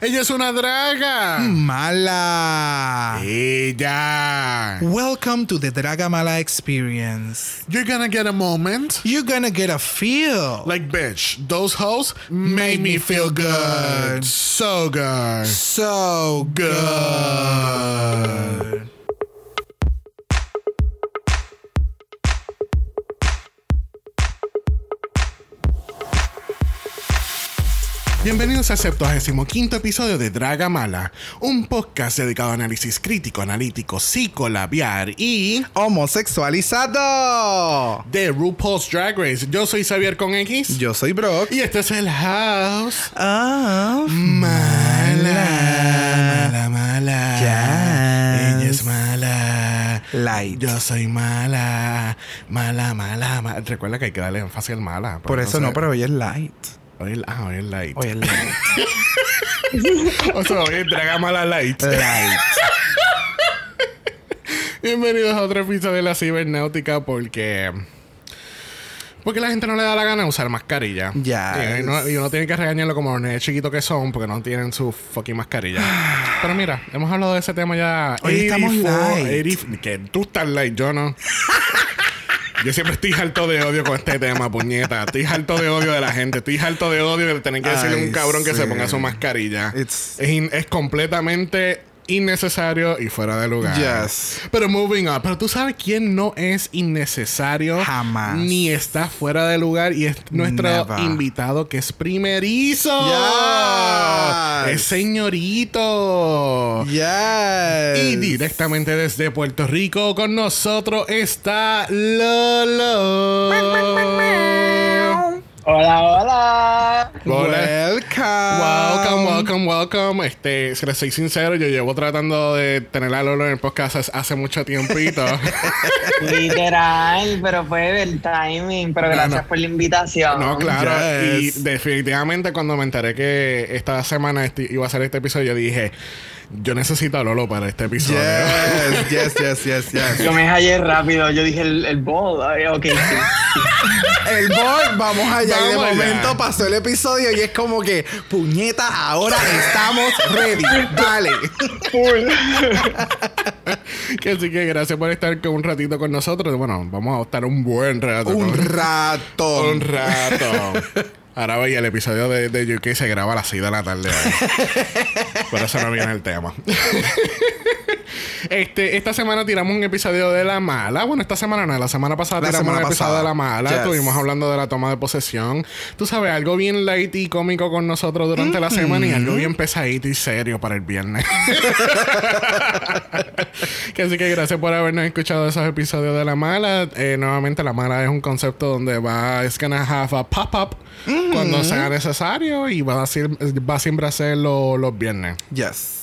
Ella es una draga. Mala. Ella. Welcome to the Draga Mala experience. You're gonna get a moment. You're gonna get a feel. Like, bitch, those hoes made me feel good. So good. so good. Bienvenidos al 75 episodio de Draga Mala, un podcast dedicado a análisis crítico, analítico, psicolabiar y Homosexualizado. de RuPaul's Drag Race. Yo soy Xavier con X Yo soy Brock. y este es el House. Ah. Mala, mala, mala. Yes. Ella es mala. Light. Yo soy mala, mala, mala, mala. Recuerda que hay que darle énfasis al mala. Por eso no, pero hoy es light. Hoy es, ah, hoy es light. Hoy es light. o sea, hoy es Draga Mala Light. light. Bienvenidos a otro episodio de la cibernáutica porque... Porque la gente no le da la gana de usar mascarilla. Yes. Y, uno, y uno tiene que regañarlo como los nenes chiquitos que son porque no tienen su fucking mascarilla. Pero mira, hemos hablado de ese tema ya. Hoy estamos 84, light. 80 que tú estás light, yo no. Yo siempre estoy harto de odio con este tema, puñeta. Estoy harto de odio de la gente. Estoy harto de odio de tener que decirle a un cabrón que se ponga su mascarilla. It's- Es, es completamente innecesario y fuera de lugar. Yes. Pero moving on. Pero tú sabes quién no es innecesario. Jamás. Ni está fuera de lugar. Y es nuestro Never. invitado que es primerizo. Yes. Es señorito. Yes. Y directamente desde Puerto Rico con nosotros está Lolo. Hola, hola. Hola. Welcome. Welcome, welcome, welcome. Este, si les soy sincero, yo llevo tratando de tener a Lolo en el podcast hace- hace mucho tiempito. Literal, pero fue el timing. Pero No, gracias no. por la invitación. no, claro. Yes. Y definitivamente cuando me enteré que esta semana este- iba a ser este episodio, yo dije, yo necesito a Lolo para este episodio. Yes, yes, yes, yes, yes. Yo me hallé rápido. Yo dije el, el ball. Ok, sí. El board, vamos allá. y de allá. momento pasó el episodio y es como que, puñeta, ahora estamos ready. Dale. que así que gracias por estar con un ratito con nosotros. Bueno, vamos a estar un buen rato. Un con- rato. Un rato. Ahora veía el episodio de, de UK se graba a las 6 de la tarde. Por eso no viene el tema. este, esta semana tiramos un episodio de La Mala. Bueno, esta semana no, la semana pasada La tiramos semana un episodio pasada. de La Mala. Yes. Estuvimos hablando de la toma de posesión. Tú sabes, algo bien light y cómico con nosotros durante la semana y algo bien pesadito y serio para el viernes. que así que gracias por habernos escuchado esos episodios de La Mala. Eh, nuevamente, La Mala es un concepto donde va, es gonna have a pop-up cuando sea necesario y va a, ser- va siempre a ser lo- los viernes. Yes.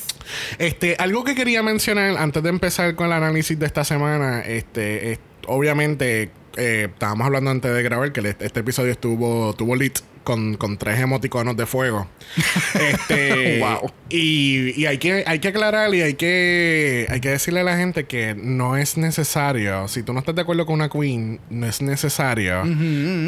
Este, algo que quería mencionar antes de empezar con el análisis de esta semana, este, es- obviamente, eh, estábamos hablando antes de grabar que este episodio estuvo, tuvo lit con, con tres emoticonos de fuego. este, Wow. Y, y hay que, hay que aclarar y hay que, hay que decirle a la gente que no es necesario, si tú no estás de acuerdo con una queen, no es necesario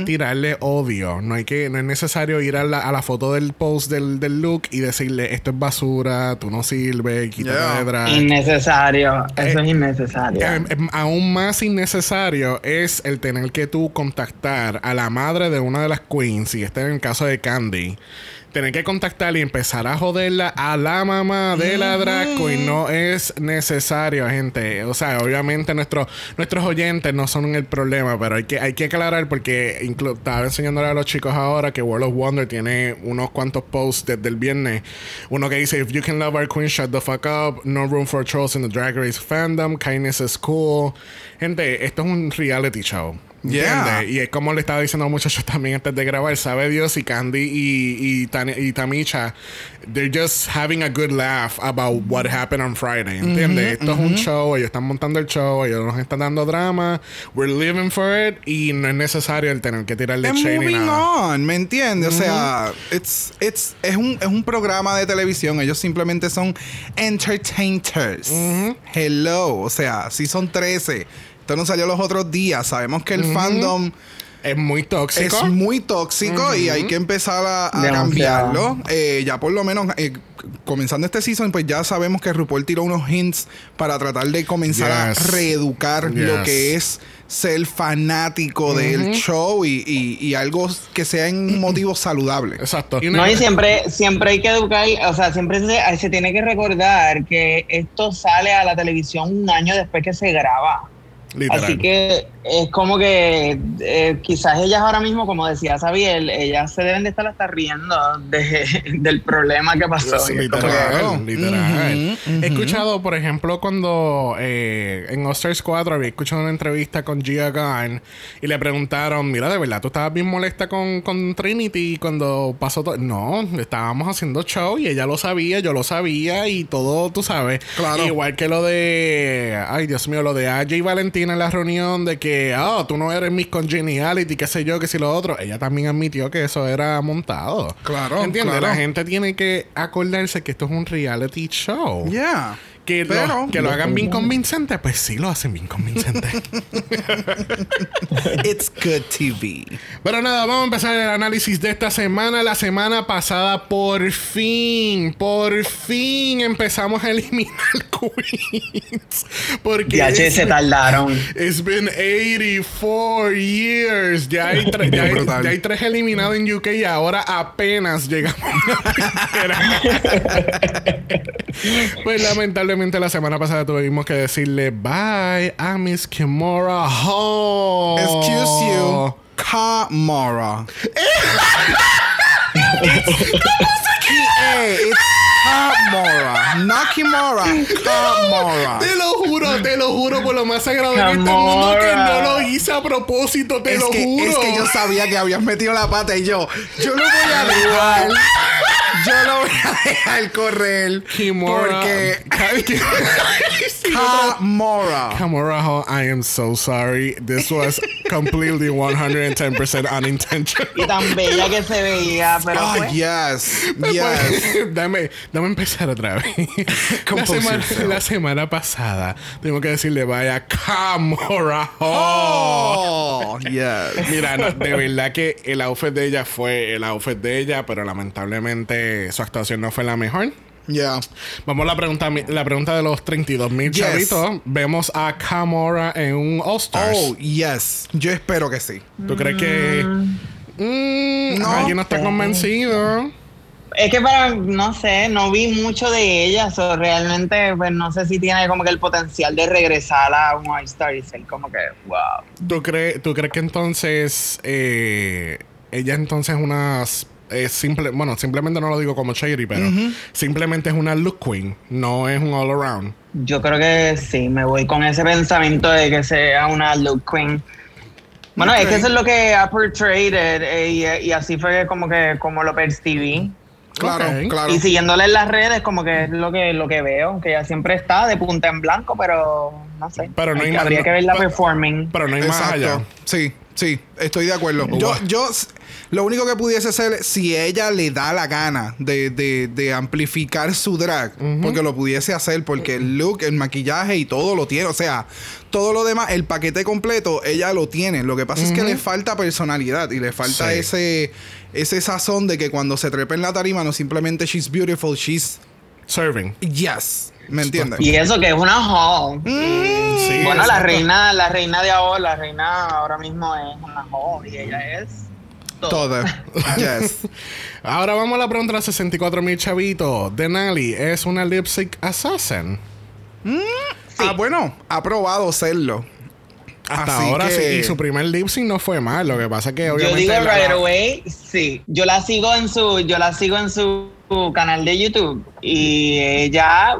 tirarle odio. No hay que, no es necesario ir a la, a la foto del post del, del look y decirle esto es basura, tú no sirves, quítate Yeah. de drag. Innecesario. Eso Eh, es innecesario. Eh, eh, aún más innecesario es el tener que tú contactar a la madre de una de las queens, y este en el caso de Candy, tener que contactarla y empezar a joderla a la mamá de la drag queen no es necesario, gente. O sea, obviamente nuestros nuestros oyentes no son el problema, pero hay que, hay que aclarar porque estaba enseñándole a los chicos ahora que World of Wonder tiene unos cuantos posts desde el viernes. Uno que dice, if you can love our queen, shut the fuck up. No room for trolls in the drag race fandom. Kindness is cool. Gente, esto es un reality show. Yeah. Y es como le estaba diciendo a muchachos también antes de grabar, sabe Dios y Candy y, y, Tani- y Tamisha, they're just having a good laugh about what happened on Friday. ¿Entiendes? Esto es un show, ellos están montando el show, ellos nos están dando drama, we're living for it y no es necesario el tener que tirarle And shade ni moving nada. on, ¿me entiendes? O sea, it's, it's, es, un, es un programa de televisión. Ellos simplemente son entertainers. Hello. O sea, si son 13. Esto no salió los otros días. Sabemos que el fandom Es muy tóxico. Es muy tóxico y hay que empezar a, cambiarlo. Eh, ya por lo menos, eh, comenzando este season, pues ya sabemos que RuPaul tiró unos hints para tratar de comenzar Yes. a reeducar lo que es ser fanático del show y, y- y algo que sea en un motivo saludable. Exacto. No, y siempre, siempre hay que educar, o sea, siempre se, se tiene que recordar que esto sale a la televisión un año después que se graba. Literal. Así que es como que eh, quizás ellas ahora mismo, como decía Xavier, ellas se deben de estar hasta riendo de- del problema que pasó. Sí, como literal, Claro. literal. He escuchado, por ejemplo, cuando eh, en Osters 4 había escuchado una entrevista con Gia Gunn y le preguntaron, mira, de verdad, tú estabas bien molesta con, con Trinity cuando pasó todo. No, estábamos haciendo show y ella lo sabía, yo lo sabía y todo, tú sabes. Claro. Igual que lo de, ay Dios mío, lo de AJ y Valentina en la reunión de que, ah, tú no eres Miss Congeniality, qué sé yo, que si lo otro. Ella también admitió que eso era montado. Claro, ¿Entiendes? claro. La gente tiene que acordarse que esto es un reality show. Yeah. Que, lo, que lo hagan bien convincente, pues sí lo hacen bien convincente. It's good TV. Pero nada, vamos a empezar el análisis de esta semana. La semana pasada, por fin, por fin empezamos a eliminar queens. Porque es- se tardaron. It's been 84 years. Ya hay, tre- ya hay- ya hay tres eliminados en UK y ahora apenas llegamos a la primera. pues lamentablemente la semana pasada tuvimos que decirle bye a Miss Kimora Hall. Excuse you, Kamara. Kamara, not Kimara, Kamara. Te lo juro, te lo juro por lo más sagrado de este Kamora. mundo que no lo hice a propósito, te Es lo que, juro. es que yo sabía que habías metido la pata y yo, yo lo voy a dejar. Yo lo voy a dejar correr. Kimora. Porque Sí, Kamara. Kamora Hall, I am so sorry. This was completely 110% unintentional. Y tan bella que se veía, pero Oh, pues, yes. Yes. dame, dame empezar otra vez. la, semana, la semana pasada tengo que decirle vaya Kamora Hall. Oh, yes. Mira, no, de verdad que el outfit de ella fue el outfit de ella, pero lamentablemente su actuación no fue la mejor. Yeah. Vamos a la pregunta, la pregunta de los 32 mil Yes. chavitos. Vemos a Kamora en un All Stars. Oh, yes. Yo espero que sí. ¿Tú crees que mm, No alguien no está convencido? es que para, no sé, no vi mucho de ella, so, realmente, pues no sé si tiene como que el potencial de regresar a un All-Star y ser como que, wow. ¿Tú, crees ¿Tú crees que entonces eh, ella entonces es una es simple, bueno, simplemente no lo digo como shady, pero simplemente es una look queen, no es un all around. Yo creo que sí, me voy con ese pensamiento de que sea una look queen. Bueno, es Ok. que eso es lo que ha portrayed eh, y, y así fue como que como lo percibí. Claro, claro. Y siguiéndole en las redes como que es lo que lo que veo, que ella siempre está de punta en blanco, pero no sé. Pero no hay que- más- habría no- que verla pero- performing. Pero no hay más allá. Sí, sí, estoy de acuerdo. Yo, yo, lo único que pudiese ser, si ella le da la gana de, de- de amplificar su drag, porque lo pudiese hacer, porque el look, el maquillaje y todo lo tiene. O sea, todo lo demás, el paquete completo, ella lo tiene. Lo que pasa es que le falta personalidad y le falta Sí. ese, ese sazón de que cuando se trepa en la tarima, no simplemente she's beautiful, she's Serving. yes. ¿Me entiendes? Y eso que es una hall. Sí, bueno, la reina, la reina de ahora, la reina ahora mismo es una hall y ella es todo. Yes. Ahora vamos a la pregunta de los 64 mil chavitos. Denali es una lip sync assassin. Ah, bueno, ha probado serlo. Hasta Así ahora que- sí. Y su primer lip sync no fue mal. Lo que pasa es que Yo obviamente. digo la- right away, sí. Yo la sigo en su, yo la sigo en su canal de YouTube y ella,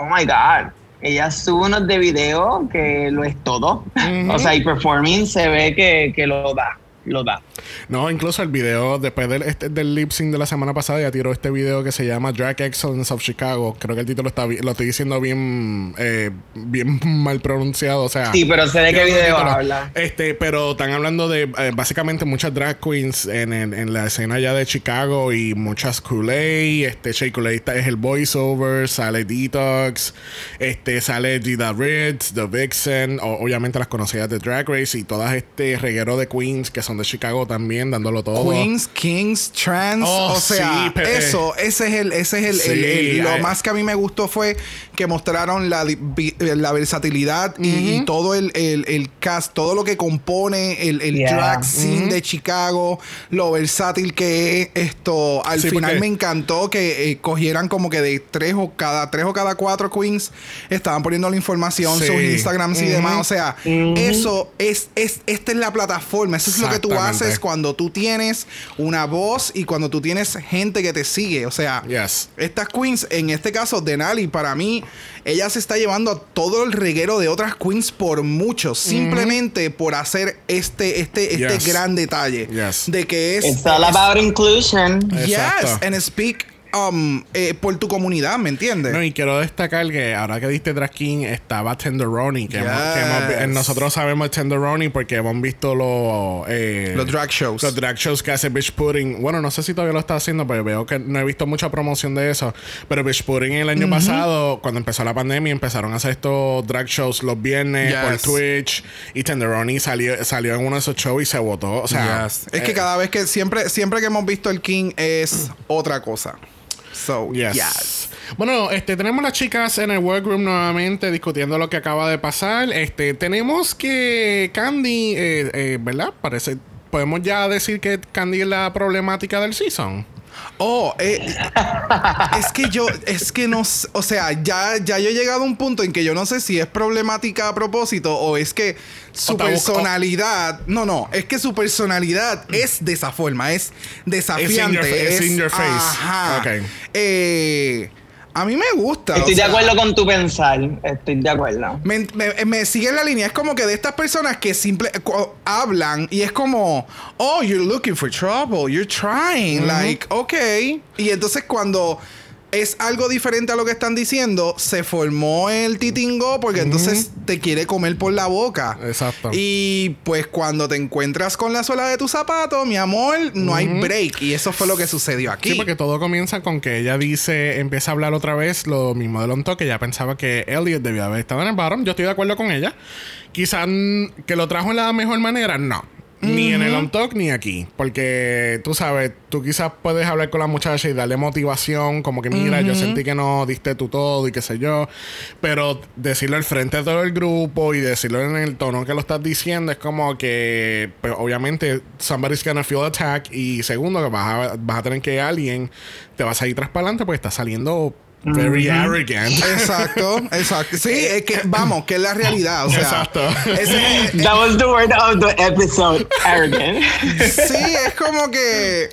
oh my god, ella sube unos de video que lo es todo. O sea, y performing se ve que, que lo da, lo da. No, incluso el video después del, este, del lip sync de la semana pasada ya tiró este video que se llama Drag Excellence of Chicago. Creo que el título está lo estoy diciendo bien, eh, bien mal pronunciado. O sea, Sí, pero sé de qué video habla. Este, pero están hablando de eh, básicamente muchas drag queens en, en- en la escena ya de Chicago y muchas Kool-Aid. Este, Shea Kool-Aid es el voiceover, sale Detox, este, sale Gida Ritz, The Vixen, o- obviamente las conocidas de Drag Race y todas este reguero de queens que son son de Chicago también, dándolo todo. Queens, Kings, Trans, Oh, o sea, sí, eso, ese es el, ese es el, Sí, el- el- lo más que a mí me gustó fue que mostraron la, vi- la versatilidad y, y todo el, el- el cast, todo lo que compone el, el Yeah. drag scene de Chicago, lo versátil que es esto. Al Sí, final porque- me encantó que eh, cogieran como que de tres o cada tres o cada cuatro queens estaban poniendo la información, Sí. sus Instagrams y demás. O sea, eso es, es, esta es la plataforma. Eso es lo que tú haces cuando tú tienes una voz y cuando tú tienes gente que te sigue. O sea, Yes. estas queens, en este caso, Denali, para mí, ella se está llevando a todo el reguero de otras queens por mucho. Simplemente por hacer este, este, este Yes. gran detalle. Yes. De que es. It's all about inclusion. Yes, Exacto. and speak um, eh, por tu comunidad, ¿me entiendes? No, y quiero destacar que ahora que diste Drag King estaba Tenderoni. Que, hemos- que hemos vi- Yes. nosotros sabemos Tenderoni porque hemos visto los, eh, Los drag shows. Los drag shows que hace Bitch Pudding. Bueno, no sé si todavía lo está haciendo, pero veo que no he visto mucha promoción de eso. Pero Bitch Pudding el año pasado, cuando empezó la pandemia, empezaron a hacer estos drag shows los viernes por. Twitch. Y Tenderoni salió, salió en uno de esos shows y se votó. O sea, Yes. Es que eh, cada vez que siempre, siempre que hemos visto el King es otra cosa. So, Yes. yes. Bueno, este, tenemos las chicas en el workroom nuevamente discutiendo lo que acaba de pasar. Este, tenemos que Candy, eh, eh, ¿verdad? Parece, podemos ya decir que Candy es la problemática del season. Oh, eh, es que yo, es que no, o sea, ya, ya yo he llegado a un punto en que yo no sé si es problemática a propósito o es que su personalidad, no, no, es que su personalidad es de esa forma, es desafiante, your es in your face. Ajá. Ok. Eh, a mí me gusta. Estoy o de acuerdo con tu pensar. Estoy de acuerdo. Me, me- me sigue la línea. Es como que de estas personas que simple hablan y es como, oh, you're looking for trouble, you're trying, like, ok. Y entonces cuando es algo diferente a lo que están diciendo, se formó el titingo porque entonces te quiere comer por la boca. Exacto. Y pues cuando te encuentras con la suela de tu zapato, mi amor, no hay break. Y eso fue lo que sucedió aquí. Sí, porque todo comienza con que ella dice, empieza a hablar otra vez lo mismo de Lonto, que ella pensaba que Elliot debía haber estado en el bottom. Yo estoy de acuerdo con ella. Quizás que lo trajo en la mejor manera, no. Ni en el on talk ni aquí. Porque tú sabes, tú quizás puedes hablar con la muchacha y darle motivación, como que mira, yo sentí que no diste tú todo y qué sé yo. Pero decirlo al frente de todo el grupo y decirlo en el tono que lo estás diciendo es como que, pues obviamente, somebody's gonna feel attack. Y segundo, que vas a, vas a tener que alguien te va a salir tras para adelante porque está saliendo very arrogant. Exacto, exacto. Sí, es que, vamos, que es la realidad. O sea, Exacto. ese es- That was the word of the episode. Arrogant. Sí, es como que.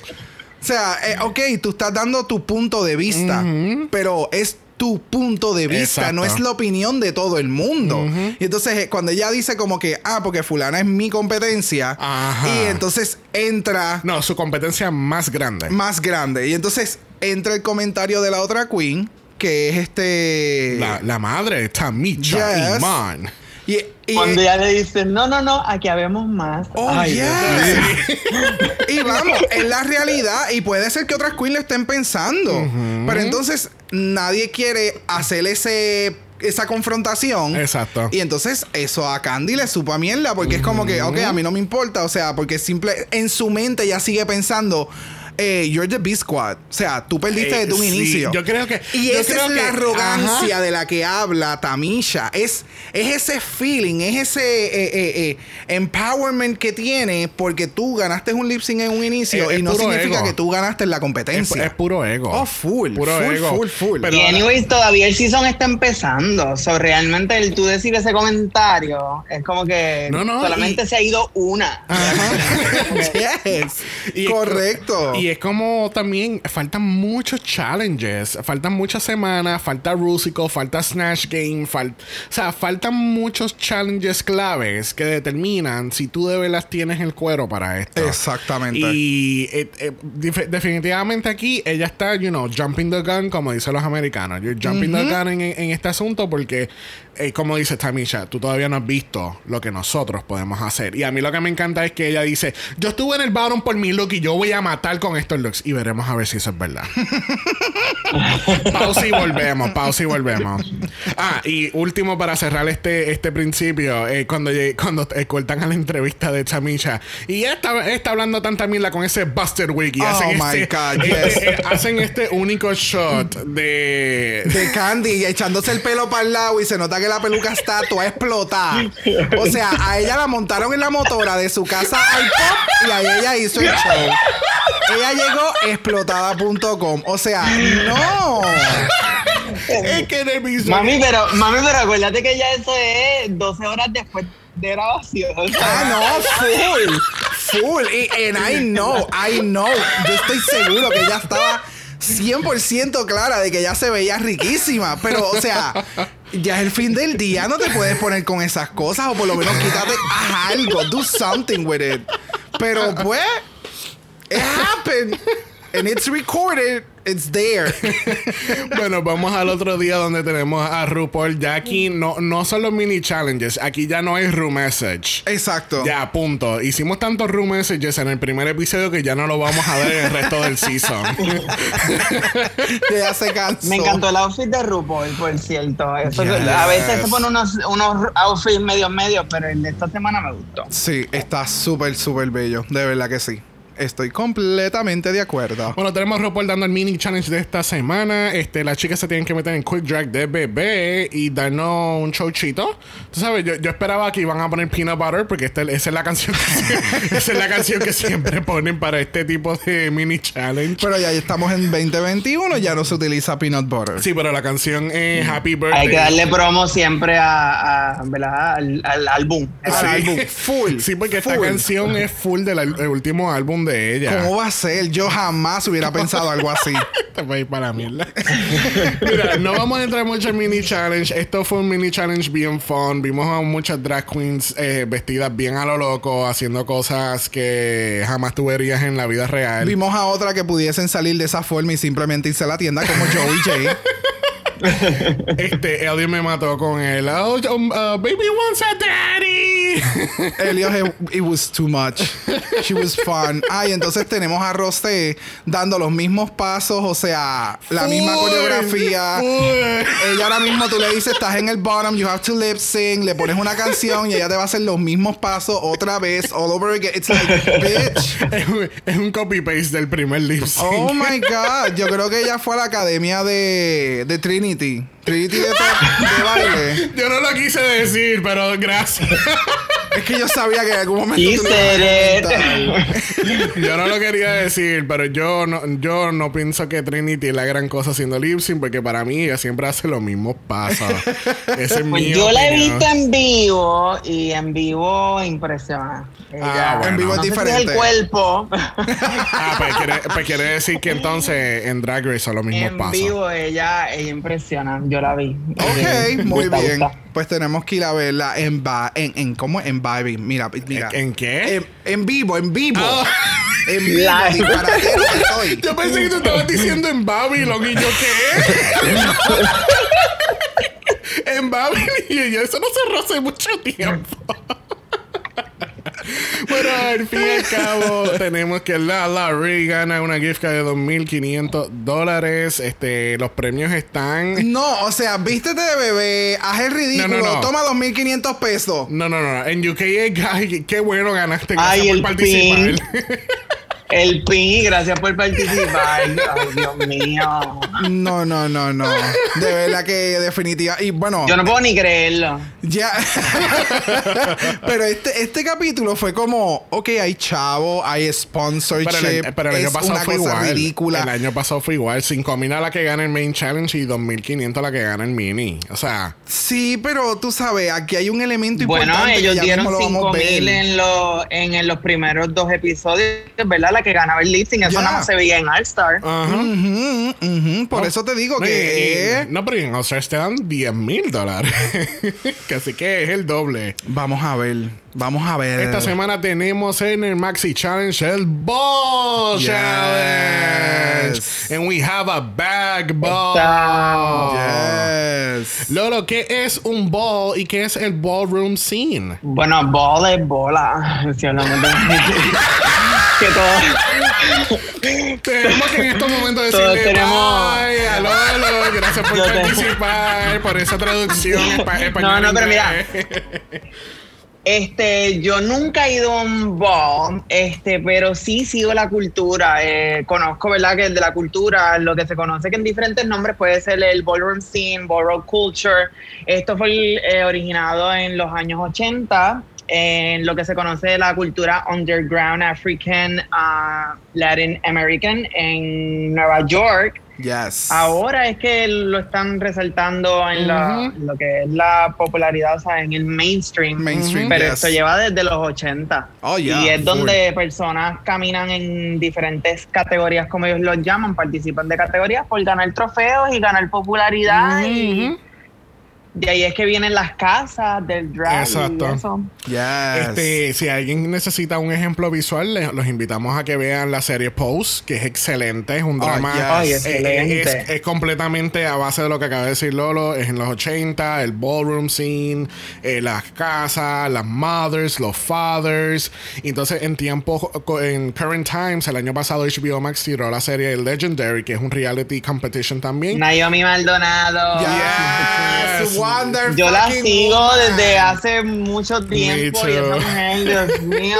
O sea, eh, ok, tú estás dando tu punto de vista, pero es tu punto de vista, Exacto. no es la opinión de todo el mundo. Y entonces, eh, cuando ella dice como que, ah, porque Fulana es mi competencia, Ajá. y entonces entra No, su competencia más grande. más grande. Y entonces entra el comentario de la otra queen, que es este. La, la madre, Tamicha Yes. Iman. Y, y- Cuando ella le dice, no, no, no, aquí habemos más. Oh, Ay, yes. y vamos, es la realidad. Y puede ser que otras queens lo estén pensando. Pero entonces nadie quiere hacer ese, esa confrontación. Exacto. Y entonces eso a Candy le supo a mierda. Porque es como que, ok, a mí no me importa. O sea, porque simple en su mente ya sigue pensando. Eh, you're the B Squad. O sea, tú perdiste Eh, desde un sí, inicio. yo creo que- Y yo esa creo es la que- arrogancia ajá. de la que habla Tamisha. Es, es ese feeling, es ese eh, eh, eh, empowerment que tiene porque tú ganaste un lip sync en un inicio Es- y es no significa ego. que tú ganaste en la competencia. es puro ego. Oh, full, Puro full, ego. full, full. Pero Y anyways, todavía el season está empezando. So, realmente el tú decir ese comentario es como que No, no, solamente y- se ha ido una. yes. Y Correcto. Y es como también faltan muchos challenges, faltan muchas semanas, falta Rusical, falta Snatch Game, fal- o sea, faltan muchos challenges claves que determinan si tú de veras tienes el cuero para esto. Exactamente. Y eh, eh, definitivamente aquí ella está, you know, jumping the gun, como dicen los americanos. You're jumping the gun en, en este asunto porque, eh, como dice Tamisha, tú todavía no has visto lo que nosotros podemos hacer. Y a mí lo que me encanta es que ella dice, yo estuve en el bottom por mi look y yo voy a matar con con estos looks y veremos a ver si eso es verdad. pausa y volvemos, pausa y volvemos. Ah, y último para cerrar este, este principio, eh, cuando, cuando eh, cortan a la entrevista de Chamisha y esta está hablando tanta mierda con ese Buster Wig y Oh hacen, my este, God, este, yes. eh, hacen este único shot de... de Candy echándose el pelo para el lado y se nota que la peluca está toda explotada. O sea, a ella la montaron en la motora de su casa al pop y ahí ella hizo el show. Ella llegó explotada.com. O sea, no. es que en el episodio- Mami, pero, mami, pero acuérdate que ya eso es 12 horas después de grabación. Ah, no, full. Full. Y and I know, I know. Yo estoy seguro que ella estaba 100% clara de que ella se veía riquísima. Pero, o sea, ya es el fin del día. No te puedes poner con esas cosas. O por lo menos quítate haz algo. Do something with it. Pero, pues, it happened. And it's recorded. It's there. Bueno, vamos al otro día donde tenemos a RuPaul. Ya aquí no, no son los mini challenges. Aquí ya no hay room message. Exacto. Ya, punto. Hicimos tantos room messages en el primer episodio que ya no lo vamos a ver en el resto del season. Ya se cansó. Me encantó el outfit de RuPaul, por cierto. Eso- Yes. A veces se pone unos, unos outfits medio medio, pero el de esta semana me gustó. Sí, está súper, súper bello. De verdad que sí. Estoy completamente de acuerdo. Bueno, tenemos RuPaul dando el mini challenge de esta semana. Este, las chicas se tienen que meter en Quick Drag de bebé y darnos un showchito. Tú sabes, yo, yo esperaba que iban a poner Peanut Butter porque este- esa es la canción que, esa es la canción que siempre ponen para este tipo de mini challenge. Pero ya estamos en 2021, ya no se utiliza peanut butter. Sí, pero la canción es Happy Birthday. Hay que darle promo siempre a, a- ¿verdad? Al, al álbum. Al Sí. álbum, full. Sí, porque esta full. canción es full del al- el último álbum de ella. ¿Cómo va a ser? Yo jamás hubiera pensado algo así. Te voy a ir para la mierda. Mira, no vamos a entrar mucho en mini challenge. Esto fue un mini challenge bien fun. Vimos a muchas drag queens eh, vestidas bien a lo loco, haciendo cosas que jamás tú verías en la vida real. Vimos a otra que pudiesen salir de esa forma y simplemente irse a la tienda como Joey J. Este, Elliot me mató con el oh, um, uh, baby wants a daddy. Elliot, it, was too much. She was fun. Ay, entonces tenemos a Rosé dando los mismos pasos, o sea, la misma coreografía. Ella ahora mismo tú le dices, estás en el bottom, you have to lip sync, le pones una canción y ella te va a hacer los mismos pasos otra vez, all over again. It's like, bitch. es, un- es un copy paste del primer lip sync. Oh my God. Yo creo que ella fue a la academia de, de Trinity. Trinity de, de baile. Yo no lo quise decir, pero gracias. Es que yo sabía que en algún momento tú. Yo no lo quería decir, pero yo no, yo no pienso que Trinity es la gran cosa haciendo lip sync, porque para mí ella siempre hace los mismos pasos. Ese es Pues mi yo la he visto en vivo y en vivo impresiona. Ella- bueno. En vivo es no sé si diferente. el cuerpo. Ah, pues quiere, pues quiere decir que entonces en Drag Race son los mismos en pasos. vivo ella, ella impresiona. Yo la vi. Ok, Eh, muy gusta, bien. gusta. Pues tenemos que ir a verla en, ba- en, en ¿cómo? En Vibing. Mira, mira. ¿En qué? En, en vivo, en vivo. Ah. En vivo, estoy. Yo pensé que tú estabas diciendo en Babylon y yo qué. en Babylon y yo, eso no cerró hace mucho tiempo. Bueno, al fin y al cabo, tenemos que la Larry gana una gift card de 2.500 dólares. Este, los premios están. No, o sea, vístete de bebé, haz el ridículo, No, no, no. toma 2.500 pesos. No, no, no. En UK, ay, qué bueno ganaste. Gracias Ay, por el participar. El PIN, gracias por participar. Ay, Dios mío. No, no, no, no. De verdad que definitiva. Y bueno, Yo no puedo ni creerlo. ya. pero este, este capítulo fue como, ok, hay chavo, hay sponsorship. Pero el, pero el año es pasado una fue cosa igual. ridícula. El año pasado fue igual. 5.000 a la que gana el main challenge y 2.500 a la que gana el mini. O sea, Sí, pero tú sabes, aquí hay un elemento Bueno, importante. que ellos ya dieron mismo lo vamos a 5 ver. mil en, los en, en los primeros dos episodios, ¿verdad? La que ganaba el lip eso nada más se veía en All Star. Por No, eso te digo no, y- que. y- no, pero en All-Stars te dan 10 mil dólares. que así que es el doble. Vamos a ver. Vamos a ver. Esta semana tenemos en el Maxi Challenge el Ball Yes. Challenge. And we have a bag ball. Yes. Lolo, ¿qué es un ball y qué es el ballroom scene? Bueno, bola es bola. Si hablamos de- que todo, tenemos que en estos momentos Todos decirle tenemos- bye, aló, aló, gracias por participar, por esa traducción espa- español. No, no, pero mira. inglés. Este, yo nunca he ido a un ball, este, pero sí sigo la cultura. Eh, conozco, ¿verdad? Que de la cultura, lo que se conoce que en diferentes nombres puede ser el ballroom scene, ballroom culture. Esto fue eh, originado en los años 80 en lo que se conoce de la cultura underground African, uh, Latin American en Nueva York. Yes. Ahora es que lo están resaltando en la- lo que es la popularidad, o sea, en el mainstream. Mainstream, Pero yes. esto lleva desde los 80. Oh, yeah, y es donde personas caminan en diferentes categorías, como ellos los llaman, participan de categorías por ganar trofeos y ganar popularidad. Y Ujú. De ahí es que vienen las casas del drag. Exacto. Y eso. Yes. Este, si alguien necesita un ejemplo visual, le- los invitamos a que vean la serie Pose, que es excelente, es un Oh, drama. yes. Ay, eh, excelente. es, es completamente a base de lo que acaba de decir Lolo. Es en los 80, el ballroom scene, eh, las casas, las mothers, los fathers. Entonces, en tiempo, en current times, el año pasado HBO Max tiró la serie Legendary, que es un reality competition también. Naomi Maldonado. Yes. Yes. Wonder Yo la sigo woman. desde hace mucho tiempo y esa mujer, Dios mío.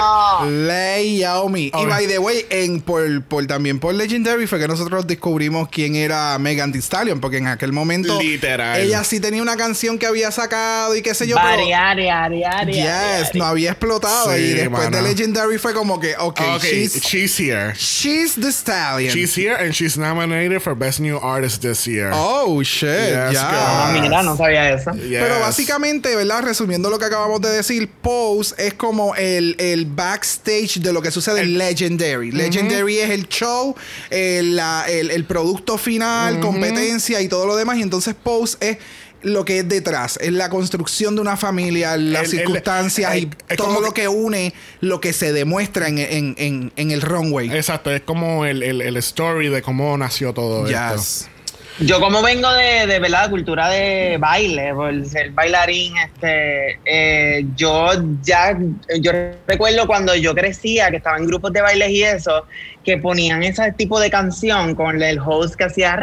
Lei Yaomi. Y by the way, en, por, por- también por Legendary fue que nosotros descubrimos quién era Megan Thee Stallion, porque en aquel momento Literal. ella sí tenía una canción que había sacado y qué sé yo, pero Ari, Ari, Ari, yes, no había explotado Sí, y después mano. de Legendary fue como que, ok, Okay, she's, she's here. she's the stallion. She's here and she's nominated for Best New Artist this year. oh shit, Yes, ya. Ah, mira, no sabía eso. Yes. Pero básicamente, ¿verdad? Resumiendo lo que acabamos de decir, Pose es como el, el backstage de lo que sucede en Legendary. Legendary es el show, el, la- el- el producto final, competencia y todo lo demás. Y entonces Pose es lo que es detrás, es la construcción de una familia, las El- circunstancias el- y es todo como lo que une lo que se demuestra en, en- en- en el runway. Exacto, es como el, el, el story de cómo nació todo esto. Yo como vengo de, de ¿verdad? cultura de baile, por ser bailarín, este, eh, yo ya, yo recuerdo cuando yo crecía, que estaba en grupos de bailes y eso, que ponían ese tipo de canción con el host que hacía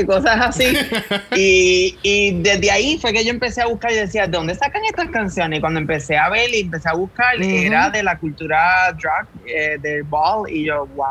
y cosas así. y, y desde ahí fue que yo empecé a buscar y decía, ¿de dónde sacan estas canciones? Y cuando empecé a ver y empecé a buscar, era de la cultura drag, eh, del ball, y yo, wow,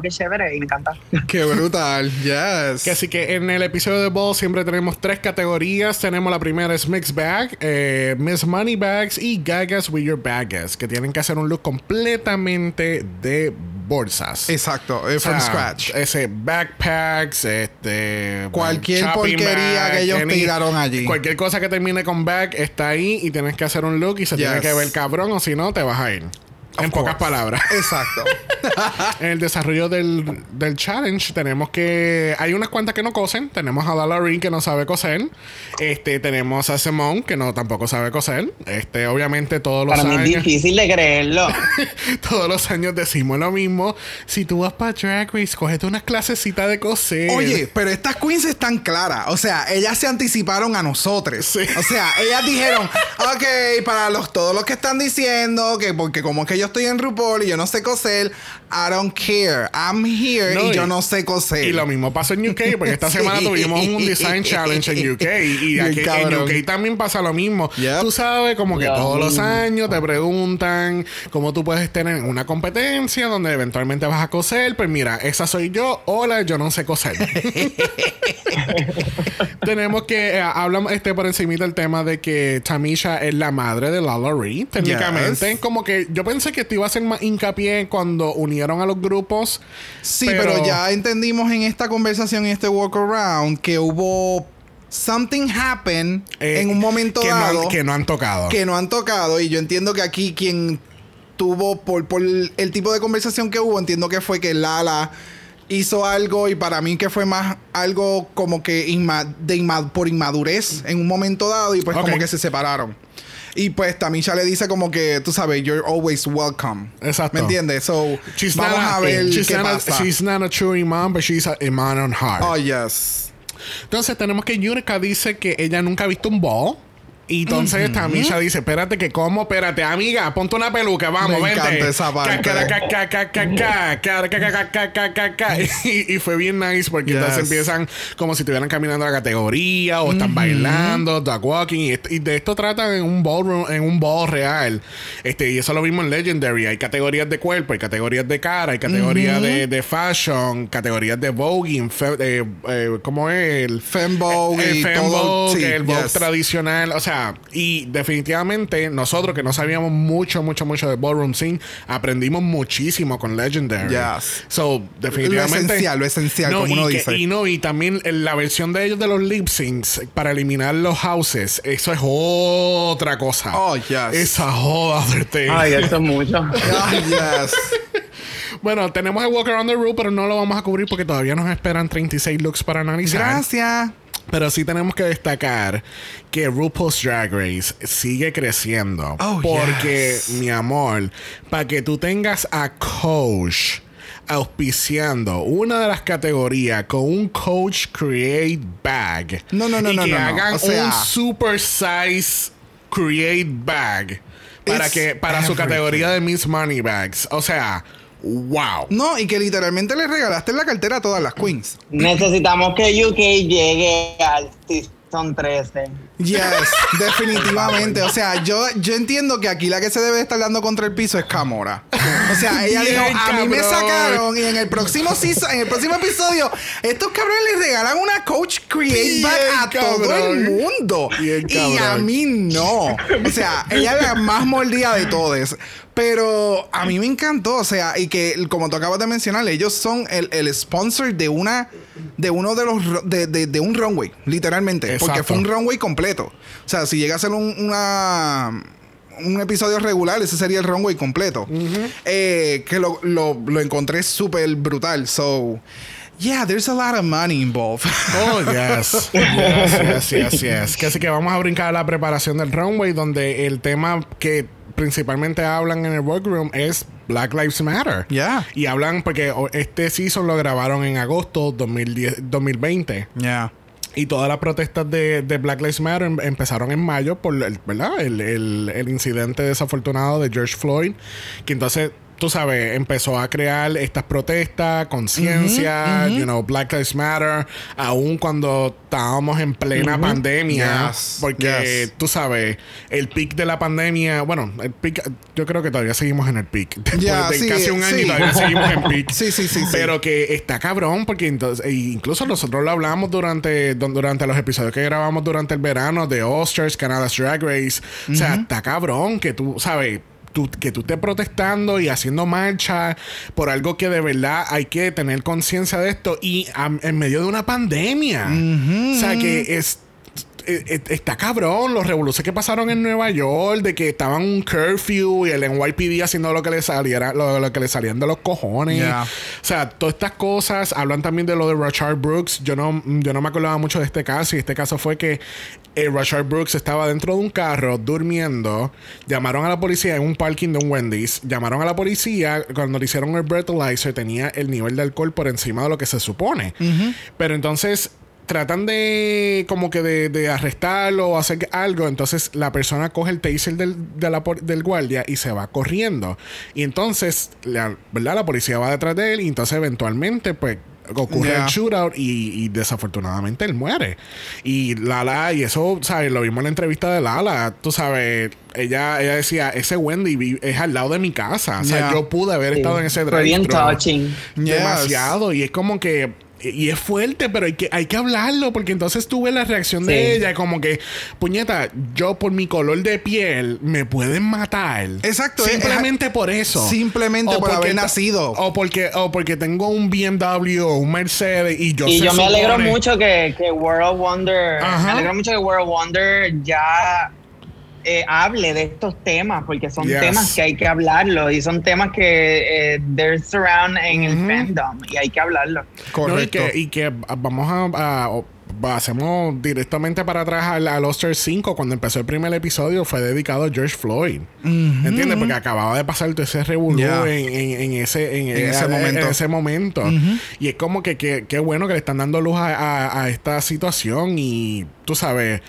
qué chévere, y me encanta. Qué brutal. Yes. Que así que en el episodio de Ball siempre tenemos tres categorías. Tenemos la primera es Mixed Bag, eh, Miss Money Bags y Gagas with Your Bagas, que tienen que hacer un look completamente de bolsas. Exacto, eh, O sea, from scratch. Ese backpacks, este. Cualquier porquería que ellos tiraron allí. Cualquier cosa que termine con bag está ahí y tienes que hacer un look y se tiene que ver cabrón o si no te vas a ir. En pocas palabras. Exacto. En el desarrollo del, del challenge tenemos que... Hay unas cuantas que no cosen. Tenemos a Dalarin que no sabe coser. Este, tenemos a Simone que no tampoco sabe coser. Este, obviamente todos los Para mí es años... difícil de creerlo. todos los años decimos lo mismo. Si tú vas para Drag Race, cógete unas clasecitas de coser. Oye, pero estas queens están claras. O sea, ellas se anticiparon a nosotros. Sí. O sea, ellas dijeron, ok, para los todos los que están diciendo que porque como que yo estoy en RuPaul y yo no sé coser, I don't care. I'm here No, y, y- yo no sé coser. Y lo mismo pasó en UK, porque esta Sí. semana tuvimos un Design Challenge en UK. Y, aquí en. UK también pasa lo mismo. Yep. Tú sabes, como que Lo todos los años te preguntan cómo tú puedes tener una competencia donde eventualmente vas a coser. Pues mira, esa soy yo. Hola, yo no sé coser. Tenemos que eh, hablamos este por encima del tema de que Tamisha es la madre de Lala Ree. Técnicamente, Yes. como que yo pensé que te iba a hacer más hincapié cuando unieron a los grupos. Sí, pero... ya entendimos en esta conversación, en este walk around, que hubo something happen eh, en un momento que dado No han, que no han tocado. que no han tocado. Y yo entiendo que aquí quien tuvo, por, por el tipo de conversación que hubo, entiendo que fue que Lala hizo algo y para mí que fue más algo como que inma- de inma- por inmadurez en un momento dado y pues Ok. como que se separaron. Y pues Tamisha le dice como que, tú sabes, you're always welcome. Exacto. ¿Me entiendes? So, She's vamos not a ver she's qué not a- pasa. she's not a true imam, but she's a imam on heart. Oh, yes. Entonces tenemos que Yurika dice que ella nunca ha visto un ball. Y entonces uh -huh. Tamisha dice, espérate, que cómo, espérate, amiga, ponte una peluca, vamos, Me vente. Encanta esa parte. y, y fue bien nice porque yes. entonces empiezan como si estuvieran caminando a la categoría o están bailando, duck walking. Y, y, de esto tratan en un ballroom, en un ball real. Este, y eso lo vimos en Legendary. Hay categorías de cuerpo, hay categorías de cara, hay categorías de, de, fashion, categorías de voguing, fe, eh, eh, ¿cómo es? El fembogue. El, el, el vogue yes. tradicional. O sea, y definitivamente nosotros que no sabíamos mucho, mucho, mucho de ballroom scene, aprendimos muchísimo con Legendary. Yes. So, definitivamente. Lo esencial, lo esencial, como y uno que- dice. Y no, y también en la versión de ellos de los lip syncs para eliminar los houses, eso es otra cosa. Oh, yes. Esa joda de este. Ay, eso es mucho. Ah, yes. Bueno, tenemos el Walk Around the Room, pero no lo vamos a cubrir porque todavía nos esperan 36 looks para analizar. Gracias. Pero sí tenemos que destacar que RuPaul's Drag Race sigue creciendo. Oh, porque, yes. mi amor, para que tú tengas a Coach auspiciando una de las categorías con un Coach Create Bag. No, no, no, y no, que no, no. hagan O sea- un Super Size Create Bag para, que, para su categoría de Miss Money Bags. O sea, wow. No, y que literalmente le regalaste la cartera a todas las queens. Necesitamos que UK llegue al Season 13. Yes, definitivamente. O sea, yo, yo entiendo que aquí la que se debe estar dando contra el piso es Camora. O sea, ella Bien, dijo, a mí me sacaron y en el próximo season- en el próximo episodio, estos cabrones les regalan una Coach Create Bien, Bag a todo cabrón. el mundo. Bien, y a mí no. O sea, ella es la más mordida de todas. Pero a mí me encantó, o sea, y que como tú acabas de mencionar, ellos son el, el sponsor de una de uno de los de, de- de un runway, literalmente, porque fue un runway completo. O sea, si llega a ser un, una un episodio regular, ese sería el runway completo. Eh, que lo, lo, lo encontré súper brutal. So, yeah, there's a lot of money involved. Oh, yes. Yes, yes, yes, yes. Que así que vamos a brincar a la preparación del runway, donde el tema que principalmente hablan en el workroom es Black Lives Matter. Yeah. Y hablan porque este season lo grabaron en agosto 2010, 2020. yeah. Y todas las protestas de, de Black Lives Matter em- empezaron en mayo por el, ¿verdad? El, el- el incidente desafortunado de George Floyd. Que entonces, tú sabes, empezó a crear estas protestas, conciencia, you know, Black Lives Matter, aún cuando estábamos en plena pandemia. Yes, Porque, yes. tú sabes, el pic de la pandemia, bueno, el pic, yo creo que todavía seguimos en el pic. Después Ya, de sí, casi un año sí. todavía seguimos en pic. Sí, sí, sí, sí. Pero que está cabrón, porque entonces, e incluso nosotros lo hablamos durante, durante los episodios que grabamos durante el verano de Oscars, Canada's Drag Race. O sea, está cabrón que tú, ¿sabes? Tú, que tú estés protestando y haciendo marcha por algo que de verdad hay que tener conciencia de esto y en medio de una pandemia. O sea, que es está cabrón los revoluciones que pasaron en Nueva York de que estaban un curfew y el NYPD haciendo lo que le saliera lo, lo que le salían de los cojones. Yeah. o sea todas estas cosas hablan también de lo de Rashard Brooks. Yo no yo no me acordaba mucho de este caso y este caso fue que eh, Rashard Brooks estaba dentro de un carro durmiendo. Llamaron a la policía en un parking de un Wendy's. Llamaron a la policía cuando le hicieron el breathalyzer tenía el nivel de alcohol por encima de lo que se supone. Pero entonces tratan de como que de, de arrestarlo o hacer algo, entonces la persona coge el taser del, de la por- del guardia y se va corriendo. Y entonces, la, ¿verdad? La policía va detrás de él y entonces eventualmente pues ocurre Yeah. el shootout y, y desafortunadamente él muere. Y Lala, y eso, ¿sabes? Lo vimos en la entrevista de Lala, tú sabes, ella, ella decía, ese Wendy es al lado de mi casa. O sea, Yeah. yo pude haber estado en ese Fue bien touching. Yes. demasiado y es como que y es fuerte, pero hay que, hay que hablarlo porque entonces tú ves la reacción de ella como que, puñeta, yo por mi color de piel me pueden matar. Exacto, es- Simplemente por eso. Simplemente por porque haber ta- nacido. O porque, o porque tengo un BMW o un Mercedes y yo y yo me alegro mucho que, que World Wonder, Ajá. me alegro mucho que World Wonder ya eh, hable de estos temas, porque son Yes. temas que hay que hablarlo y son temas que eh, they're surround en el fandom y hay que hablarlo. No, y Correcto. que, y que vamos a, a- hacemos directamente para atrás al, al Oster 5, cuando empezó el primer episodio, fue dedicado a George Floyd. ¿Entiendes? Porque acababa de pasar todo ese revolú Yeah. en, en- en ese, en, En ese momento. en ese momento. Y es como que que- qué bueno que le están dando luz a, a- a esta situación y tú sabes.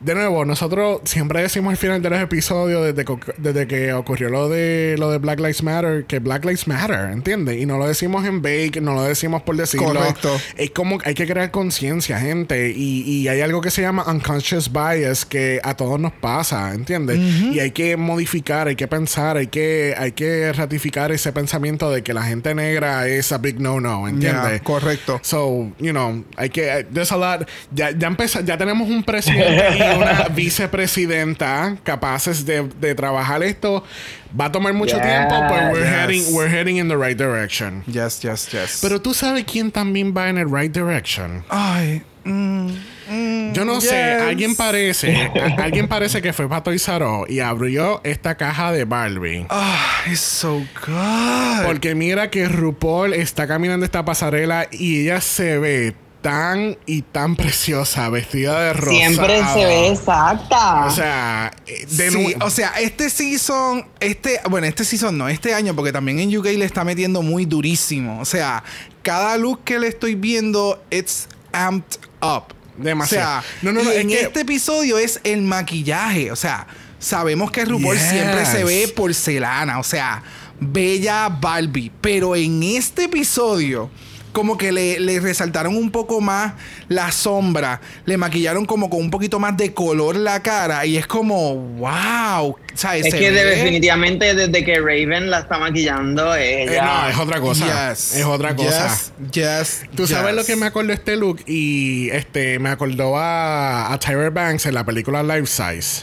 De nuevo, nosotros siempre decimos al final de los episodios, desde, co- desde que ocurrió lo de lo de Black Lives Matter, que Black Lives Matter, ¿entiendes? Y no lo decimos en bake, no lo decimos por decirlo. Correcto. Es como que hay que crear conciencia, gente. Y, y hay algo que se llama unconscious bias que a todos nos pasa, ¿entiendes? Y hay que modificar, hay que pensar, hay que, hay que ratificar ese pensamiento de que la gente negra es a big no-no, ¿entiendes? Yeah, correcto. So, you know, hay que. There's a lot. Ya, ya, empeza- ya tenemos un presidente y una vicepresidenta capaces de, de trabajar esto. Va a tomar mucho Yeah, tiempo, pero we're, yes. heading, we're heading in the right direction. Yes, yes, yes. Pero tú sabes quién también va en el right direction. Ay. mm, mm, Yo no sé, yes. alguien parece, a- alguien parece que fue Pato Izaró y abrió esta caja de Barbie. Ah, it's so good. Porque mira que RuPaul está caminando esta pasarela y ella se ve tan y tan preciosa, vestida de rosa. Siempre se ve exacta. O sea, eh, de sí, nuevo. o sea, este season, este, bueno, este season no, este año, porque también en UK le está metiendo muy durísimo. O sea, cada look que le estoy viendo, it's amped up. Demasiado. O sea, No, no, en que- este episodio es el maquillaje. O sea, sabemos que RuPaul Yes. siempre se ve porcelana. O sea, bella Barbie. Pero en este episodio. Como que le, le resaltaron un poco más la sombra. Le maquillaron como con un poquito más de color la cara. Y es como, wow. ¿sabes? es Se que ve- definitivamente desde que Raven la está maquillando, Eh, ella... no, es otra cosa. Yes. Es otra cosa. Yes. Yes. Tú sabes yes. lo que me acordó este look y este me acordó a, a Tyra Banks en la película Life Size.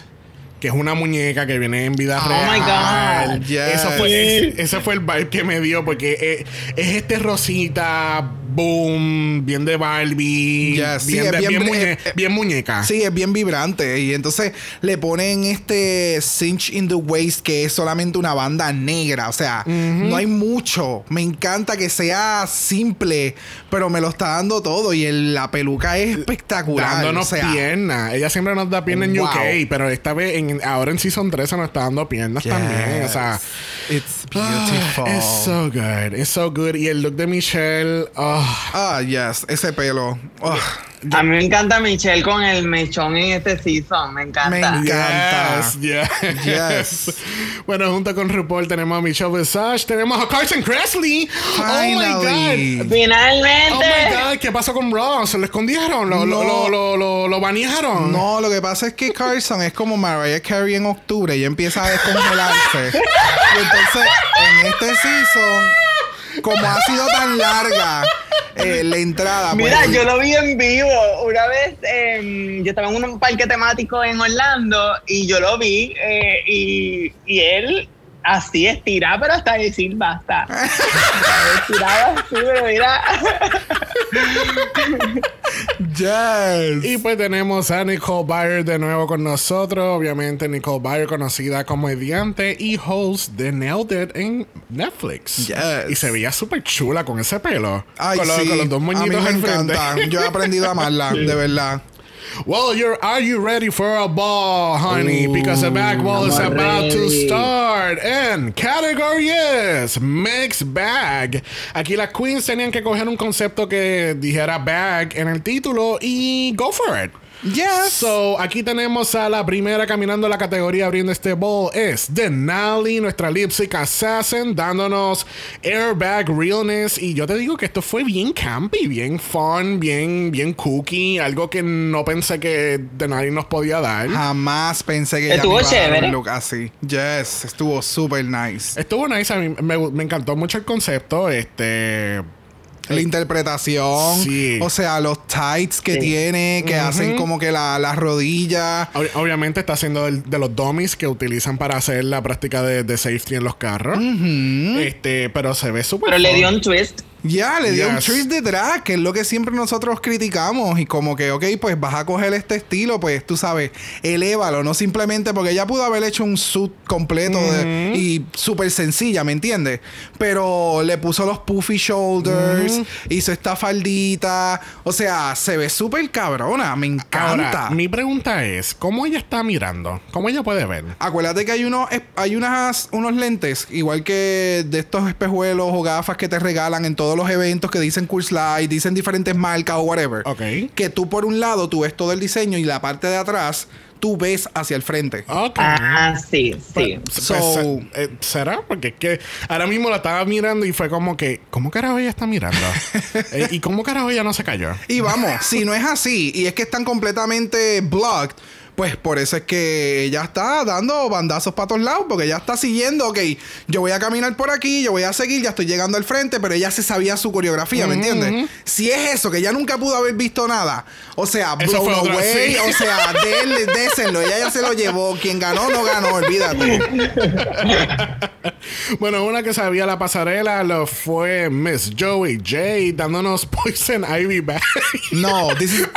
Que es una muñeca que viene en vida Oh real. my God. Yes. Eso fue, ese, ese fue el vibe que me dio. Porque es, este rosita, boom, bien de Barbie. Yes, bien, es de- bien bien, bri- muñe- bien muñeca. Sí, es bien vibrante. Y entonces le ponen este cinch in the waist que es solamente una banda negra. O sea, no hay mucho. Me encanta que sea simple, pero me lo está dando todo. Y el- la peluca es espectacular. Dándonos o sea, piernas. Ella siempre nos da piernas en. UK, pero esta vez, en, ahora en Season 13 nos está dando piernas también. O sea, It's beautiful. it's so good. It's so good. Y el look de Michelle, ah, Ah, yes. Ese pelo. Ah, A mí me encanta Michelle con el mechón en este season, me encanta. Me encanta. Yes, yes. Yes. bueno, junto con RuPaul tenemos a Michelle Visage, tenemos a Carson Kressley. Oh my Finally. God. Finalmente. Oh my God, ¿qué pasó con Ross? ¿Se lo escondieron? ¿Lo, No. lo, lo, lo, lo banearon? No, lo que pasa es que Carson es como Mariah Carey en octubre y empieza a descongelarse. y entonces, en este season, como ha sido tan larga eh, la entrada, pues, Mira, yo lo vi en vivo. Una vez em, yo estaba en un parque temático en Orlando y yo lo vi eh, y, y él así estirado, pero hasta decir basta. Estirado así, pero mira. Yes. Y pues tenemos a Nicole Byer de nuevo con nosotros. Obviamente, Nicole Byer, conocida como comediante y host de Nailed It en Netflix. Yes. Y se veía súper chula con ese pelo. Ay, con, los- sí. con los dos a mí moñitos me. Yo he aprendido a amarla, de verdad. Well, you're are you ready for a ball, honey? Ooh, Because the back ball is about to start. And category is mixed bag. Aquí las queens tenían que coger un concepto que dijera bag en el título y go for it. Yes. So, aquí tenemos a la primera caminando la categoría abriendo este bowl es Denali, nuestra lipstick assassin, dándonos airbag realness. Y yo te digo que esto fue bien campy, bien fun, bien, bien cookie, algo que no pensé que Denali nos podía dar. Jamás pensé que ella Estuvo me iba a dar chévere. un look así. Yes, estuvo super nice. Estuvo nice, a mí me, me encantó mucho el concepto. Este. La interpretación, Sí. o sea, los tights que Sí. tiene, que hacen como que la, las rodillas. ob- Obviamente está haciendo del- de los dummies que utilizan para hacer la práctica de, de safety en los carros. Este, pero se ve súper Pero le dio un twist. Ya, le dio un twist de drag, que es lo que siempre nosotros criticamos. Y como que, ok, pues vas a coger este estilo, pues tú sabes, elévalo, no simplemente porque ella pudo haber hecho un suit completo de- y súper sencilla, ¿me entiendes? Pero le puso los puffy shoulders, hizo esta faldita, o sea, se ve súper cabrona, me encanta. Ahora, mi pregunta es, ¿cómo ella está mirando? ¿Cómo ella puede ver? Acuérdate que hay unos hay unas unos lentes igual que de estos espejuelos o gafas que te regalan en todos los eventos que dicen Cool Slide, dicen diferentes marcas o whatever. Ok. Que tú por un lado tú ves todo el diseño y la parte de atrás tú ves hacia el frente. Ok. Ah, sí, sí. Pues, So- eh, eh, ¿Será? Porque es que ahora mismo la estaba mirando y fue como que, ¿cómo carajo ella está mirando? Eh, ¿Y cómo carajo ella no se cayó? Y vamos, si no es así y es que están completamente blocked, pues por eso es que ella está dando bandazos para todos lados, porque ella está siguiendo, ok, yo voy a caminar por aquí, yo voy a seguir, ya estoy llegando al frente, pero ella se sabía su coreografía, ¿me entiendes? Si es eso, que ella nunca pudo haber visto nada, o sea, otra- away, sí. o sea, denle, désenlo, ella ya se lo llevó, quien ganó, no ganó, olvídate. Bueno, una que sabía la pasarela lo fue Miss Joey J dándonos Poison Ivy Bag. No, this is,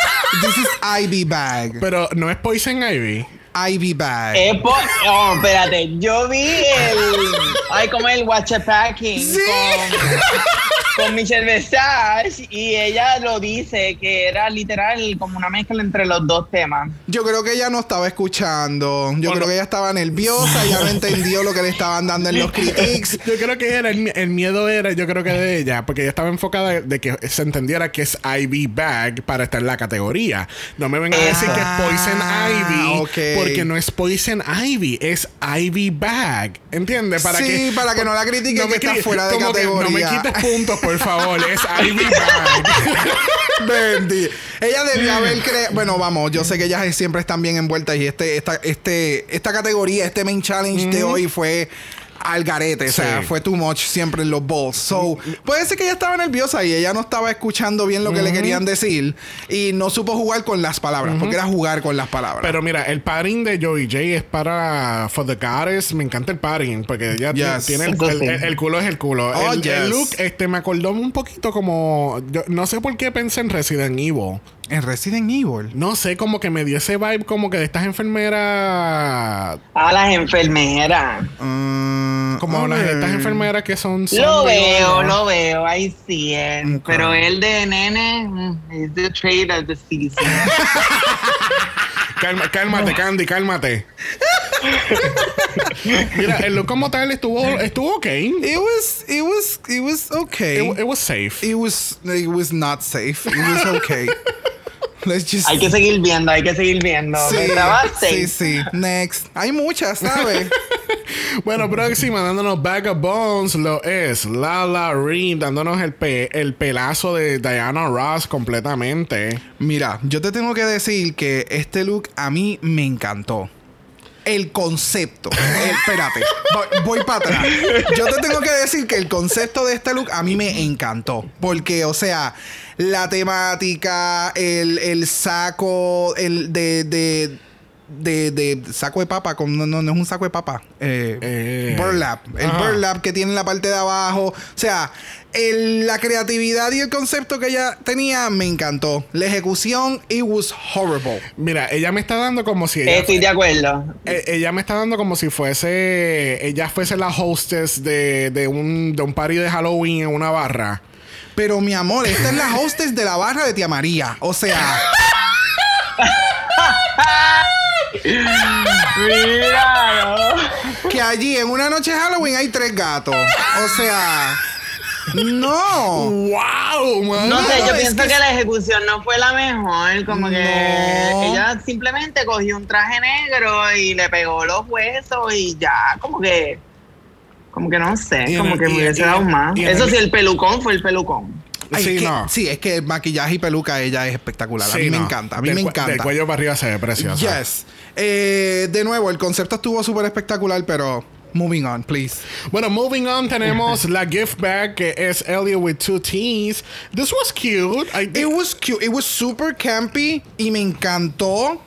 this is Ivy Bag. Pero no es Poison Ivy. Ivy Bag. Es po- oh, espérate, yo vi el. Ay, como el Watch a Packing Sí. con, con Michelle Visage y ella lo dice que era literal como una mezcla entre los dos temas. Yo creo que ella no estaba escuchando. Yo Bueno. creo que ella estaba nerviosa. Ya no entendió lo que le estaban dando en los critiques. Yo creo que era el, el miedo era, yo creo que de ella, porque ella estaba enfocada de que se entendiera que es Ivy Bag para estar en la categoría. No me vengan a decir que es Poison Ah, Ivy, ok. Porque no es Poison Ivy, es Ivy Bag. ¿Entiendes? Para Sí, que, para que no la critiquen que está fuera de que no me categoría. quites puntos, por favor. Es Ivy Bag. Bendy. Ella debió haber creado. Bueno, vamos, yo sé que ellas siempre están bien envueltas y este, esta, este, esta categoría, este main challenge de hoy fue al garete. O sea, Sí. fue too much siempre en los balls. So, puede ser que ella estaba nerviosa y ella no estaba escuchando bien lo que le querían decir y no supo jugar con las palabras, porque era jugar con las palabras. Pero mira, el padding de Joey J es para For the Goddess. Me encanta el padding porque ella Yes. tiene el, el- sí. el- el culo es el culo. Oh, el, el yes. look este me acordó un poquito como yo no sé por qué pensé en Resident Evil. En Resident Evil. No sé, como que me dio ese vibe como que de estas enfermeras A las enfermeras. Mm, como las ok. estas enfermeras que son, Lo veo, lo veo, ahí sí es. Pero el de nene mm, es the trade of the season. Calma- cálmate, Candy, cálmate. Mira, el look como tal estuvo estuvo ok. It, It was, it was, it was okay. it was safe. It was, it was not safe. It was okay. Let's just. hay que seguir viendo, hay que seguir viendo. Sí, sí, sí. Next. Hay muchas, ¿sabes? Bueno, próxima, dándonos Bag of Bones, lo es Lala Reed, dándonos el, pe- el pelazo de Diana Ross completamente. Mira, yo te tengo que decir que este look a mí me encantó. El concepto. Eh, espérate, voy, para atrás. Yo te tengo que decir que el concepto de este look a mí me encantó. Porque, o sea, la temática, el, el saco, el de, de, de, de saco de papa, con, no, no, no es un saco de papa. Eh, Eh, burlap. El ajá. burlap que tiene en la parte de abajo. O sea, el- la creatividad y el concepto que ella tenía me encantó. La ejecución, it was horrible. Mira, ella me está dando como si ella, Estoy de acuerdo. eh, ella me está dando como si fuese ella fuese la hostess de, de un de un party de Halloween en una barra. Pero mi amor, esta es la hostess de la barra de Tía María. O sea, Mira, que allí en una noche de Halloween hay tres gatos. O sea, no. ¡Wow! man! No sé, yo es pienso que- que, la ejecución no fue la mejor. Como que ella simplemente cogió un traje negro y le pegó los huesos y ya, como que. Como que no sé, Y como el- que me hubiese dado más. Eso el- sí, el pelucón fue el pelucón. Ay, sí, es que- no. sí, es que el maquillaje y peluca ella es espectacular. a Sí, mí me encanta. A mí Del me encanta. Del cuello para arriba se ve precioso. Yes. Eh, de nuevo, el concepto estuvo súper espectacular, pero moving on, please. Bueno, moving on, tenemos la gift bag que es Elliot with two T's. This was cute. I It was cute. It was super campy y me encantó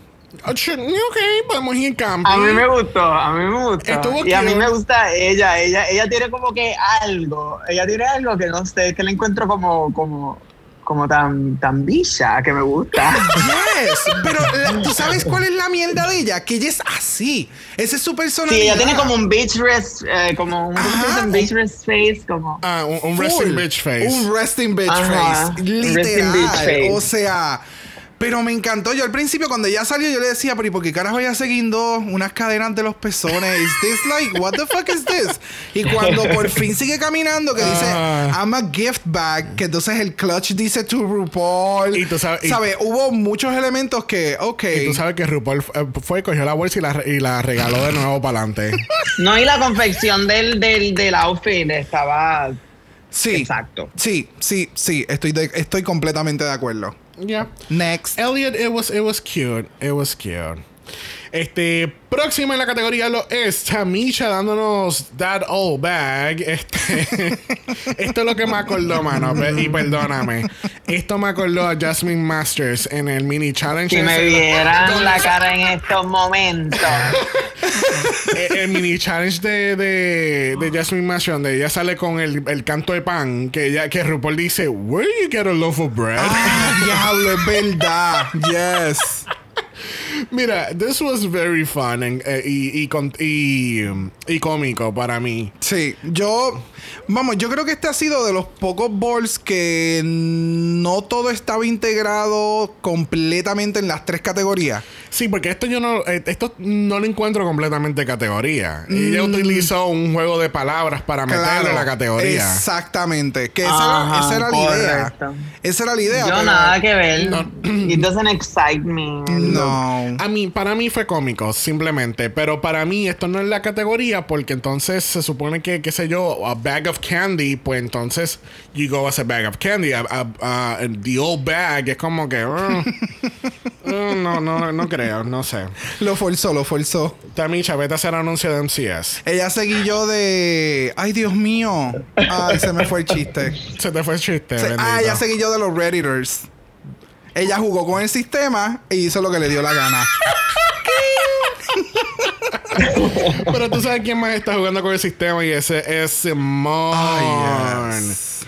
Oh, ok, podemos ir camping. A mí me gustó, a mí me gustó. Estuvo y a mí me gusta ella, ella, ella tiene como que algo, ella tiene algo que no sé, que la encuentro como, como, como tan, tan bicha, que me gusta. Yes, pero la- tú sabes cuál es la mierda de ella, que ella es así. Esa es su personalidad. Sí, ella tiene como un beach rest, eh, como un, ¿cómo se Ajá, dice? Un beach rest face, como. Ah, un, un resting bitch face. Un resting bitch Ajá, face. Literal. resting bitch face. O sea. Pero me encantó. Yo al principio, cuando ella salió, yo le decía, pero ¿y por qué carajo ella siguiendo unas cadenas de los pezones? ¿Is this like, what the fuck is this? Y cuando por fin sigue caminando, que dice, Ah. I'm a gift bag, que entonces el clutch dice to RuPaul. Y tú sabes-. Hubo muchos elementos que, ok. Y tú sabes que RuPaul eh, fue, cogió la bolsa y la, y la regaló de nuevo para adelante. No, y la confección del, del, del outfit estaba sí. exacto. Sí, sí, sí. Estoy, de- estoy completamente de acuerdo. Yeah. Next. Elliot, it was, it was cute. It was cute. Este, próxima en la categoría lo es Tamisha dándonos that old bag. Este, esto es lo que me acordó, mano. Y perdóname. Esto me acordó a Jasmine Masters en el mini challenge. Si me vieran la cara en estos momentos. el, el mini challenge de, de, de Jasmine Masters, donde ella sale con el, el canto de pan, que ella, que RuPaul dice, Where you get a loaf of bread? Ah, diablo, es verdad. Yes. Mira, this was very fun and, eh, y, y, y, y cómico para mí. Sí, yo. Vamos, yo creo que este ha sido de los pocos balls que no todo estaba integrado completamente en las tres categorías. Sí, porque esto yo no, eh, esto no lo encuentro completamente categoría. Ella Mm. utilizó un juego de palabas para meterle la categoría. Exactamente. Que esa, era, Ajá, esa era la idea. Esa era la idea. Yo pero- nada que ver. No. It doesn't excite me. No. A mí, para mí fue cómico, simplemente. Pero para mí esto no es la categoría porque entonces se supone que, qué sé yo, a bag of candy, pues entonces you go as a bag of candy. A, a- a- the old bag es como que... uh, uh, no, no, no creo, no sé. Lo forzó, lo forzó. Tamisha, vete a hacer anuncio de MCS. Ella seguí yo de. Ay, Dios mío. Ay, se me fue el chiste. Se te fue el chiste, Se- ah, ella seguí yo de los Redditors. Ella jugó con el sistema y hizo lo que le dio la gana. Pero tú sabes quién más está jugando con el sistema y ese es Simón. Yes.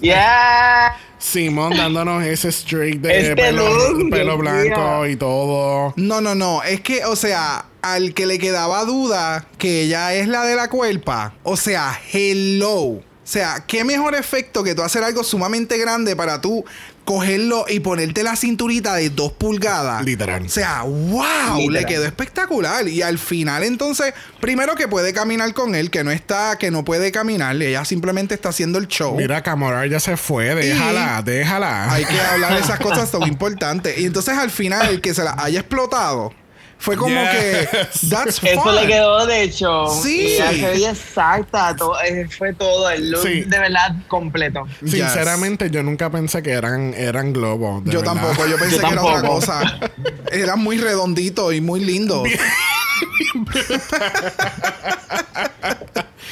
Yeah. Simón dándonos ese streak de Este pelo, look, pelo Dios blanco y todo. No, no, no. Es que, o sea, al que le quedaba duda que ella es la de la cuerpa, o sea, hello. O sea, qué mejor efecto que tú hacer algo sumamente grande para tú cogerlo y ponerte la cinturita de dos pulgadas. Literal. O sea, wow, Literal. le quedó espectacular. Y al final, entonces, primero que puede caminar con él, que no está, que no puede caminar, ella simplemente está haciendo el show. Mira, Camorar ya se fue. Déjala, déjala. Hay que hablar de esas cosas son importantes. Y entonces al final, el que se la haya explotado fue como Yes. que that's Eso le quedó de hecho. Sí. Y ella se veía exacta. todo- eh, fue todo el look Sí. de verdad completo. Sinceramente, yo nunca pensé que eran, eran globos. Yo verdad. tampoco, yo pensé Yo que era otra cosa. Era muy redondito y muy lindo.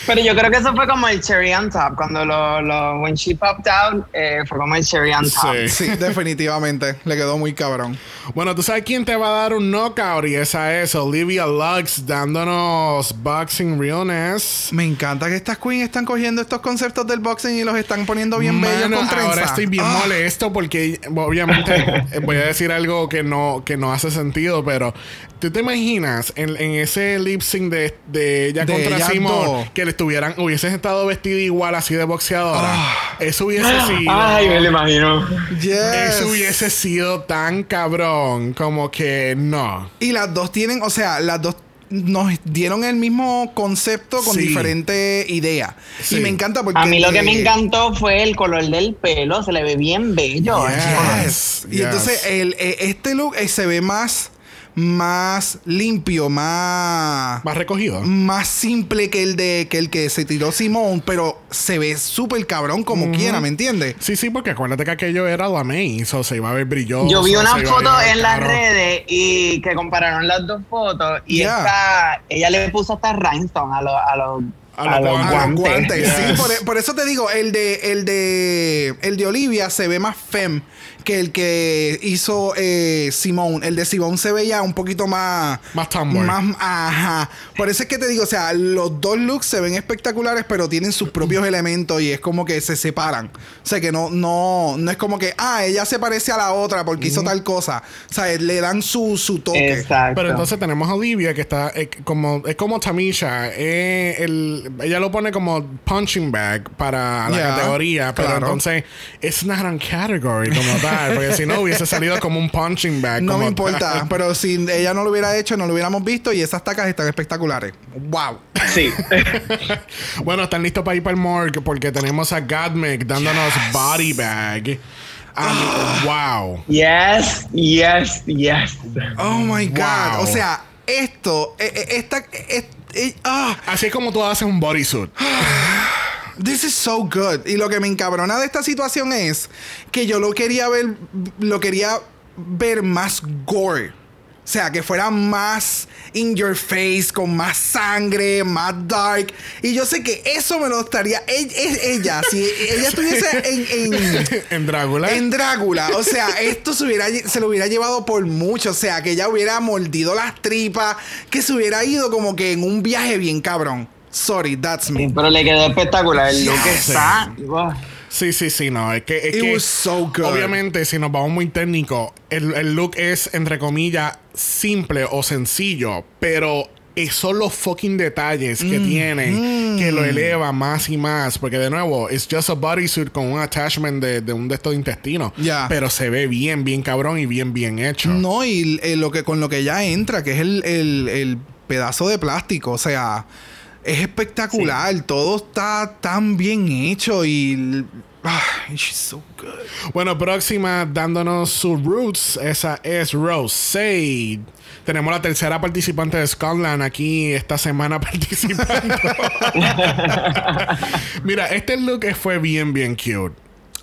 Pero yo creo que eso fue como el cherry on top. Cuando lo, lo when she popped out, eh, fue como el cherry on top. Sí. Sí, definitivamente. Le quedó muy cabrón. Bueno, tú sabes quién te va a dar un knockout y esa es Olivia Lux dándonos boxing realness. Me encanta que estas queens están cogiendo estos conceptos del boxing y los están poniendo bien bellos con trenza. ahora estoy bien Ah, molesto porque obviamente eh, voy a decir algo que no, que no hace sentido, pero ¿tú te imaginas en, en ese lip sync de, de ella De contra ellas Simón que le estuvieran, hubiesen estado vestido igual así de boxeadora? Ah. Eso hubiese sido. Ay, me lo imagino. Yes. Eso hubiese sido tan cabrón como que no. Y las dos tienen, o sea, las dos nos dieron el mismo concepto con Sí. diferente idea. Sí. Y me encanta porque... A mí lo que eh, me encantó fue el color del pelo. Se le ve bien bello. Yes, Y yes. entonces el, eh, este look eh, se ve más, más limpio, más, Más recogido. más simple que el de que el que se tiró Simón, pero se ve súper cabrón como quiera, ¿me entiendes? Sí, sí, porque acuérdate que aquello era la main, so se iba a ver brilloso. Yo vi una foto en las redes y que compararon las dos fotos y Yeah. esta, ella le puso hasta rhinestone a los a los A los A los guantes. guantes, sí, por, por eso te digo, el de, el de el de Olivia se ve más fem que el que hizo eh, Simone. El de Simone se veía un poquito más. Más tomboy. Más, ajá. Por eso es que te digo, o sea, los dos looks se ven espectaculares, pero tienen sus propios elementos y es como que se separan. O sea, que no, no, no es como que, ah, ella se parece a la otra porque hizo tal cosa. O sea, le dan su, su toque. Exacto. Pero entonces tenemos a Olivia que está eh, como es como Tamisha, eh, el- ella lo pone como punching bag para la Ya, categoría, pero claro. entonces es una gran category como tal, porque si no hubiese salido como un punching bag. No como me importa, tal. pero si ella no lo hubiera hecho, no lo hubiéramos visto y esas tacas están espectaculares. ¡Wow! Sí. bueno, están listos para ir para el morgue porque tenemos a Godmik dándonos body bag. Ah, wow. yes, yes, yes. Oh my God. Wow. O sea, esto, eh, eh, esta, eh, ah, Así es como tú haces un bodysuit. This is so good. Y lo que me encabrona de esta situación es que yo lo quería ver, lo quería ver más gore. O sea, que fuera más in your face, con más sangre, más dark. Y yo sé que eso me lo estaría. e- e- Ella, si ella estuviese en- en en Drácula. en Drácula, o sea, esto se, hubiera, se lo hubiera llevado por mucho. O sea, que ella hubiera mordido las tripas, que se hubiera ido como que en un viaje bien cabrón. Sorry, that's me. Pero le quedó espectacular. El look Yes. está. wow. Sí, sí, sí, no. Es que. Es It que was so good. Obviamente, si nos vamos muy técnico, el, el look es, entre comillas, simple o sencillo, pero esos son los fucking detalles Mm, que tiene que lo eleva más y más. Porque, de nuevo, es just a bodysuit con un attachment de, de un de estos intestinos. Ya. Pero se ve bien, bien cabrón y bien, bien hecho. No, y eh, lo que con lo que ya entra, que es el, el- el pedazo de plástico, o sea, es espectacular, todo está tan bien hecho y ah, she's so good. Bueno, próxima dándonos sus roots, esa es Rose. Tenemos la tercera participante de Scotland aquí esta semana participando. Mira, este look fue bien, bien cute.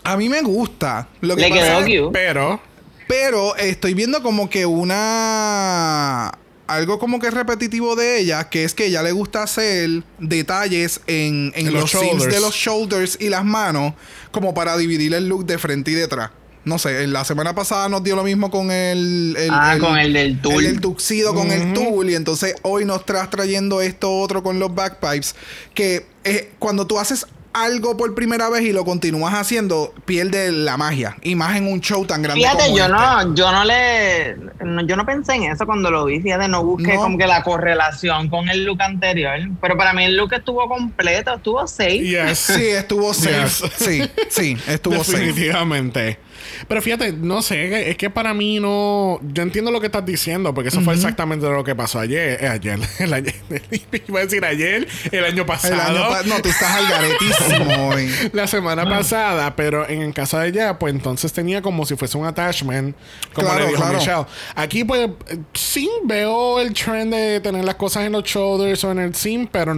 A mí me gusta. Lo que Le pasa quedó es- cute. Pero, Pero estoy viendo como que una. Algo como que repetitivo de ella, que es que ella le gusta hacer detalles en, en En los, los seams de los shoulders y las manos, como para dividir el look de frente y detrás. No sé, en la semana pasada nos dio lo mismo con el. el- Ah, con el del tul. El, tuxido con el tul. Y entonces hoy nos estás trayendo esto otro con los backpipes. Que eh, cuando tú haces algo por primera vez y lo continúas haciendo, pierde la magia. Y más en un show tan grande Fíjate, como yo este. no, yo no le, no- yo no pensé en eso cuando lo vi, fíjate, no busqué No. como que la correlación con el look anterior, pero para mí el look estuvo completo, estuvo safe. yes. Sí, estuvo safe. Yes. Sí, sí, estuvo safe. Definitivamente. Pero fíjate, no sé, es que para mí no. Yo entiendo lo que estás diciendo, porque eso fue exactamente lo que pasó ayer. eh, ayer, el año, iba a decir ayer, el año pasado. El año pa- no, tú estás al garetísimo La semana pasada, pero en el caso de ella, pues entonces tenía como si fuese un attachment, como Claro, le dijo claro. Michelle. Aquí, pues, sí veo el trend de tener las cosas en los shoulders o en el seam, pero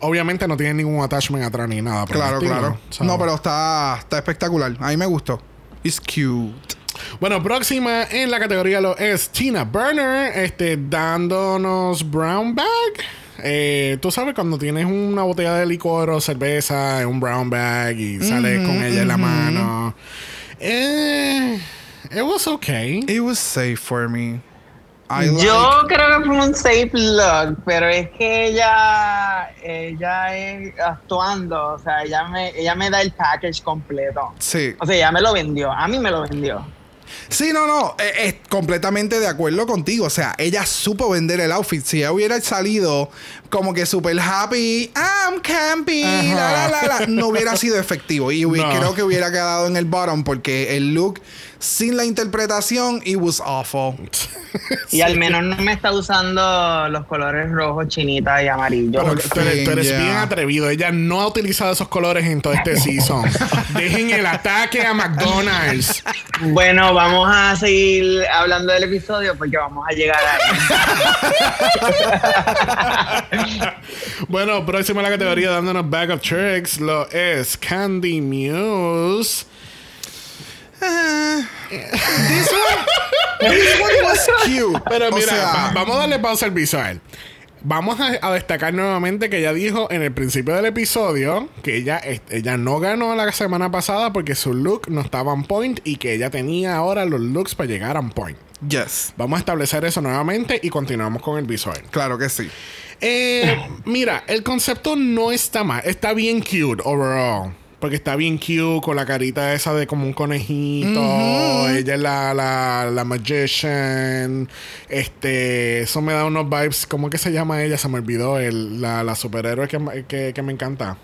obviamente no tiene ningún attachment atrás ni nada. Claro, claro. So- No, pero está, está espectacular. A mí me gustó. It's cute. Bueno, próxima en la categoría lo es Tina Burner, este, dándonos brown bag. Eh, Tú sabes cuando tienes una botella de licor o cerveza en un brown bag y sales con ella en la mano. Eh, it was okay. It was safe for me. I like- Yo creo que fue un safe look, pero es que ella, ella es actuando, o sea, ella me, ella me da el package completo. Sí. O sea, ella me lo vendió, a mí me lo vendió. Sí, no, no. eh, eh, completamente de acuerdo contigo. O sea, ella supo vender el outfit. Si ella hubiera salido como que super happy, I'm campy, la, la, la, la, no hubiera sido efectivo. Y No. creo que hubiera quedado en el bottom porque el look sin la interpretación, it was awful. Y al menos no me está usando los colores rojo, chinita y amarillo. Pero, es ya. bien atrevido. Ella no ha utilizado esos colores en todo este season. Dejen el ataque a McDonald's. Bueno, vamos a seguir hablando del episodio porque vamos a llegar ahí. Bueno, próxima a la categoría dándonos bag of tricks lo es Candy Muse. This one, this one was cute. Pero O mira, sea, va- vamos a darle pausa al visual. Vamos a, a destacar nuevamente que ella dijo en el principio del episodio que ella, ella no ganó la semana pasada porque su look no estaba on point y que ella tenía ahora los looks para llegar on point. Yes. Vamos a establecer eso nuevamente y continuamos con el visual. Claro que sí. Eh, mira, el concepto no está mal. Está bien cute overall. Porque está bien cute con la carita esa de como un conejito. Ella es la, la, la magician. Este. Eso me da unos vibes. ¿Cómo que se llama ella? Se me olvidó. El, la, la superhéroe que, que, que me encanta.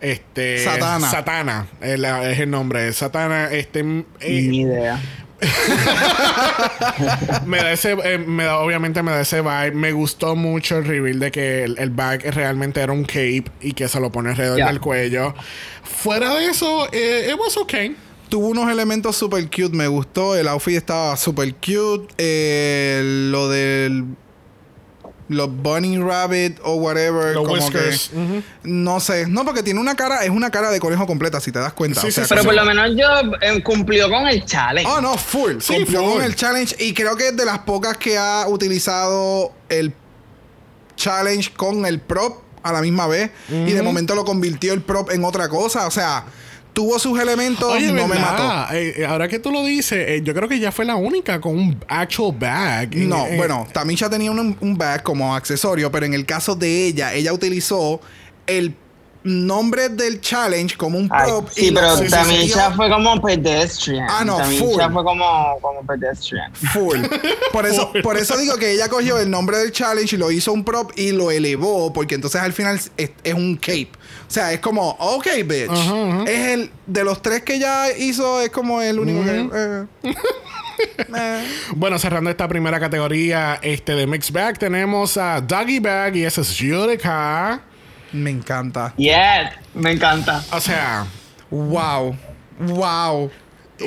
Este. Satana. Satana. Es, la- es el nombre. Satana. Este. eh, Ni idea. me da ese, eh, me da, obviamente me da ese vibe. Me gustó mucho el reveal de que el, el bag realmente era un cape y que se lo pone alrededor del cuello. Fuera de eso, eh, it was okay. Tuvo unos elementos super cute, me gustó. El outfit estaba super cute. Eh, lo del. Los bunny rabbit o whatever. Los como whiskers. que-. No sé. No, porque tiene una cara. Es una cara de conejo completa, si te das cuenta. Sí, O sea, sí, Pero por lo menos yo eh, cumplió con el challenge. Oh, no, full. Sí, Cumplió full. con el challenge. Y creo que es de las pocas que ha utilizado el challenge con el prop a la misma vez. Y de momento lo convirtió el prop en otra cosa. O sea, tuvo sus elementos, Oye, no me mató. Eh, eh, ahora que tú lo dices, eh, yo creo que ya fue la única con un actual bag. No, eh, bueno, Tamisha tenía un, un bag como accesorio, pero en el caso de ella, ella utilizó el nombre del challenge como un Ay, prop. sí, lo pero Tamisha fue como pedestrian. Ah, no, Tamisha full. fue como, como pedestrian. Full. Por eso, por eso digo que ella cogió el nombre del challenge y lo hizo un prop y lo elevó, porque entonces al final es, es un cape. O sea, es como, ok, bitch. Es el de los tres que ella hizo, es como el único que. eh. Eh. Bueno, cerrando esta primera categoría este de Mixed Bag, tenemos a Doggy Bag y ese es Yudica. Me encanta. Yes, me encanta. O sea, Wow. Wow.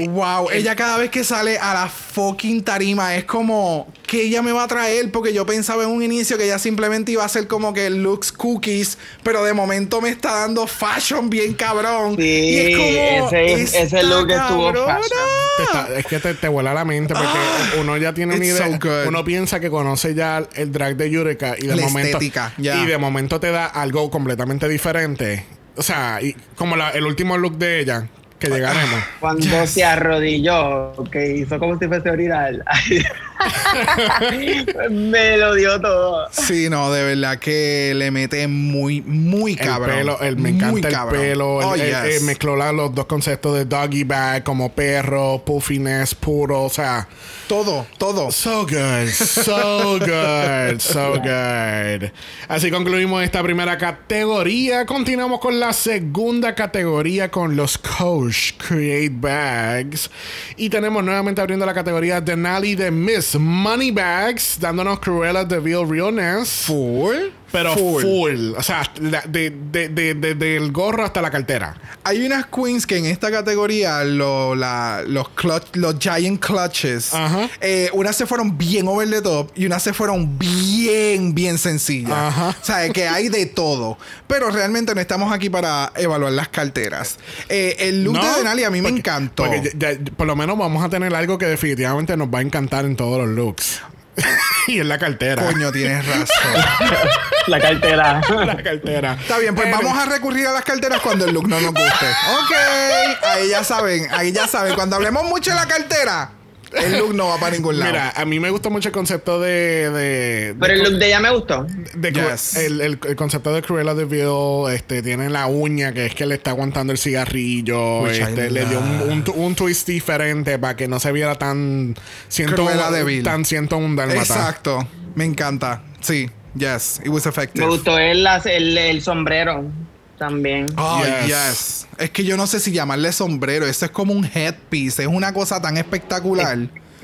Wow. Ella cada vez que sale a la fucking tarima es como que ella me va a traer porque yo pensaba en un inicio que ella simplemente iba a ser como que looks cookies, pero de momento me está dando fashion bien cabrón. Sí, y es como ese- "Esta ese look estuvo cabrona". fashion. te está- es que te, te vuela la mente porque uno ya tiene una Ah, idea. so uno piensa que conoce ya el drag de Yurika y de La momento estética, y de momento te da algo completamente diferente. O sea, y como la- el último look de ella que llegaremos. Cuando se arrodilló, que hizo como si fuese a orinar. me lo dio todo. Sí, no, de verdad que le mete muy, muy El cabrón. pelo, el, me Muy encanta el cabrón. pelo. Oh, el- el- yes. el mezcló los dos conceptos de doggy bag como perro, puffiness puro. O sea, Todo, todo. So good, so good, so good. Así concluimos esta primera categoría. Continuamos con la segunda categoría con los Coach Create Bags. Y tenemos nuevamente abriendo la categoría Denali de Miss Moneybags, dándonos Cruella de Vil Realness. Full. Pero full. O sea, de, de- de- de- del gorro hasta la cartera. Hay unas queens que en esta categoría, lo- la- los, clutch- los giant clutches, Ajá. eh, unas se fueron bien over the top y unas se fueron bien, bien sencillas. Ajá. O sea, que hay de todo. Pero realmente no estamos aquí para evaluar las carteras. Eh, el look ¿No? de Denali a mí me encantó. Porque ya- ya- por lo menos vamos a tener algo que definitivamente nos va a encantar en todos los looks. y en la cartera. Coño, tienes razón. La cartera. la cartera. Está bien, pues Pero- vamos a recurrir a las carteras cuando el look no nos guste. Ok, ahí ya saben, ahí ya saben. Cuando hablemos mucho de la cartera, el look no va para ningún lado. Mira, a mí me gusta mucho el concepto de. de, Pero de- el look de ella me gustó. de Yes. el, el- el concepto de Cruella de Vil este, tiene la uña que es que le está aguantando el cigarrillo. Este, le dio un, un, un twist diferente para que no se viera tan. Siento, Cruella de Vil. Tan siento un dálmata. Exacto, me encanta. Sí, yes, it was effective. Me gustó el, el, el sombrero también. Oh, Yes. yes. Es que yo no sé si llamarle sombrero. Eso es como un headpiece. Es una cosa tan espectacular.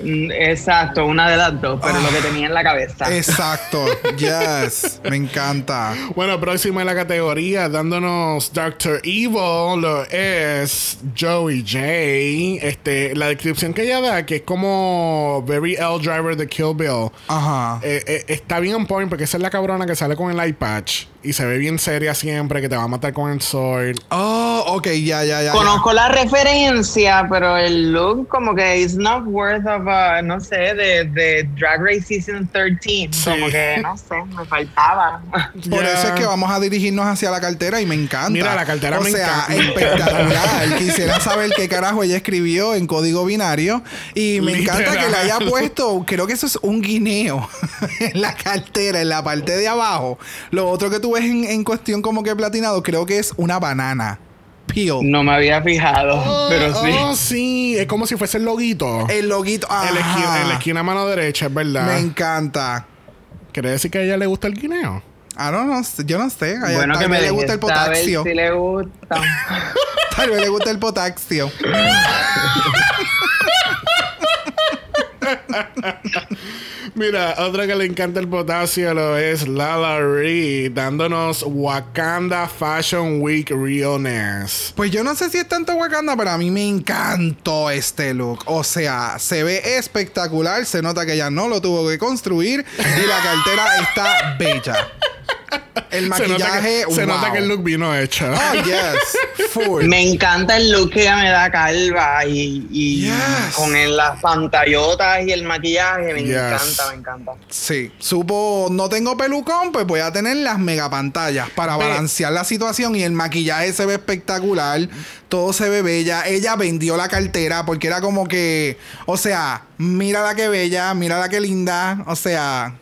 Exacto, una de las dos, pero Ah. lo que tenía en la cabeza. Exacto. Yes. Me encanta. Bueno, próximo en la categoría, dándonos Doctor Evil, lo es Joey J. Este, la descripción que ella da, que es como Very L Driver de Kill Bill. Ajá. eh, eh, está bien on point porque esa es la cabrona que sale con el eye patch. y se ve bien seria siempre, que te va a matar con el sword. Oh, ok, ya, ya, ya. Conozco la referencia, pero el look como que it's not worth of, a, no sé, de, de Drag Race Season 13. Sí. Como que, no sé, me faltaba. Por eso es que vamos a dirigirnos hacia la cartera y me encanta. Mira, la cartera o me sea, encanta, espectacular. Quisiera saber qué carajo ella escribió en código binario. Y me encanta que le haya puesto, creo que eso es un guineo en la cartera, en la parte de abajo. Lo otro que tú ves en, en cuestión como que platinado, creo que es una banana. Peel. No me había fijado, Oh, pero sí. oh, sí, es como si fuese el loguito. El loguito. En la, esquina, ajá. en la esquina mano derecha, es verdad. Me encanta. ¿Quiere decir que a ella le gusta el guineo? Ah, no, no, yo no sé. A ella Bueno, tal que me le gusta el potasio. si le gusta. Tal vez le gusta el potasio. Mira, otra que le encanta el potasio lo es Lala Reed, dándonos Wakanda Fashion Week Realness. Pues yo no sé si es tanto Wakanda, pero a mí me encantó este look. O sea, se ve espectacular. Se nota que ella no lo tuvo que construir. Y la cartera está bella. El Se nota, maquillaje, que, se wow. nota que el look vino hecho. Oh, yes. Full. Me encanta el look que ella me da calva y, y Yes. con el- las pantallotas y el maquillaje. Me Yes. encanta, me encanta. Sí, supo, no tengo pelucón, pues voy a tener las megapantallas para Pe- balancear la situación y el maquillaje se ve espectacular, todo se ve bella. Ella vendió la cartera porque era como que, o sea, mira la que bella, mira la que linda, o sea,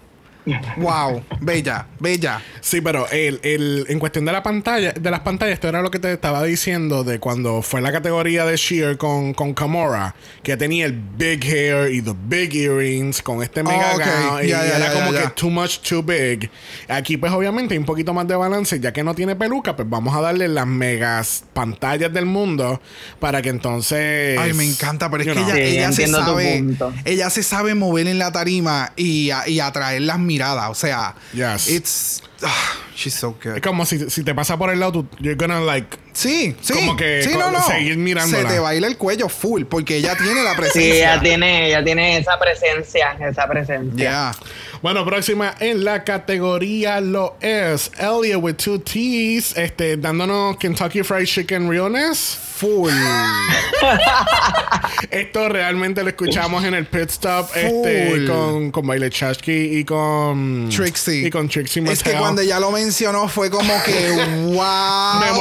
wow, bella, bella. Sí, pero el, el- en cuestión de la pantalla, de las pantallas, esto era lo que te estaba diciendo de cuando fue la categoría de Sheer con, con Kamora, que tenía el big hair y the big earrings con este mega Oh, gown, y, Ya, y ya, era como que too much, too big. Aquí, pues, obviamente, hay un poquito más de balance, ya que no tiene peluca, pues vamos a darle las megas pantallas del mundo para que entonces. Ay, me encanta, pero es que know. ella, Sí, ella se sabe, ella se sabe mover en la tarima y, y atraer las miradas, o sea, Yes. it's, ah, she's so good. Es como si, si te pasa por el lado, tú, you're gonna like. Sí, sí. Como que sí, no, no. seguir mirándola. Se te baila el cuello full porque ella tiene la presencia. Sí, ella tiene, ella tiene esa presencia, esa presencia. Yeah. Bueno, próxima en la categoría lo es Elliot with two T's, este, dándonos Kentucky Fried Chicken Realness. Full. Esto realmente lo escuchamos en el pit stop este, Full. con, con Baile Chachki y con Trixie. Y con Trixie Es que Mattel. cuando ella lo mencionó fue como que wow, Me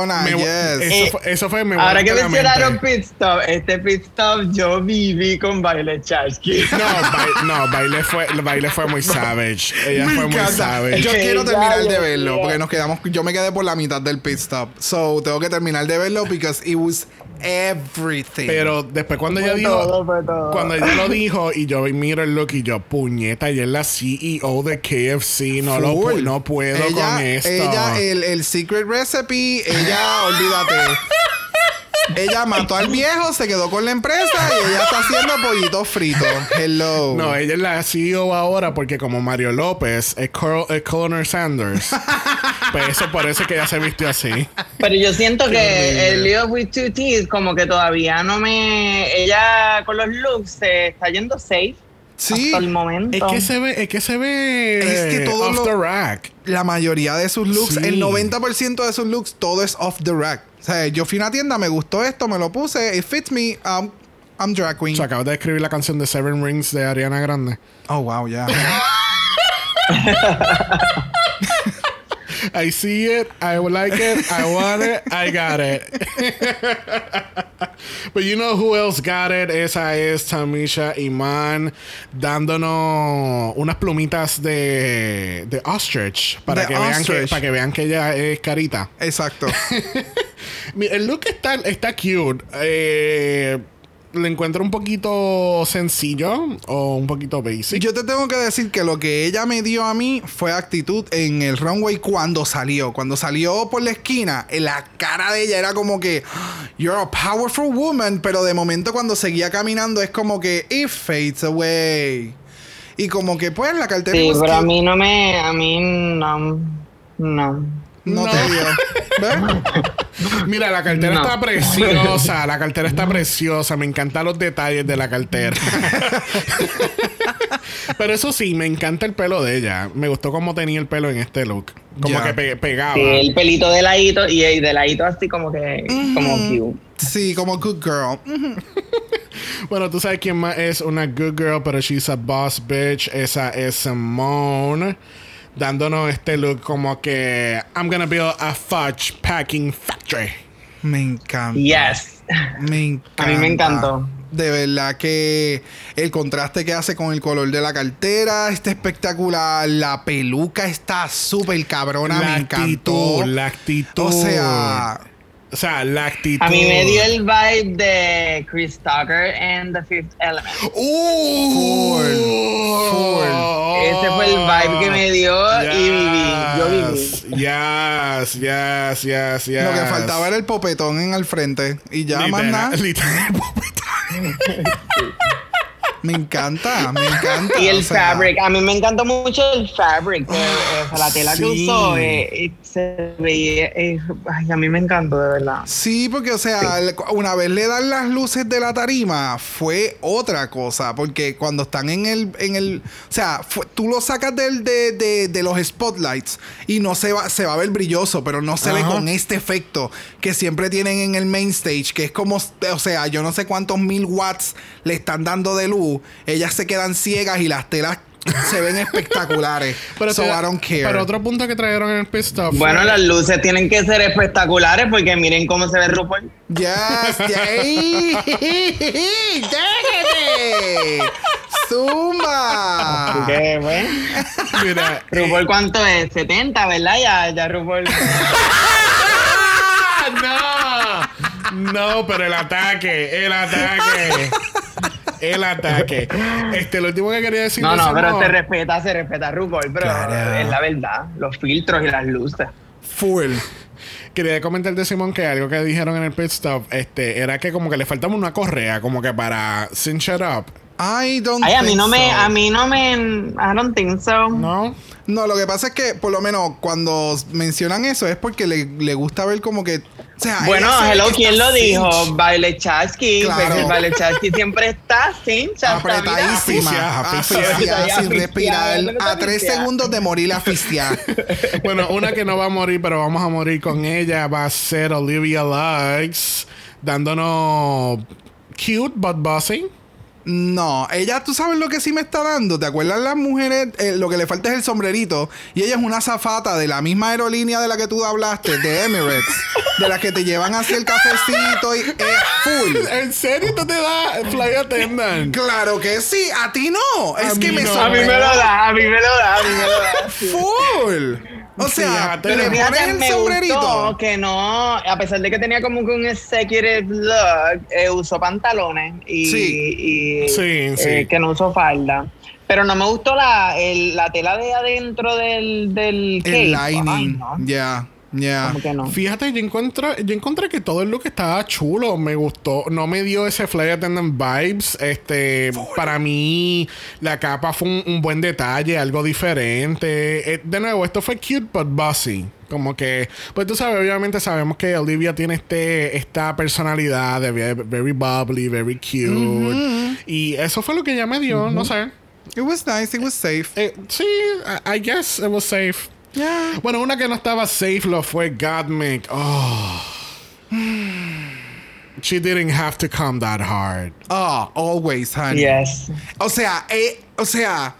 me yes. Eso, fue, eso fue me Ahora que mencionaron pit stop, este pit stop yo viví con Baile Chasky. No, Ba- no, baile fue, baile fue muy savage. Ella Me fue muy savage. Yo quiero terminar de verlo porque nos quedamos. Yo me quedé por la mitad del pit stop, so tengo que terminar de verlo because it was everything. Pero después cuando ella Fue dijo, todo, fue todo. cuando ella lo dijo y yo miro el look y yo puñeta, y es la CEO de KFC, no lo pu- Full. no puedo ella, con esto. Ella, el, el secret recipe, ella, olvídate. Ella mató al viejo, se quedó con la empresa y ella está haciendo pollitos fritos. Hello. no, ella es la CEO ahora porque como Mario López es, Col- es Colonel Sanders. pues eso por eso es que ella se vistió así. Pero yo siento que el Leo with two T's como que todavía no me... Ella con los looks se está yendo safe Sí. hasta el momento. Es que se ve, es que se ve Es que todo off lo- the rack. La mayoría de sus looks, Sí. el 90% de sus looks, todo es off the rack. O sea, yo fui a una tienda, me gustó esto, me lo puse, it fits me, um, I'm drag queen. O sea, acabas de escribir la canción de Seven Rings de Ariana Grande. Oh, wow, ya. I see it, I like it, I want it, I got it. But you know who else got it? Esa es Tamisha Iman dándonos unas plumitas de, de ostrich para que, vean que ostrich. para que vean que ella es carita. Exacto. El look está, está cute. Eh, le encuentro un poquito sencillo o un poquito basic. Yo te tengo que decir que lo que ella me dio a mí fue actitud en el runway cuando salió. Cuando salió por la esquina, en la cara de ella era como que You're a powerful woman. Pero de momento cuando seguía caminando es como que It fades away. Y como que pues la cartera Sí, pero a mí no me... A mí no... No. No, No. te dio. ¿Ves? Mira, la cartera No. está preciosa. La cartera está preciosa. Me encantan los detalles de la cartera. Pero eso sí, me encanta el pelo de ella. Me gustó cómo tenía el pelo en este look. Como Ya. que pe- pegaba. Sí, el pelito de ladito y el de ladito así como que, como cute. Sí, como good girl. Bueno, tú sabes quién más es una good girl, pero she's a boss bitch. Esa es Simone. Dándonos este look como que I'm gonna build a fudge packing factory. Me encanta. Yes. Me encanta. A mí me encantó. De verdad que el contraste que hace con el color de la cartera está espectacular. La peluca está súper cabrona. la me encantó. actitud, la actitud. O sea, o sea, la actitud. A mí me dio el vibe de Chris Tucker and The Fifth Element. Uh, Full, Ese fue el vibe que me dio y viví. Yo viví. Yes, yes, yes, yes. lo que faltaba era el popetón en el frente. Y ya más Literal- nada. literal. Me encanta, me encanta. Y el o sea, fabric, a mí me encantó mucho el fabric, que, o sea, la tela que Sí. usó, eh, eh, se veía, eh, ay, a mí me encantó de verdad. Sí, porque, o sea, una vez le dan las luces de la tarima, fue otra cosa. Porque cuando están en el. En el o sea, fue- tú lo sacas del, de, de- de los spotlights y no se va, se va a ver brilloso, pero no se ve con este efecto que siempre tienen en el main stage, que es como. O sea, yo no sé cuántos mil watts le están dando de luz. Ellas se quedan ciegas y las telas se ven espectaculares. Pero, so te- I don't care. pero otro punto que trajeron en el pit stop. Bueno, fue- las luces tienen que ser espectaculares porque miren cómo se ve RuPaul. Yes, yay. ¡Déjate! ¡Zumba! Mira, RuPaul cuánto es, 70, ¿verdad? Ya, ya RuPaul. ¡Ah, no! No, pero el ataque, el ataque. El ataque. Este, lo último que quería decir. No, no, pero se respeta, se respeta RuPaul, pero Claro. es la verdad, los filtros y las luces. Full. Quería comentar de Simón que algo que dijeron en el pit stop este, era que como que le faltaba una correa, como que para cinch it up. I don't Ay, a mí no me, a mí no me, I don't think so. ¿No? No, lo que pasa es que, por lo menos, cuando mencionan eso es porque le, le gusta ver como que. O sea, Bueno, hello, ¿quién lo dijo? Baile Chasky. Claro. Pues el Baile Chasky siempre está cincha. Apretadísima, Asfixiada, sin respirar, a tres segundos de morir asfixiada. Bueno, una que no va a morir, pero vamos a morir con ella va a ser Olivia Lux, dándonos cute but bossy. No, ella, tú sabes lo que sí me está dando. ¿Te acuerdas las mujeres? Eh, lo que le falta es el sombrerito. Y ella es una zafata de la misma aerolínea de la que tú hablaste, de Emirates. de las que te llevan hacia el cafecito y es full. ¿En serio tú te das fly attendant? Claro que sí, a ti no. Es que me no. A mí me lo sorprende. da, a mí me lo da, a mí me lo da. Full. O sea, Fíjate. le Pero pones el me sombrerito. gustó que no, a pesar de que tenía como que un executive look, eh, usó pantalones y, Sí. y, Sí, eh, sí. que no usó falda. Pero no me gustó la, el- la tela de adentro del, del El lining. no, Ya, ya. como que no. Fíjate, yo encontré, yo encontré que todo el look estaba chulo, me gustó, no me dio ese fly attendant vibes. Este, para mí, la capa fue un, un buen detalle, algo diferente. Eh, de nuevo, esto fue cute but bossy. Como que, pues tú sabes, obviamente sabemos que Olivia tiene este, esta personalidad de ve- very bubbly, very cute. Y eso fue lo que ella me dio, no sé. It was nice, it was safe. Eh, sí, I, I guess it was safe. Yeah. Bueno, una que no estaba safe lo fue Godmik. Oh. She didn't have to come that hard. Oh, always, honey. Yes. O sea, eh, o sea,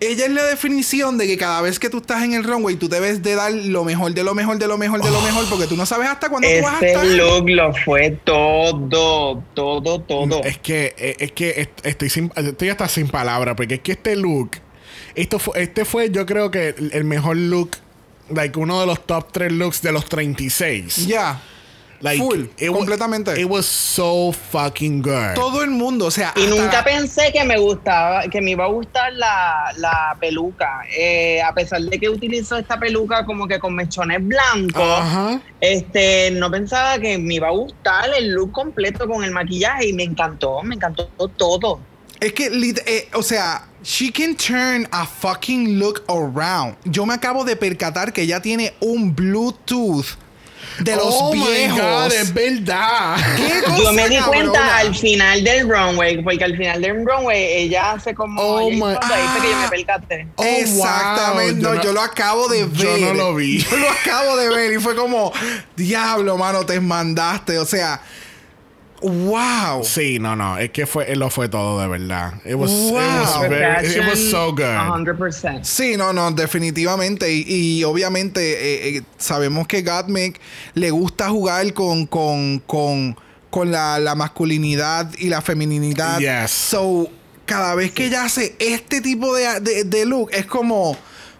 ella es la definición de que cada vez que tú estás en el runway, tú debes de dar lo mejor, de lo mejor, de lo mejor, de lo mejor, porque tú no sabes hasta cuándo tú vas a estar. Ese look lo fue todo, todo, todo. Es que, eh, es que est- estoy, sin, estoy hasta sin palabras, porque es que este look, esto fue, este fue yo creo que el, el mejor look, like uno de los top 3 looks de los 36. Ya. Like, Full, it completamente. it was so fucking good. Todo el mundo, o sea, Y nunca la- pensé que me gustaba, que me iba a gustar la, la peluca. Eh, a pesar de que utilizó esta peluca como que con mechones blancos, este, no pensaba que me iba a gustar el look completo con el maquillaje y me encantó, me encantó todo. Es que, eh, o sea, she can turn a fucking look around. Yo me acabo de percatar que ella tiene un Bluetooth de los oh viejos. My God, es verdad. ¿Qué Yo me di cosa cuenta cabrona? al final del runway, porque al final del runway ella hace como. Oh my- ahí, fue que yo me Ah. percaté. Oh, Exactamente. wow. No, yo lo acabo de ver. yo no lo vi. Yo lo acabo de ver y fue como, diablo, mano, te mandaste. O sea, wow. Sí, no, no, es que fue, lo fue todo de verdad. It was, it was, very- it was so good. 100%. Sí, no, no, definitivamente. Y, y obviamente eh, eh, sabemos que Gottmik le gusta jugar con, con, con, con la, la masculinidad y la feminidad. Yes. So, cada vez que ella hace este tipo de, de, de look, es como,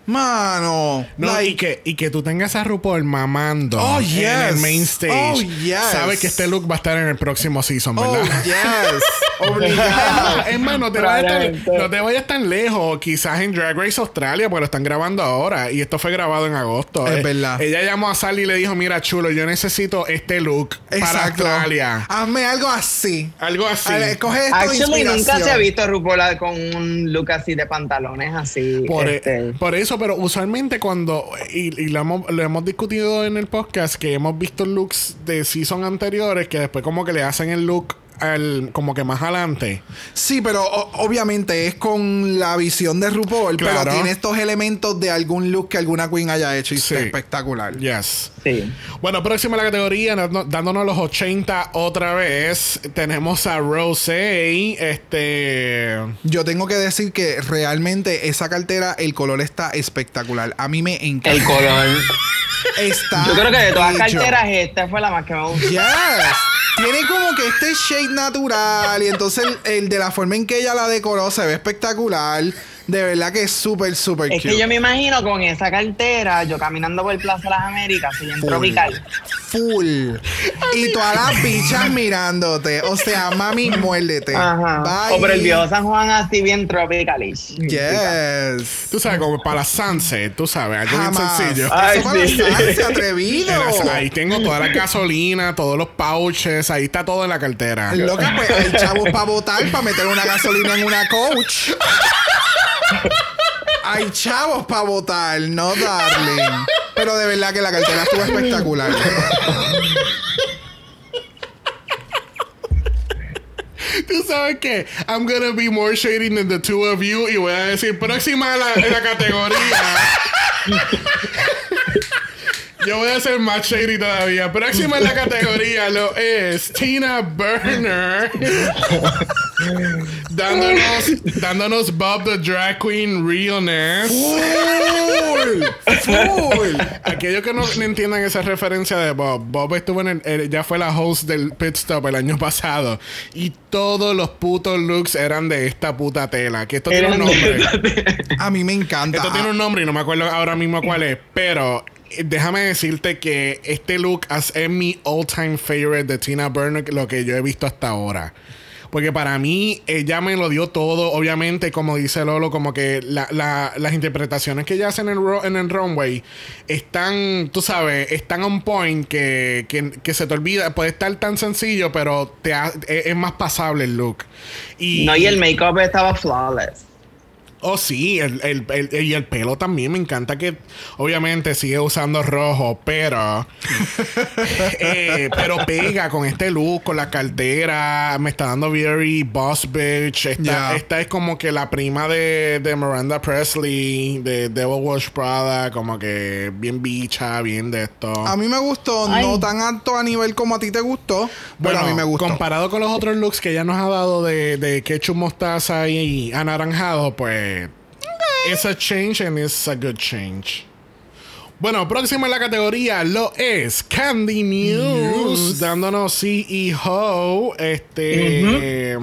mano, No, like, y, que, y que tú tengas a RuPaul mamando Oh, en el yes. main stage. Oh, yes. Sabes que este look va a estar en el próximo season, oh, ¿verdad? yes, Es obligado. más, es más, no te, vayas tan, Probablemente. no te vayas tan lejos. Quizás en Drag Race Australia, pues lo están grabando ahora. Y esto fue grabado en agosto. Es Eh, verdad. Ella llamó a Sally y le dijo: Mira, chulo, yo necesito este look para. Australia. Hazme algo así. Algo así. A ver, coge esto Actually, nunca se ha visto a RuPaul con un look así de pantalones así. Por, e- este. por eso, pero usualmente cuando, y, y lo, hemos, lo hemos discutido en el podcast, que hemos visto looks de season anteriores que después como que le hacen el look al, como que más adelante. Sí, pero o- obviamente es con la visión de RuPaul, Claro. pero tiene estos elementos de algún look que alguna queen haya hecho y Sí. está espectacular. Yes. Sí. Bueno, próxima a la categoría, dándonos los 80 otra vez, tenemos a Rosé, este... Yo tengo que decir que realmente esa cartera, el color está espectacular. A mí me encanta. El color. Está Yo creo que de todas las carteras, esta fue la más que me gustó. Yes. Tiene como que este shade natural y entonces el, de la forma en que ella la decoró se ve espectacular. De verdad que es súper, súper Es cute. que yo me imagino con esa cartera, yo caminando por Plaza de las Américas, así en tropical. Full. Y todas las bichas mirándote. O sea, mami, muérdete. Ajá. Bye. O por el viejo San Juan así bien tropicalish. Yes. Tú sabes, como para la sunset, tú sabes, algo bien Jamás. sencillo. Ay, Eso para sí. atrevido. Mira, Ahí tengo toda la gasolina, todos los pouches, ahí está todo en la cartera. Loca, pues hay chavos para votar, para meter una gasolina en una coach. Hay chavos para votar, no darling. Pero de verdad que la cartera estuvo espectacular. Tú sabes que I'm gonna be more shady than the two of you y voy a decir próxima a la, en la categoría. Yo voy a ser más shady todavía. Próxima en la categoría lo es Tina Burner. dándonos, dándonos Bob the Drag Queen Realness. Full, full. Aquellos que no, entiendan esa referencia de Bob, Bob estuvo en el, ya fue la host del Pit Stop el año pasado y todos los putos looks eran de esta puta tela. Que esto tiene un nombre. A mí me encanta. Esto tiene un nombre y no me acuerdo ahora mismo cuál es, pero déjame decirte que este look es mi all time favorite de Tina Burner, lo que yo he visto hasta ahora. Porque para mí, ella me lo dio todo. Obviamente, como dice Lolo, como que la- la- las interpretaciones que ella hace en el, en el runway están, tú sabes, están on point que, que, que se te olvida. Puede estar tan sencillo, pero te ha- es, es más pasable el look. Y, No, y el make-up estaba flawless. Oh, sí, el, el- el- y el pelo también. Me encanta que, obviamente, sigue usando rojo, pero. eh, pero pega con este look, con la cartera. Me está dando very boss bitch. Esta, esta es como que la prima de, de Miranda Presley, de Devil Wash Prada. Como que bien bicha, bien de esto. A mí me gustó, Ay. no tan alto a nivel como a ti te gustó, pero Bueno, a mí me gustó. comparado con los otros looks que ella nos ha dado de, de ketchup, mostaza y anaranjado, pues it's a change and it's a good change. Bueno, próximo en la categoría lo es Candy News, dándonos CEO. Este.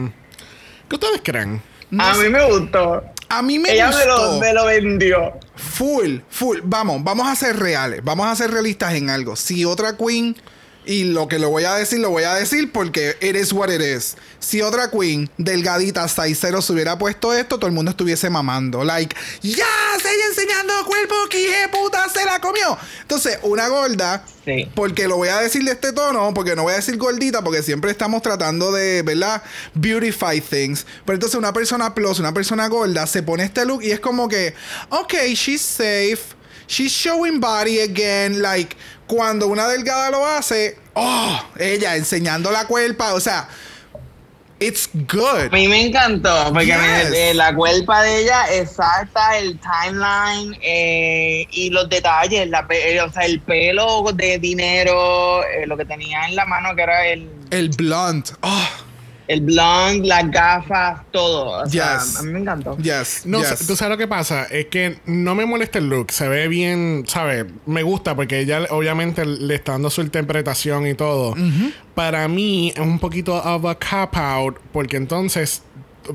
¿Qué ustedes creen? No a sé. mí me gustó. A mí me Ella gustó. me lo, me lo vendió. Full, full. Vamos, vamos a ser reales. Vamos a ser realistas en algo. Si otra queen, y lo que lo voy a decir, lo voy a decir porque it is what it is. Si otra queen, delgadita, 6'0, se hubiera puesto esto, todo el mundo estuviese mamando. Like, ya, se ella enseñando cuerpo, que puta se la comió. Entonces, una gorda, Sí. porque lo voy a decir de este tono, porque no voy a decir gordita, porque siempre estamos tratando de, ¿verdad? Beautify things. Pero entonces una persona plus, una persona gorda, se pone este look y es como que, ok, she's safe. She's showing body again. Like, Cuando una delgada lo hace, oh, ella enseñando la cuerpa, o sea, it's good. A mí me encantó, porque Yes. me- eh, la cuerpa de ella exacta, el timeline eh, y los detalles, la eh, o sea, el pelo de dinero, eh, lo que tenía en la mano que era el, El blunt. Oh, el blonde, las gafas, todo. O sea, Yes. a mí me encantó. yes. No, yes. tú sabes lo que pasa, es que no me molesta el look, se ve bien, ¿sabes? Me gusta porque ella obviamente le está dando su interpretación y todo. Para mí es un poquito of a cop out porque entonces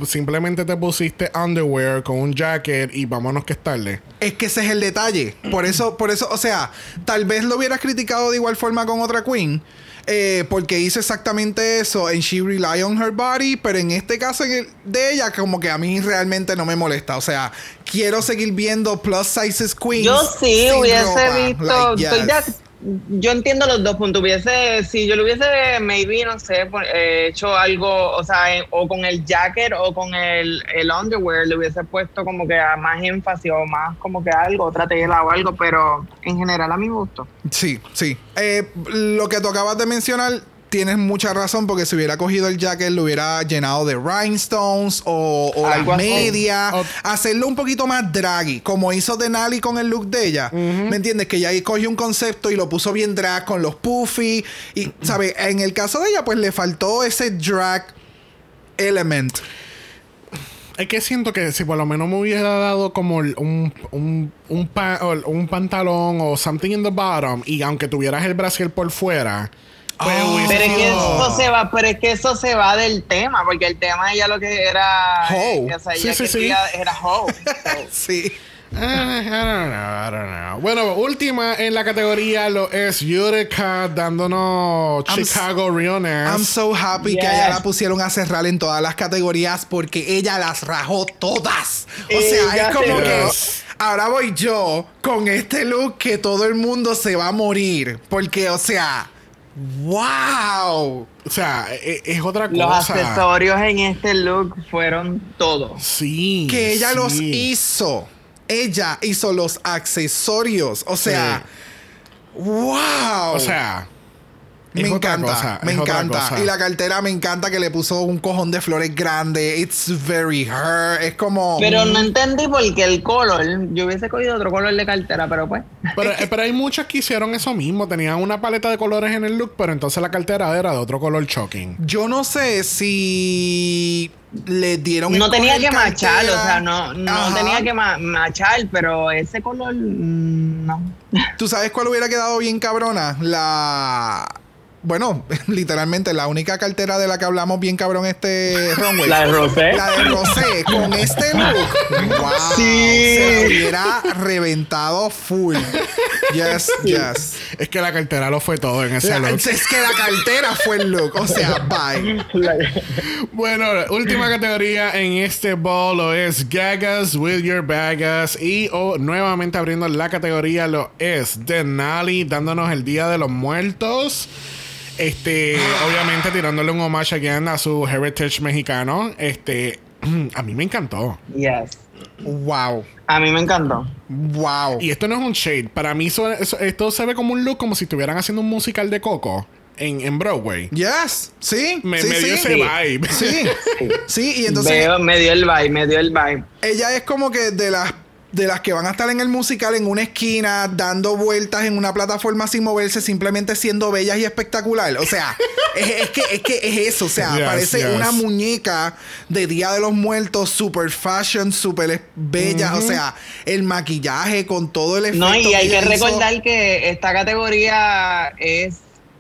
simplemente te pusiste underwear con un jacket y vámonos que es tarde. Es que ese es el detalle. Por eso, por eso, o sea, tal vez lo hubieras criticado de igual forma con otra queen. Eh, porque hizo exactamente eso en She Rely on Her Body, pero en este caso en el- de ella, como que a mí realmente no me molesta. O sea, quiero seguir viendo plus sizes queens. Yo sí hubiese ropa. visto. Like, estoy yes. de- yo entiendo los dos puntos. Hubiese, si yo lo hubiese, maybe, no sé, eh, hecho algo, o sea, eh, o con el jacket o con el, el underwear, le hubiese puesto como que a más énfasis o más como que algo, otra tela o algo, pero en general a mí me gustó. Sí, sí. Eh, lo que tú acabas de mencionar, tienes mucha razón, porque si hubiera cogido el jacket, lo hubiera llenado de rhinestones o, o las medias. O- Hacerlo un poquito más draggy, como hizo Denali con el look de ella. ¿Me entiendes? Que ella ahí cogió un concepto y lo puso bien drag con los puffy. Y, ¿sabes? En el caso de ella, pues le faltó ese drag element. Es que siento que si por lo menos me hubiera dado como un, un, un, pa- o un pantalón o something in the bottom y aunque tuvieras el brasil por fuera, pues Oh. hubiese Pero es que eso se va, pero es que eso se va del tema, porque el tema ella lo que era, Hoe. eh, o sea, Sí, sí, sí. era hoe. Sí. Ah, I don't know, I don't know. Bueno, última en la categoría lo es Yureca dándonos I'm Chicago Realness. I'm so happy que Yes. a ella la pusieron a cerrar en todas las categorías porque ella las rajó todas. O sea, Ella es como que Yes. ahora voy yo con este look que todo el mundo se va a morir. Porque, o sea, wow. O sea, e- es, otra Los cosa. accesorios en este look fueron todos. Sí. Que ella sí. los hizo. Ella hizo los accesorios. O sea, wow. O sea, Me es otra encanta, cosa, me es otra encanta. cosa. Y la cartera me encanta que le puso un cojón de flores grande. It's very her. Es como. Pero no entendí por qué el color. Yo hubiese cogido otro color de cartera, pero pues. Pero, pero hay muchas que hicieron eso mismo. Tenían una paleta de colores en el look, pero entonces la cartera era de otro color shocking. Yo no sé si le dieron. No tenía que machar, o sea, no, no Ajá. tenía que ma- machar, pero ese color, mm, no. ¿Tú sabes cuál hubiera quedado bien cabrona? La. Bueno, literalmente la única cartera de la que hablamos bien cabrón este runway. La de Rosé. La de Rosé, con este look. Wow. Sí. Se hubiera reventado full. Yes, yes. Es que la cartera lo fue todo en ese La- look. es que la cartera fue el look. O sea, bye. Bueno, la última categoría en este ball lo es Gagas with Your Bagas. Y oh, nuevamente abriendo la categoría lo es Denali dándonos el Día de los Muertos. Este, obviamente tirándole un homage again a su heritage mexicano. Este, a mí me encantó. Yes. Wow. A mí me encantó. Wow. Y esto no es un shade. Para mí, eso- eso- esto se ve como un look como si estuvieran haciendo un musical de Coco en, en Broadway. Yes. Sí. Me, sí, me dio sí. ese vibe. Sí. Sí, y entonces Veo, me dio el vibe, me dio el vibe. ella es como que de las de las que van a estar en el musical en una esquina dando vueltas en una plataforma sin moverse, simplemente siendo bellas y espectacular. O sea, es, es que es que es eso, o sea, Yes, parece yes. una muñeca de Día de los Muertos, super fashion, super bella, o sea, el maquillaje con todo el efecto No, y hay que hizo. recordar que esta categoría es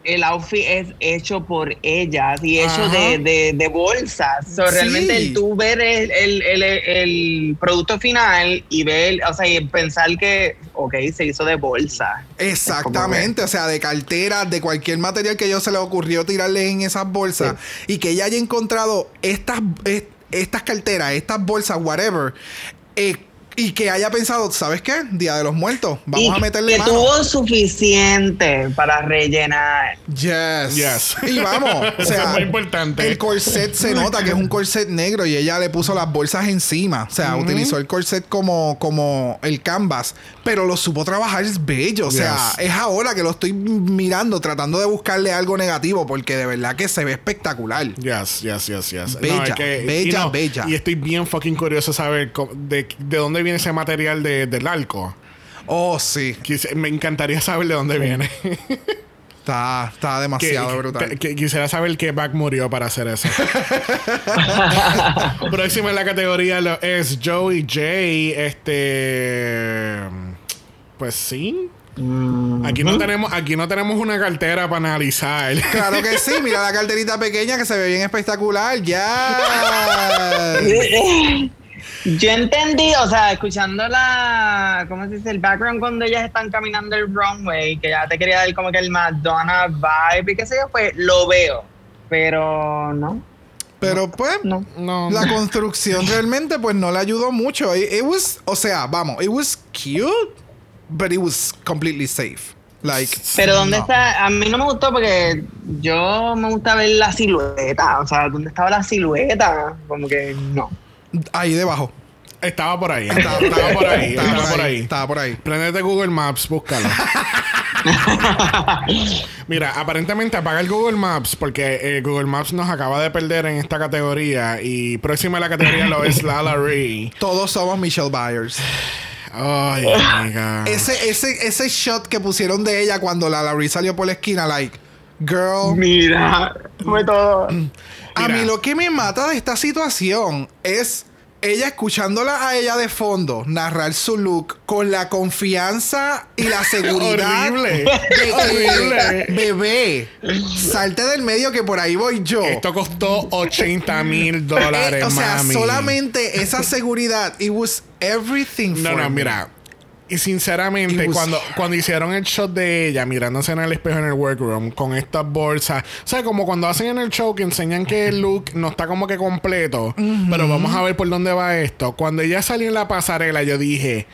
el outfit es hecho por ellas y hecho de, de, de bolsas. So, Sí. Realmente el tú ver el, el, el, el producto final y ver, o sea, y pensar que, ok, se hizo de bolsa. Exactamente, o sea, de carteras, de cualquier material que a ellos se le ocurrió tirarle en esas bolsas y que ella haya encontrado estas, est- estas carteras, estas bolsas, whatever, eh, Y que haya pensado, ¿sabes qué? Día de los Muertos, vamos Y a meterle que mano. tuvo suficiente para rellenar. Yes. Yes. Y vamos, o Eso sea, es muy importante. el corset se nota que es un corset negro y ella le puso las bolsas encima. O sea, utilizó el corset como, como el canvas, pero lo supo trabajar, es bello. O sea, Yes. es ahora que lo estoy mirando, tratando de buscarle algo negativo, porque de verdad que se ve espectacular. Yes, yes, yes, yes. Bella, y bella, bella. Y estoy bien fucking curioso de saber de, de dónde viene ese material de- del arco. Oh, sí. Quise- me encantaría saber de dónde viene. Está, está demasiado que- brutal. que- quisiera saber qué Back murió para hacer eso. Próximo en la categoría lo es Joey J. Este. Pues sí. Aquí no tenemos, aquí no tenemos una cartera para analizar. Claro que sí, mira la carterita pequeña que se ve bien espectacular. Ya. Yo entendí, o sea, escuchando la, ¿cómo se dice? El background cuando ellas están caminando el runway, que ya te quería dar como que el Madonna vibe y qué sé yo, pues lo veo. Pero no, Pero pues, no. No. la construcción realmente pues no le ayudó mucho. It, it was, o sea, vamos, it was cute, but it was completely safe. Like, Pero ¿dónde no. está? A mí no me gustó porque yo me gusta ver la silueta, o sea, ¿dónde estaba la silueta? Como que no. Ahí debajo. Estaba por ahí. Estaba, estaba por ahí. Estaba por ahí. Estaba por ahí. Prendete Google Maps, búscalo. Mira, aparentemente apaga el Google Maps porque eh, Google Maps nos acaba de perder en esta categoría y próxima a la categoría lo es Lala Ree. Todos somos Michelle Byers. Ay, amiga. Ese, ese, ese shot que pusieron de ella cuando la Larry salió por la esquina, like, girl. Mira, fue todo. A Mira. mí lo que me mata de esta situación es ella escuchándola a ella de fondo narrar su look con la confianza y la seguridad Horrible. de que, Horrible. bebé, salte del medio que por ahí voy yo. Esto costó 80 mil dólares, Eh, o sea, mami. solamente esa seguridad, it was everything No, for no, me. mira. Y sinceramente, cuando, cuando hicieron el shot de ella mirándose en el espejo en el workroom con estas bolsas, o sea, como cuando hacen en el show que enseñan que el look no está como que completo, pero vamos a ver por dónde va esto. Cuando ella salió en la pasarela, yo dije,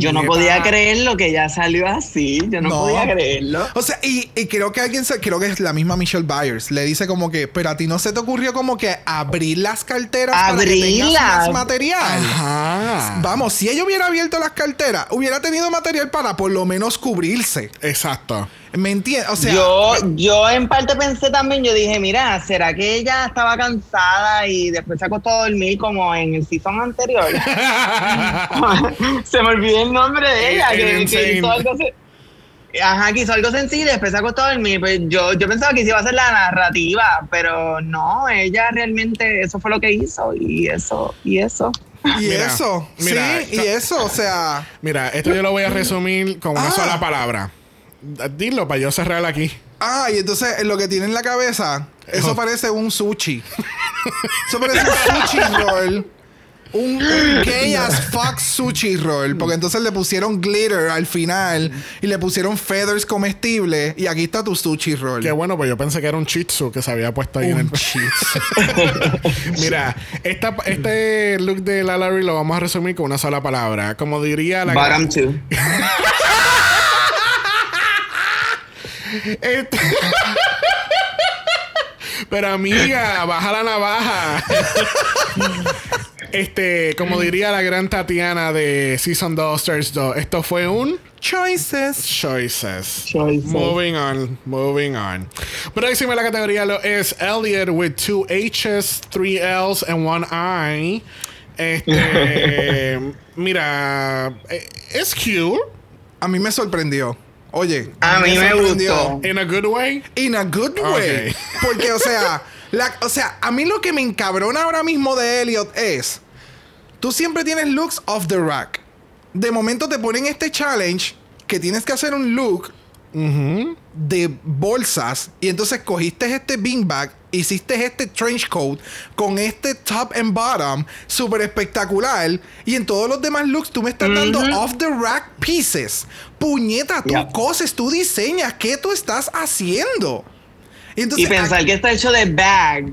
Yo no podía creerlo que ya salió así. Yo no, No. podía creerlo. O sea, y, y creo que alguien, se, creo que es la misma Michelle Byers, le dice como que, pero a ti no se te ocurrió como que abrir las carteras para que tengas Abrirlas. más material. Ajá. Vamos, si ella hubiera abierto las carteras, hubiera tenido material para por lo menos cubrirse. Exacto. ¿Me entiendes? O sea, yo, yo en parte pensé también, yo dije, mira, ¿será que ella estaba cansada y después se acostó a dormir como en el season anterior? se me olvidó el nombre de ella, El- el que, hizo algo se- Ajá, que hizo algo sencillo y después se acostó a dormir. Pues yo, yo pensaba que sí iba a ser la narrativa, pero no, ella realmente eso fue lo que hizo y eso, y eso. y Mira, eso, mira, sí, y eso, o sea, Mira, esto yo lo voy a resumir con una Ah. sola palabra. Dilo para yo cerrar aquí. ah, y entonces lo que tiene en la cabeza, eso Ojo. parece un sushi. eso parece un sushi roll. Un, gay as fuck sushi roll. Porque entonces le pusieron glitter al final y le pusieron feathers comestibles. Y aquí está tu sushi roll. Qué bueno, pues yo pensé que era un chitsu que se había puesto ahí en el cheese. Mira, esta, este look de la Larry lo vamos a resumir con una sola palabra. Como diría la Bottom two. Este- Pero amiga, baja la navaja. Este, como diría la gran Tatiana de Season 2 Stars 2, esto fue un Choices. Choices. Choices. Moving on, moving on. Próxima la categoría lo es Elliot with two H's, three L's and one I. Este, mira, eh, es cute A mí me sorprendió. Oye, A mí me gustó. in a good way. In a good way. Ok. Porque, o sea, la- o sea, a mí lo que me encabrona ahora mismo de Elliot es. Tú siempre tienes looks off the rack. De momento te ponen este challenge que tienes que hacer un look de bolsas. Y entonces cogiste este beanbag, hiciste este trench coat con este top and bottom, súper espectacular. Y en todos los demás looks tú me estás dando off the rack pieces. Puñeta, tú Yeah. coses, tú diseñas. ¿Qué tú estás haciendo? Y pensar que está hecho de bags.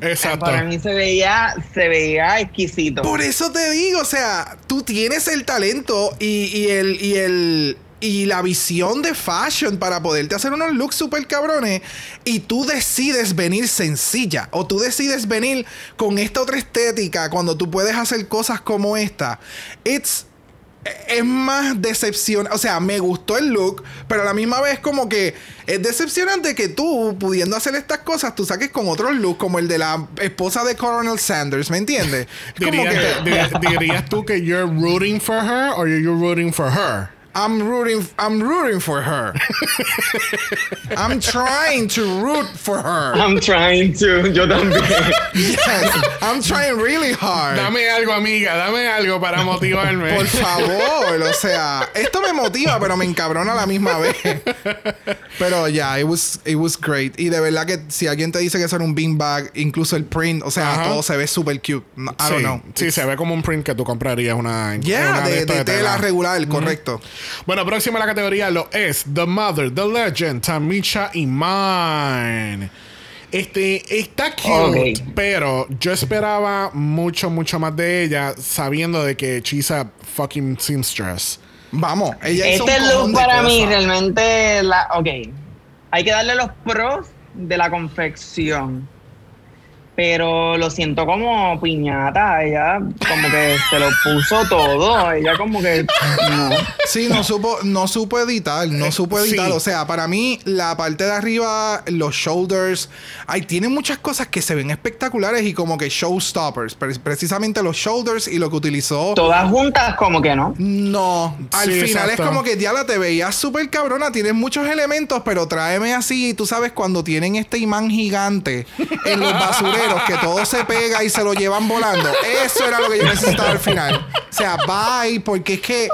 Exacto. Para mí se veía, se veía exquisito. Por eso te digo, o sea, tú tienes el talento y, y el, y el y la visión de fashion para poderte hacer unos looks super cabrones y tú decides venir sencilla o tú decides venir con esta otra estética cuando tú puedes hacer cosas como esta. It's es más decepción. O sea, me gustó el look, pero a la misma vez como que es decepcionante que tú, pudiendo hacer estas cosas, tú saques con otro look, como el de la esposa de Colonel Sanders, ¿me entiendes? ¿Dirías, que- dir- dirías tú que you're rooting for her or you're rooting for her? I'm rooting I'm rooting for her. I'm trying to root for her. I'm trying to, yo también. Yes, I'm trying really hard. Dame algo, amiga, dame algo para motivarme. Por favor, o sea, esto me motiva, pero me encabrona a la misma vez. Pero ya, it was it was great y de verdad que si alguien te dice que eso era un beanbag, incluso el print, o sea, Ajá. todo se ve super cute. No, I sí, don't know. sí, se ve como un print que tú comprarías una. Yeah, una de, de tela regular, correcto. Bueno, próxima a la categoría lo es The Mother, The Legend, Tamisha Iman. Este está cute, pero yo esperaba mucho, mucho más de ella, sabiendo de que she's a fucking seamstress. Vamos, ella hizo Este un cojón look para mí realmente, la, ok, hay que darle los pros de la confección. Pero lo siento como piñata, ella como que se lo puso todo, ella como que no. Sí, no supo, no supo editar, no supo editar. sí. O sea, para mí, la parte de arriba, los shoulders, ay, tiene muchas cosas que se ven espectaculares y como que showstoppers. Pre- precisamente los shoulders y lo que utilizó. Todas juntas como que no. No, al Sí, final exacto. es como que diablo te veías súper cabrona, tienes muchos elementos, pero tráeme así, tú sabes, cuando tienen este imán gigante en los basureros, que todo se pega y se lo llevan volando. Eso era lo que yo necesitaba al final. O sea, bye, porque es que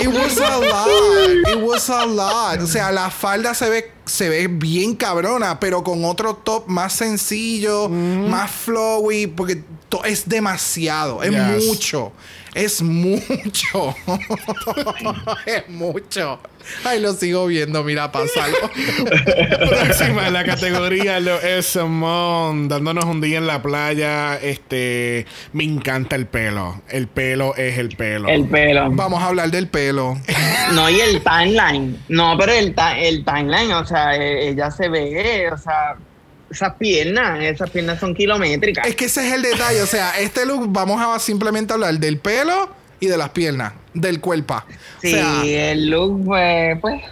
it was a lot, it was a lot. O sea, la falda se ve se ve bien cabrona, pero con otro top más sencillo, más flowy, porque es demasiado, es Yes. mucho. Es mucho. es mucho. Ay, lo sigo viendo, mira, pasarlo. Próxima en la categoría lo es Simone, dándonos un día en la playa. Este, me encanta el pelo. El pelo es el pelo. El pelo. Vamos a hablar del pelo. No, y el timeline. No, pero el, ti- el timeline, o sea, eh, ella se ve, o sea, esas piernas, esas piernas son kilométricas. Es que ese es el detalle. O sea, este look vamos a simplemente hablar del pelo y de las piernas, del cuerpo. Sí, O sea, el look, pues, pues,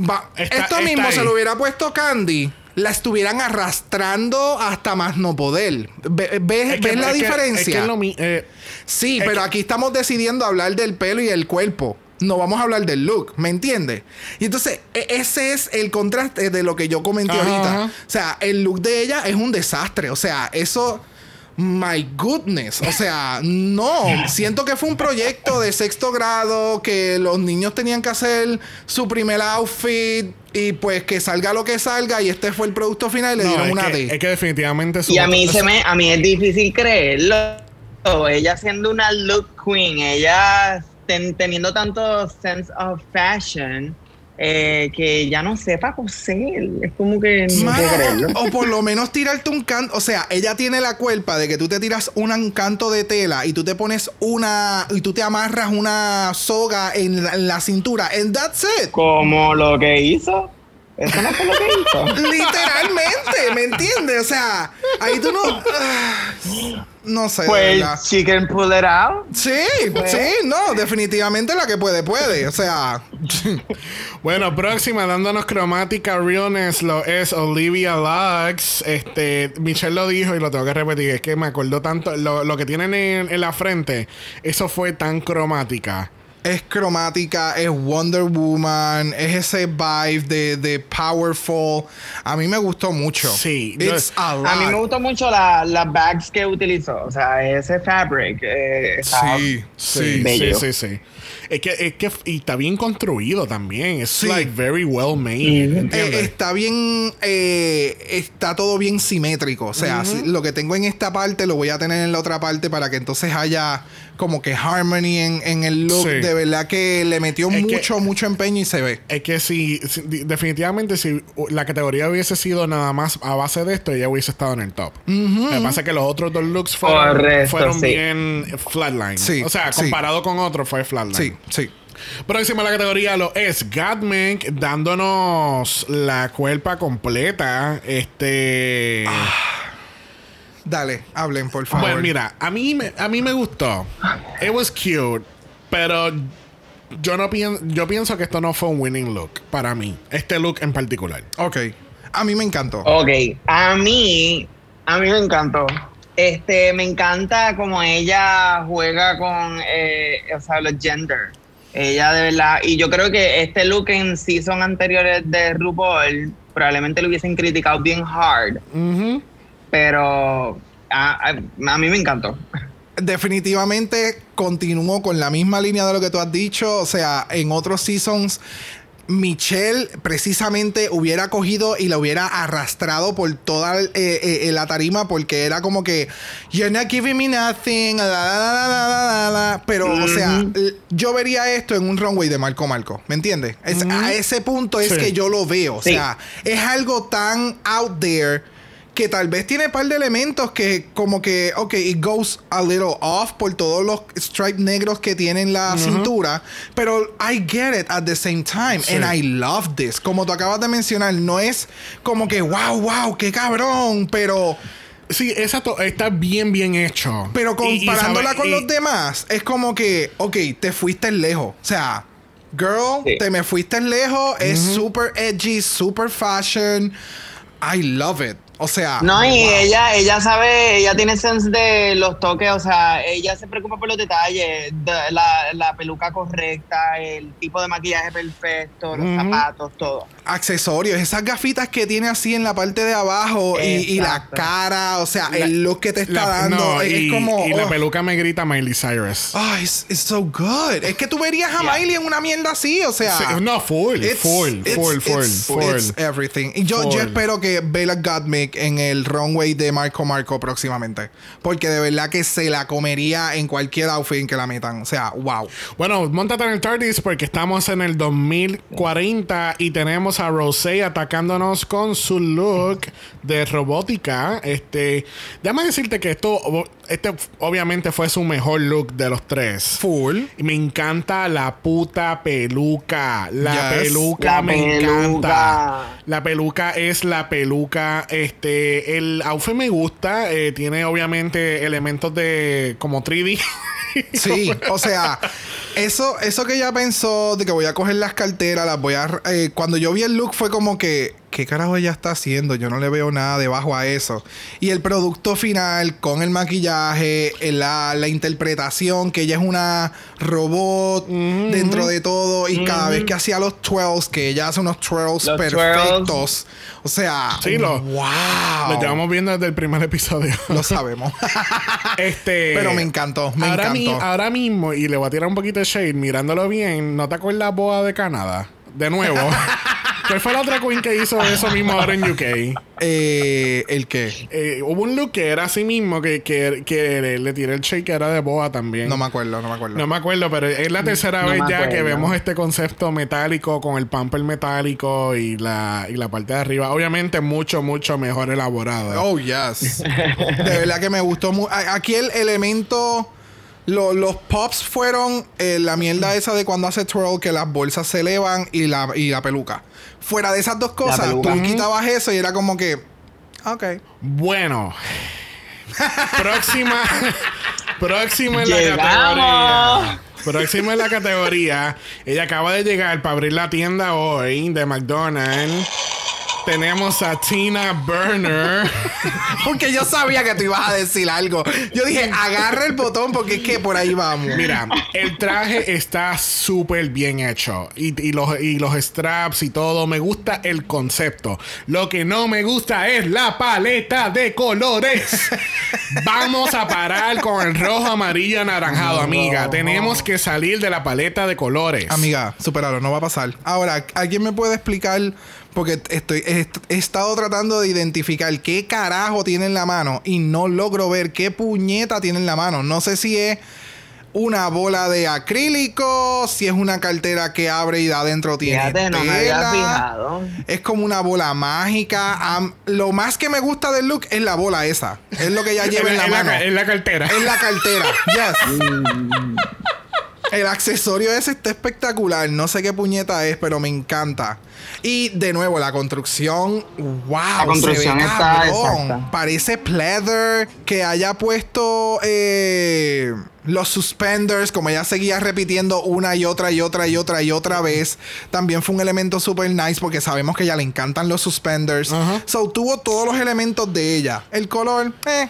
va- Está- esto está mismo ahí. se lo hubiera puesto Candy. La estuvieran arrastrando hasta más no poder. Ve- ¿Ves, Es que- ves la es que- diferencia? es que es lo mi- eh, Sí, Es pero que- aquí estamos decidiendo hablar del pelo y el cuerpo. No vamos a hablar del look, ¿me entiendes? Y entonces, e- ese es el contraste de lo que yo comenté Ajá, ahorita. ajá. O sea, el look de ella es un desastre. O sea, eso. My goodness. O sea, no. Siento que fue un proyecto de sexto grado que los niños tenían que hacer su primer outfit y pues que salga lo que salga y este fue el producto final y le no, dieron una que, D. es que definitivamente su y a mí se me, a mí es difícil creerlo. Ella siendo una look queen, ella ten- teniendo tanto sense of fashion, eh, que ya no sepa coser. Es como que no Mano, puedo creerlo. o por lo menos tirarte un canto. O sea, ella tiene la culpa de que tú te tiras un canto de tela y tú te pones una. y tú te amarras una soga en la, en la cintura. And that's it. Como lo que hizo. Eso no fue lo que hizo. Literalmente, ¿me entiendes? O sea, ahí tú no. No sé, Pues she can pull it out. Sí, sí, no, definitivamente la que puede, puede. O sea, Bueno, próxima, dándonos cromática realness, lo es Olivia Lux. Este, Michelle lo dijo y lo tengo que repetir. Es que me acordó tanto. Lo, lo que tienen en, en la frente, eso fue tan cromática. Es cromática, es Wonder Woman, es ese vibe de, de powerful. A mí me gustó mucho. Sí, It's a lot. A mí me gustó mucho la- las bags que utilizó. O sea, ese fabric. Eh, estaba- Sí, Sí, sí. sí, sí. Es que, es que y está bien construido también. Es Sí. like very well made. Eh, está bien, eh, está todo bien simétrico. O sea, si- lo que tengo en esta parte lo voy a tener en la otra parte para que entonces haya como que harmony en, en el look Sí. de verdad que le metió Es que- mucho, mucho empeño y se ve. Es que si, definitivamente si la categoría hubiese sido nada más a base de esto, ella hubiese estado en el top. Lo que pasa es que los otros dos looks fueron, Correcto, fueron sí. bien flatline. Sí, o sea, sí. comparado con otros fue flatline. Sí, sí. Próxima a la categoría lo es Gatmank dándonos la cuerpa completa. Este. Dale, hablen, por favor. bueno, mira, a mí, me, a mí me gustó. It was cute. Pero yo no pienso. Yo pienso que esto no fue un winning look para mí. Este look en particular. Ok. A mí me encantó. Ok, a mí, a mí me encantó. Este, me encanta como ella juega con, eh, o sea, los gender. Ella de verdad, y yo creo que este look en season anteriores de RuPaul probablemente lo hubiesen criticado bien hard, Ujú. Pero a, a- a mí me encantó. Definitivamente continúo con la misma línea de lo que tú has dicho. O sea, en otros seasons, Michelle precisamente hubiera cogido y la hubiera arrastrado por toda eh, eh, la tarima porque era como que You're not giving me nothing. la, la, la, la, la, la, la". Pero, o sea, yo vería esto en un runway de Marco Marco. ¿Me entiendes? Es- A ese punto es Sí. que yo lo veo. O Sí. sea, es algo tan out there que tal vez tiene un par de elementos que como que, ok, it goes a little off por todos los stripes negros que tiene en la cintura, pero I get it at the same time Sí. and I love this. Como tú acabas de mencionar, no es como que, wow, wow, qué cabrón, pero... Sí, exacto. Está bien, bien hecho. Pero Y- y, comparándola con Y- los demás, es como que, ok, te fuiste lejos. O sea, girl, Sí. te me fuiste lejos. Es super edgy, super fashion. I love it. O sea, No, y wow. ella, ella sabe, ella tiene sense de los toques, o sea, ella se preocupa por los detalles, de la, la peluca correcta, el tipo de maquillaje perfecto, los zapatos, todo. Accesorios, esas gafitas que tiene así en la parte de abajo y, y la cara, o sea, La- el look que te está la- dando no, es y, como. y la oh, peluca me grita Miley Cyrus. oh, it's, it's so good. Es que tú verías a Yeah. Miley en una mierda así, o sea. Sí, no, full, It's- full, it's- full, full, it's- full. it's everything. Y yo, yo espero que Bella Gottmik en el runway de Marco Marco próximamente. Porque de verdad que se la comería en cualquier outfit en que la metan. O sea, wow. Bueno, montate en el TARDIS porque estamos en el 2040 y tenemos a Rosé atacándonos con su look de robótica. Este, déjame decirte que esto, este obviamente fue su mejor look de los tres. Full. Y me encanta la puta peluca. La Yes. peluca La me peluca. encanta. La peluca es la peluca. Este, el outfit me gusta. eh, tiene obviamente elementos de como 3D. Sí, o sea, eso, eso que ella pensó de que voy a coger las carteras, las voy a. eh, cuando yo vi el look fue como que. ¿Qué carajo ella está haciendo? Yo no le veo nada debajo a eso. Y el producto final, con el maquillaje, la, la interpretación, que ella es una robot dentro de todo. Y cada vez que hacía los twirls, que ella hace unos twirls Los perfectos. O sea, Sí, lo- wow. Lo llevamos viendo desde el primer episodio. Lo sabemos. este, Pero me encantó, me ahora, mi- encantó. ahora mismo, y le voy a tirar un poquito de shade, mirándolo bien, ¿no te acuerdas boda de Canadá? De nuevo. ¿Cuál fue la otra queen que hizo eso mismo ahora en UK? Eh, ¿El qué? Eh, hubo un look que era así mismo, que, que, que le tiré el shade que era de boa también. No me acuerdo, no me acuerdo. No me acuerdo, pero es la tercera No vez ya que vemos este concepto metálico con el pamper metálico y la, y la parte de arriba. Obviamente mucho, mucho mejor elaborado. Oh, yes. De verdad que me gustó mucho. Aquí el elemento. Lo- los pops fueron eh, la mierda esa de cuando hace twirl, que las bolsas se elevan y la, y la peluca. Fuera de esas dos cosas, tú quitabas eso y era como que. Ok. Bueno. próxima. próxima en la Llegamos. categoría. Próxima en la categoría. Ella acaba de llegar para abrir la tienda hoy de McDonald's. Tenemos a Tina Burner. Porque yo sabía que tú ibas a decir algo. Yo dije, agarra el botón porque es que por ahí vamos. Mira, el traje está súper bien hecho. Y, y los, y los straps y todo. Me gusta el concepto. Lo que no me gusta es la paleta de colores. Vamos a parar con el rojo, amarillo, anaranjado, amiga. Tenemos que salir de la paleta de colores. Amiga, superalo, no va a pasar. Ahora, ¿alguien me puede explicar? Porque estoy, he, he estado tratando de identificar qué carajo tiene en la mano y no logro ver qué puñeta tiene en la mano. No sé si es una bola de acrílico, si es una cartera que abre y de adentro tiene Fíjate, no me había tela. fijado. Es como una bola mágica. Lo más que me gusta del look es la bola esa. Es lo que ella lleva en la en, mano. la, en la cartera. En la cartera. Yes. El accesorio ese está espectacular. No sé qué puñeta es, pero me encanta. Y de nuevo, la construcción. ¡Wow! La construcción se ve está. Parece pleather. Que haya puesto eh, los suspenders. Como ella seguía repitiendo una y otra y otra y otra y otra vez. También fue un elemento super nice. Porque sabemos que a ella le encantan los suspenders. Ajá. So tuvo todos los elementos de ella. El color, eh.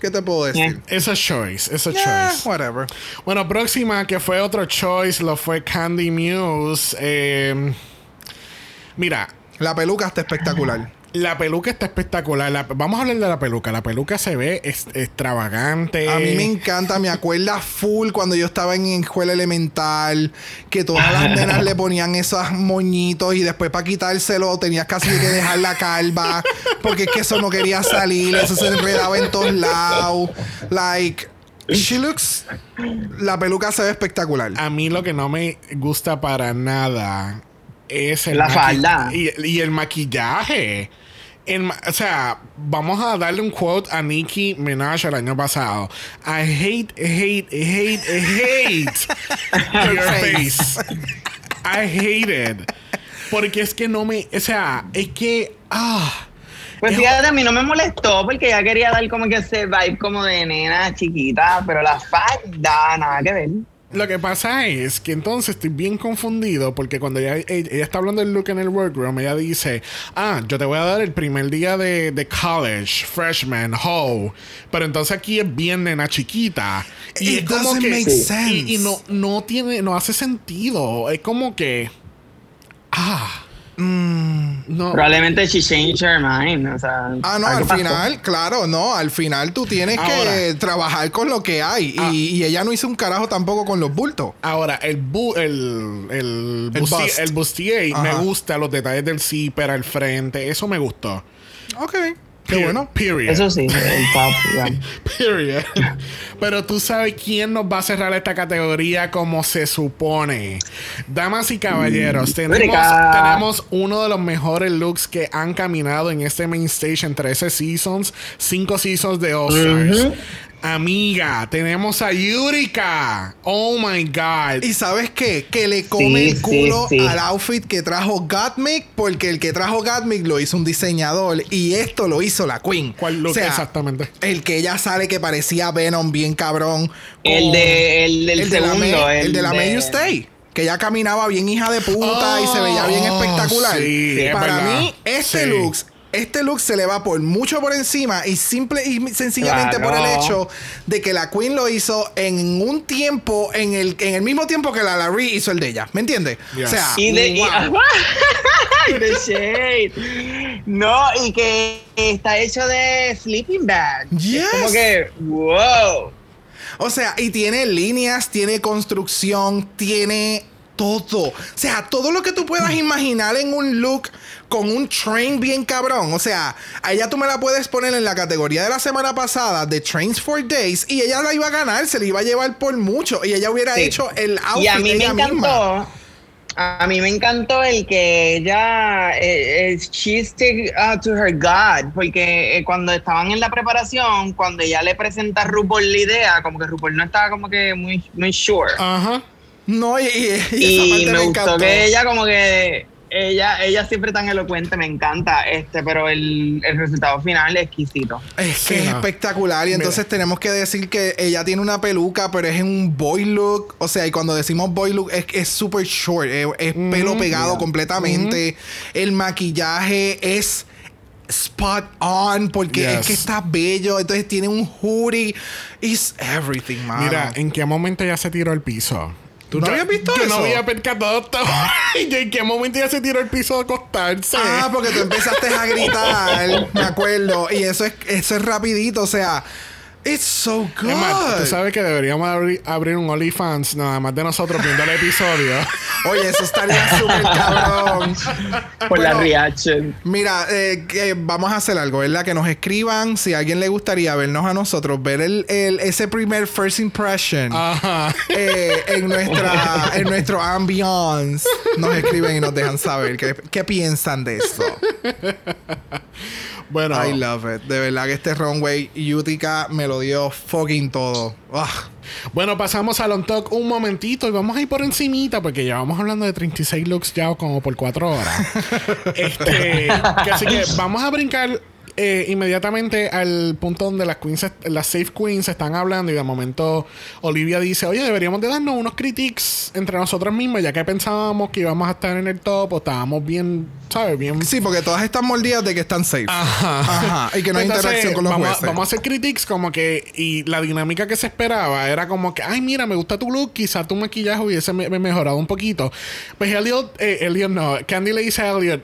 ¿Qué te puedo decir? Esa choice, esa Yeah, choice. whatever. Bueno, próxima que fue otro choice lo fue Candy Muse. Eh, mira, La peluca está espectacular. La peluca está espectacular. La- vamos a hablar de la peluca. La peluca se ve es- extravagante. A mí me encanta, me acuerda full cuando yo estaba en escuela elemental, que todas las nenas le ponían esos moñitos y después para quitárselo tenías casi que dejar la calva, porque es que eso no quería salir, eso se enredaba en todos lados. Like, she looks. La peluca se ve espectacular. A mí lo que no me gusta para nada es el La falda. Y, y el maquillaje. El o sea, vamos a darle un quote a Nicki Minaj el año pasado. I hate, hate, hate, hate your face. I hate it. Porque es que no me. O sea, es que. Ah. Pues Es- fíjate, a mí no me molestó porque ya quería dar como que ese vibe como de nena chiquita, pero la falda, nada que ver. Lo que pasa es que entonces estoy bien confundido porque cuando ella, ella, ella está hablando del look en el workroom, ella dice, ah, yo te voy a dar el primer día de, de college, freshman, ho. Pero entonces aquí es bien nena chiquita. Y It es como que... make sense. Y, y no, no tiene, no hace sentido. Es como que... Ah. No. Probablemente she changed her mind, o sea. Ah, no, al pasó. final, claro, no, al final tú tienes que trabajar con lo que hay. Ah. Y, y ella no hizo un carajo tampoco con los bultos. Ahora, el bu el el, El busti- bust. el bustier me gusta, los detalles del zipper al frente, eso me gustó. Ok, qué bueno. Period. Eso sí, el top. Period. Pero tú sabes quién nos va a cerrar esta categoría como se supone. Damas y caballeros, tenemos, Erika. tenemos uno de los mejores looks que han caminado en este main stage en 13 seasons, 5 seasons de All Stars. Amiga, tenemos a Yurika. Oh my God. Y sabes qué? Que le come Sí, el culo sí. al outfit que trajo Gottmik, porque el que trajo Gottmik lo hizo un diseñador y esto lo hizo la Queen. ¿Cuál look O sea, exactamente? El que ella sale que parecía Venom bien cabrón. El de, el del el de la May- el de la de- May You Stay. Que ella caminaba bien hija de puta y se veía bien Oh, espectacular. sí, Para mí, este Sí. look, este look se le va por mucho por encima y simple y sencillamente Claro. por el hecho de que la Queen lo hizo en un tiempo, en el, en el mismo tiempo que la Larry hizo el de ella. ¿Me entiendes? Yes. O sea, Y de. y- wow. The shade. No, y que está hecho de sleeping bag. Es Yes. Como que, wow. O sea, y tiene líneas, tiene construcción, tiene todo. O sea, todo lo que tú puedas imaginar en un look con un train bien cabrón. O sea, a ella tú me la puedes poner en la categoría de la semana pasada de Trains for Days y ella la iba a ganar, se la iba a llevar por mucho y ella hubiera Sí. hecho el outfit Y a mí me encantó. misma. A mí me encantó el que ella, eh, eh, she stick uh, to her God, porque eh, cuando estaban en la preparación, cuando ella le presenta a RuPaul la idea, como que RuPaul no estaba como que muy, muy sure. Ajá. No, y, y- y esa y parte me, me, gustó encantó. que ella como que ella ella siempre tan elocuente me encanta este pero el, el resultado final es exquisito Es Sí, que es no. espectacular. Y entonces tenemos que decir que ella tiene una peluca, pero es en un boy look. O sea, y cuando decimos boy look, es es super short. Es, es pelo pegado completamente. El maquillaje es spot on porque Yes. es que está bello. Entonces tiene un hoodie. It's everything, man. Mira, ¿en qué momento ya se tiró al piso? ¿Tú no Yo- habías visto yo eso? no había percatado esto. ¿Y ¿En qué momento ya se tiró al piso a acostarse? Ah, porque tú empezaste a gritar, me acuerdo. Y eso es, eso es rapidito, o sea. It's so good. Es más, tú sabes que deberíamos abrir, abrir un OnlyFans nada más de nosotros viendo el episodio. Oye, eso estaría súper cabrón. Por la reaction. Mira, eh, que vamos a hacer algo, ¿verdad? Que nos escriban si a alguien le gustaría vernos a nosotros, ver el, el- ese primer first impression Ajá. eh, en, nuestra, en nuestro ambiance. Nos escriben y nos dejan saber qué, qué piensan de eso. Bueno, I love it. De verdad que este runway Utica me lo dio fucking todo. Ah. bueno, pasamos al on talk un momentito y vamos a ir por encimita porque llevamos hablando de 36 looks ya como por 4 horas. este, que así que vamos a brincar eh, inmediatamente al punto donde las queens, las safe queens están hablando y de momento Olivia dice, oye, deberíamos de darnos unos critiques entre nosotros mismos ya que pensábamos que íbamos a estar en el top o estábamos bien, ¿sabes? Bien Sí, porque todas están mordidas de que están safe. Ajá. Ajá. Y que no hay interacción con los vamos, jueces. vamos a hacer critiques como que... Y la dinámica que se esperaba era como que... Ay, mira, me gusta tu look. Quizá tu maquillaje hubiese me- me mejorado un poquito. Pues Elliot... Eh, Elliot no. Candy le dice a Elliot...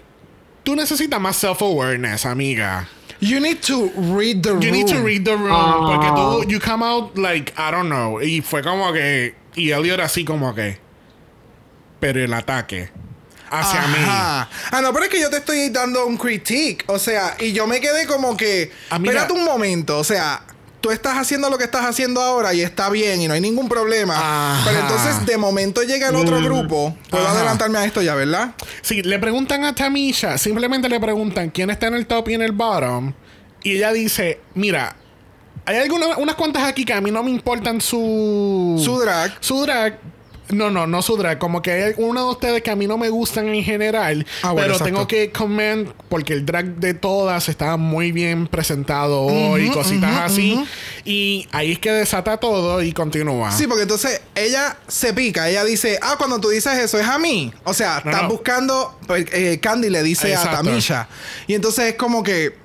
Tú necesitas más self-awareness, amiga. You need to read the room. You need to read the room. Ah. Porque tú... You come out like... I don't know. Y fue como que... Y Elliot así como que... Pero el ataque... Hacia mí. Ah, no, pero es que yo te estoy dando un critique. O sea, y yo me quedé como que. Amiga. Espérate un momento. O sea, tú estás haciendo lo que estás haciendo ahora y está bien y no hay ningún problema. Ajá. Pero entonces, de momento llega el otro grupo. Puedo Ajá. adelantarme a esto ya, ¿verdad? Sí, le preguntan a Tamisha, simplemente le preguntan quién está en el top y en el bottom. Y ella dice, mira, hay algunas unas cuantas aquí que a mí no me importan su... Su drag. Su drag. No, no, no su drag. Como que hay uno de ustedes que a mí no me gustan en general. Ah, bueno, pero exacto. tengo que comment porque el drag de todas está muy bien presentado hoy, cositas así. Y ahí es que desata todo y continúa. Sí, porque entonces ella se pica. Ella dice, ah, cuando tú dices eso es a mí. O sea, No, estás no. buscando. pues, eh, Candy le dice Exacto. a Tamisha. Y entonces es como que.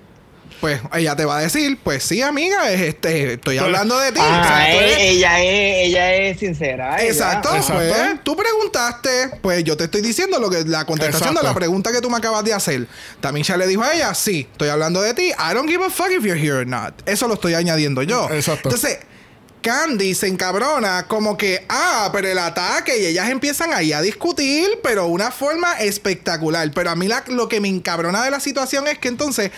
Pues ella te va a decir, pues sí, amiga, es este, estoy Pero- hablando de ti. Ah, O sea, tú eh, eres- ella es, ella es sincera. ella. Exacto, Exacto. pues tú preguntaste, pues yo te estoy diciendo lo que la contestación Exacto. de la pregunta que tú me acabas de hacer. Tamisha le dijo a ella, sí, estoy hablando de ti. I don't give a fuck if you're here or not. Eso lo estoy añadiendo yo. Exacto. Entonces, Candy se encabrona como que, ah, pero el ataque y ellas empiezan ahí a discutir, pero de una forma espectacular. Pero a mí la- lo que me encabrona de la situación es que entonces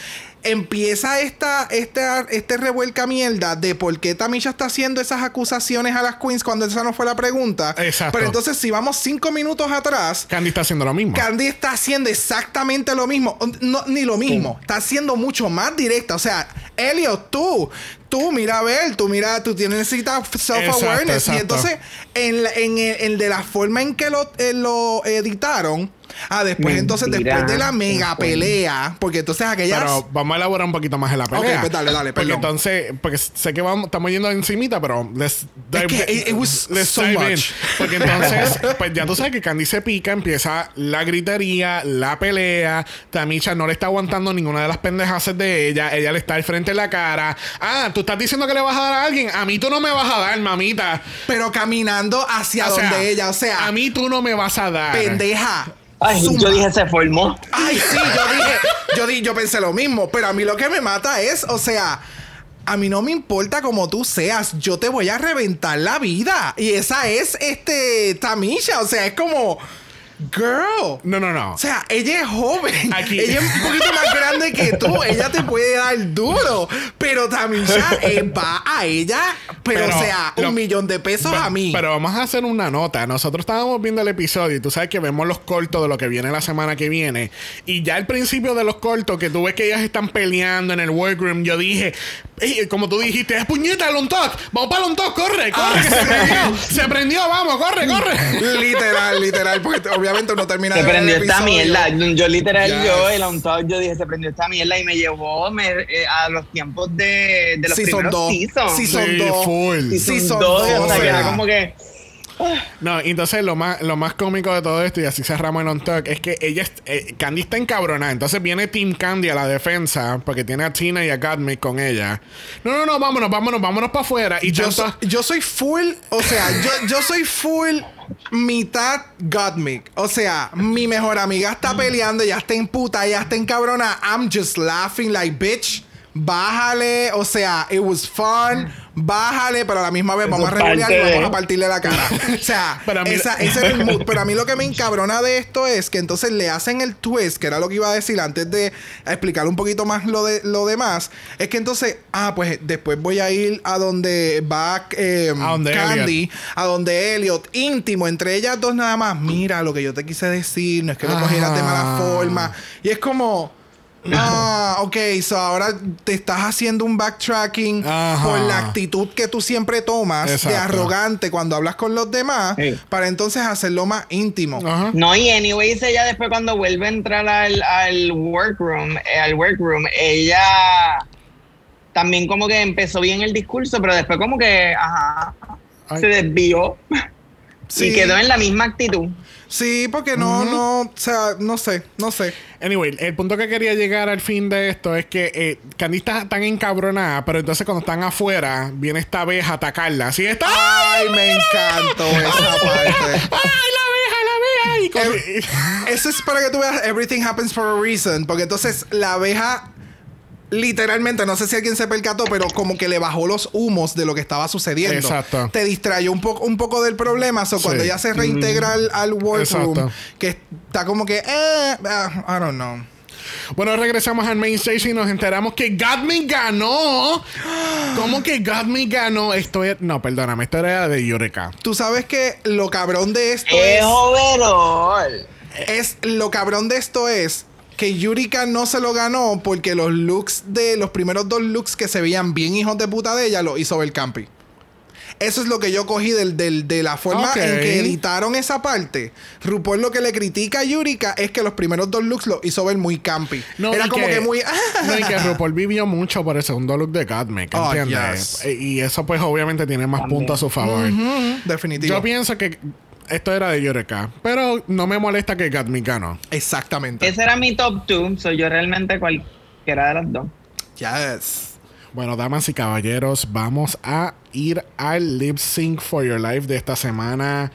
empieza esta, esta, este revuelca mierda de por qué Tamisha está haciendo esas acusaciones a las queens cuando esa no fue la pregunta. Exacto. Pero entonces si vamos cinco minutos atrás, Candy está haciendo lo mismo. Candy está haciendo exactamente lo mismo. No, ni lo mismo. Está haciendo mucho más directa. O sea, Elliot, tú, tú mira a ver, tú mira, tú tienes necesitas self-awareness. Y entonces, en, la- en, el- en de la forma en que lo, eh, lo editaron, ah, después, entonces, después de la mega pelea, porque entonces aquellas. Pero vamos a elaborar un poquito más en la pelea. Ok, pues dale, dale, Porque perdón. entonces, porque sé que vamos, estamos yendo encimita, pero let's dive, que it- it was let's so dive in. much. Porque entonces, pues ya tú sabes que Candy se pica, empieza la gritería, la pelea. Tamisha no le está aguantando ninguna de las pendejas de ella. Ella le está al frente de la cara. Ah, tú estás diciendo que le vas a dar a alguien. A mí tú no me vas a dar, mamita. pero caminando hacia O sea, donde ella, o sea, a mí tú no me vas a dar. pendeja. Ay, zumba. yo dije, se formó. Ay, sí, yo dije, yo di, yo pensé lo mismo, pero a mí lo que me mata es, o sea, a mí no me importa como tú seas, yo te voy a reventar la vida. Y esa es este Tamisha, o sea, es como girl. No, no, no. O sea, ella es joven. Aquí. Ella es un poquito más grande que tú. Ella te puede dar duro. Pero Tamisha eh, va a ella, pero, Pero o sea, un millón de pesos Pe- a mí. Pero vamos a hacer una nota. Nosotros estábamos viendo el episodio y tú sabes que vemos los cortos de lo que viene la semana que viene. Y ya al principio de los cortos, que tú ves que ellas están peleando en el workroom, yo dije, "Ey, como tú dijiste, es puñeta, Lontok, vamos para Lontok, corre, corre, que se prendió, se prendió, vamos, corre, corre. literal, literal, porque obviamente uno termina Se de ver el prendió esta mierda. Yo literal, Yes. yo, el on top, yo dije, se prendió esta mierda y me llevó me- eh, a los tiempos de, de los Season primeros dos. seasons. Season Sí, dos. full. Season Season dos, dos, o sea, que era como que... No, entonces lo más, lo más cómico de todo esto, y así cerramos el on talk, es que ella, es- eh, Candy está encabronada. Entonces viene Team Candy a la defensa, porque tiene a Tina y a Gottmik con ella. No, no, no, vámonos, vámonos, vámonos para afuera. Y Yo, tanto- so- yo soy full, o sea, yo, yo soy full mitad Godmic. O sea, mi mejor amiga está peleando, ya está en puta, ya está en cabrona. I'm just laughing like bitch. Bájale, o sea, it was fun, bájale, pero a la misma vez vamos a regular y vamos a partirle la cara. O sea, mí- esa- ese es el mood. Pero a mí lo que me encabrona de esto es que entonces le hacen el twist, que era lo que iba a decir antes de explicar un poquito más lo de lo demás, es que entonces, ah, pues después voy a ir a donde va eh, A donde Candy, a donde Elliot, íntimo, entre ellas dos nada más. Mira lo que yo te quise decir, no es que lo cogieras de mala Ah. forma. Y es como. Ah, ok, so ahora te estás haciendo un backtracking Ajá. por la actitud que tú siempre tomas de arrogante cuando hablas con los demás, Sí. para entonces hacerlo más íntimo. Ajá. No, y anyways, ella después cuando vuelve a entrar al, al workroom, eh, al workroom, ella también como que empezó bien el discurso, pero después como que, ajá, se desvió Sí. y quedó en la misma actitud. Sí, porque no, no, o sea, no sé, no sé. Anyway, el punto que quería llegar al fin de esto es que eh, Candy está tan encabronada, pero entonces cuando están afuera, viene esta abeja a atacarla. Así está. Ay, me encantó esa parte. ¡Ay, la abeja, la abeja! Y con- Eso es para que tú veas Everything Happens for a Reason. Porque entonces la abeja, literalmente, no sé si alguien se percató, pero como que le bajó los humos de lo que estaba sucediendo. Exacto. Te distrayó un, poco un poco del problema. So, cuando Sí. ella se reintegra al, al workroom, que está como que, eh, ah, I don't know. Bueno, regresamos al main stage y nos enteramos que Godme ganó. ¿Cómo que Godme ganó? Esto es... No, perdóname, esto era de Yureka. Tú sabes que lo cabrón de esto Es es. overall. es lo cabrón de esto es que Yurika no se lo ganó porque los looks de los primeros dos looks que se veían bien hijos de puta de ella lo hizo Belcampi. Eso es lo que yo cogí del, del- de la forma en que editaron esa parte. RuPaul lo que le critica a Yurika es que los primeros dos looks lo hizo ver muy campi. Era y como que, muy. no, y que RuPaul vivió mucho por el segundo look de Godme, Oh, ¿entiendes? yes. E- Y eso pues obviamente tiene más puntos a su favor. Ujú, definitivo. Yo pienso que esto era de Yureka, pero no me molesta que ganó. Exactamente. Ese era mi top 2, soy yo realmente cualquiera de las dos. Yes. Bueno, damas y caballeros, vamos a ir al lip sync for your life de esta semana.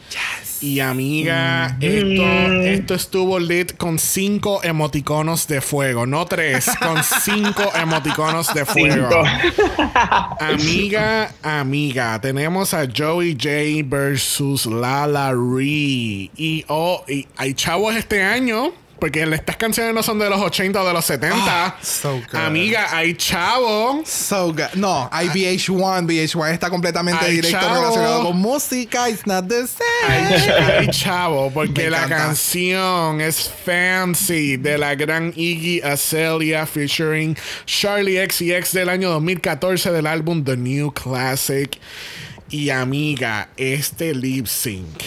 Y amiga, esto, esto estuvo lit con cinco emoticonos de fuego, no tres, con cinco emoticonos de fuego. Cinco. Amiga, amiga, tenemos a Joey J versus Lala Ree. Y, oh, y hay chavos este año, porque estas canciones no son de los 80 o de los 70. Ah, so good. amiga, hay chavos. So good. No, hay VH1. VH1 está completamente directo chavo. relacionado con música. It's not the same. Ay, ay, chavo, porque la canción es Fancy de la gran Iggy Azalea featuring Charlie XCX del año 2014 del álbum The New Classic. Y amiga, este lip sync.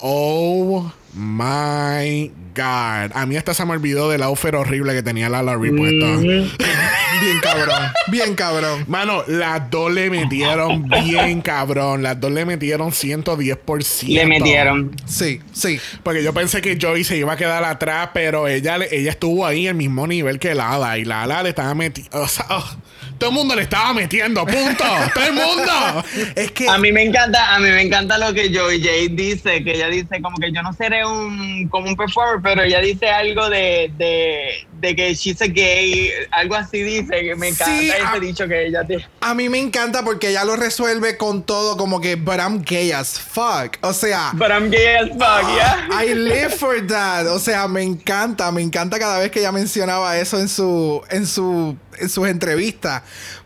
Oh my god. A mí hasta se me olvidó del outfit horrible que tenía la Larry. Bien cabrón. Bien cabrón. Mano, las dos le metieron bien cabrón. Las dos le metieron 110%. Le metieron. Sí, sí. Porque yo pensé que Joey se iba a quedar atrás, pero ella, le- ella estuvo ahí al mismo nivel que Lala. Y Lala le estaba metiendo. O sea, oh, todo el mundo le estaba metiendo, punto. todo el mundo. Es que. A mí me encanta, a mí me encanta lo que Joey J dice, que ella dice como que yo no seré un como un performer, pero ella dice algo de, de, de que she's a gay, algo así dice, que me encanta Sí, ese ah. dicho que ella tiene. A mí me encanta porque ella lo resuelve con todo como que, but I'm gay as fuck. O sea, But I'm gay as fuck, yeah. I live for that. O sea, me encanta, me encanta cada vez que ella mencionaba eso en su, en su, en sus entrevistas.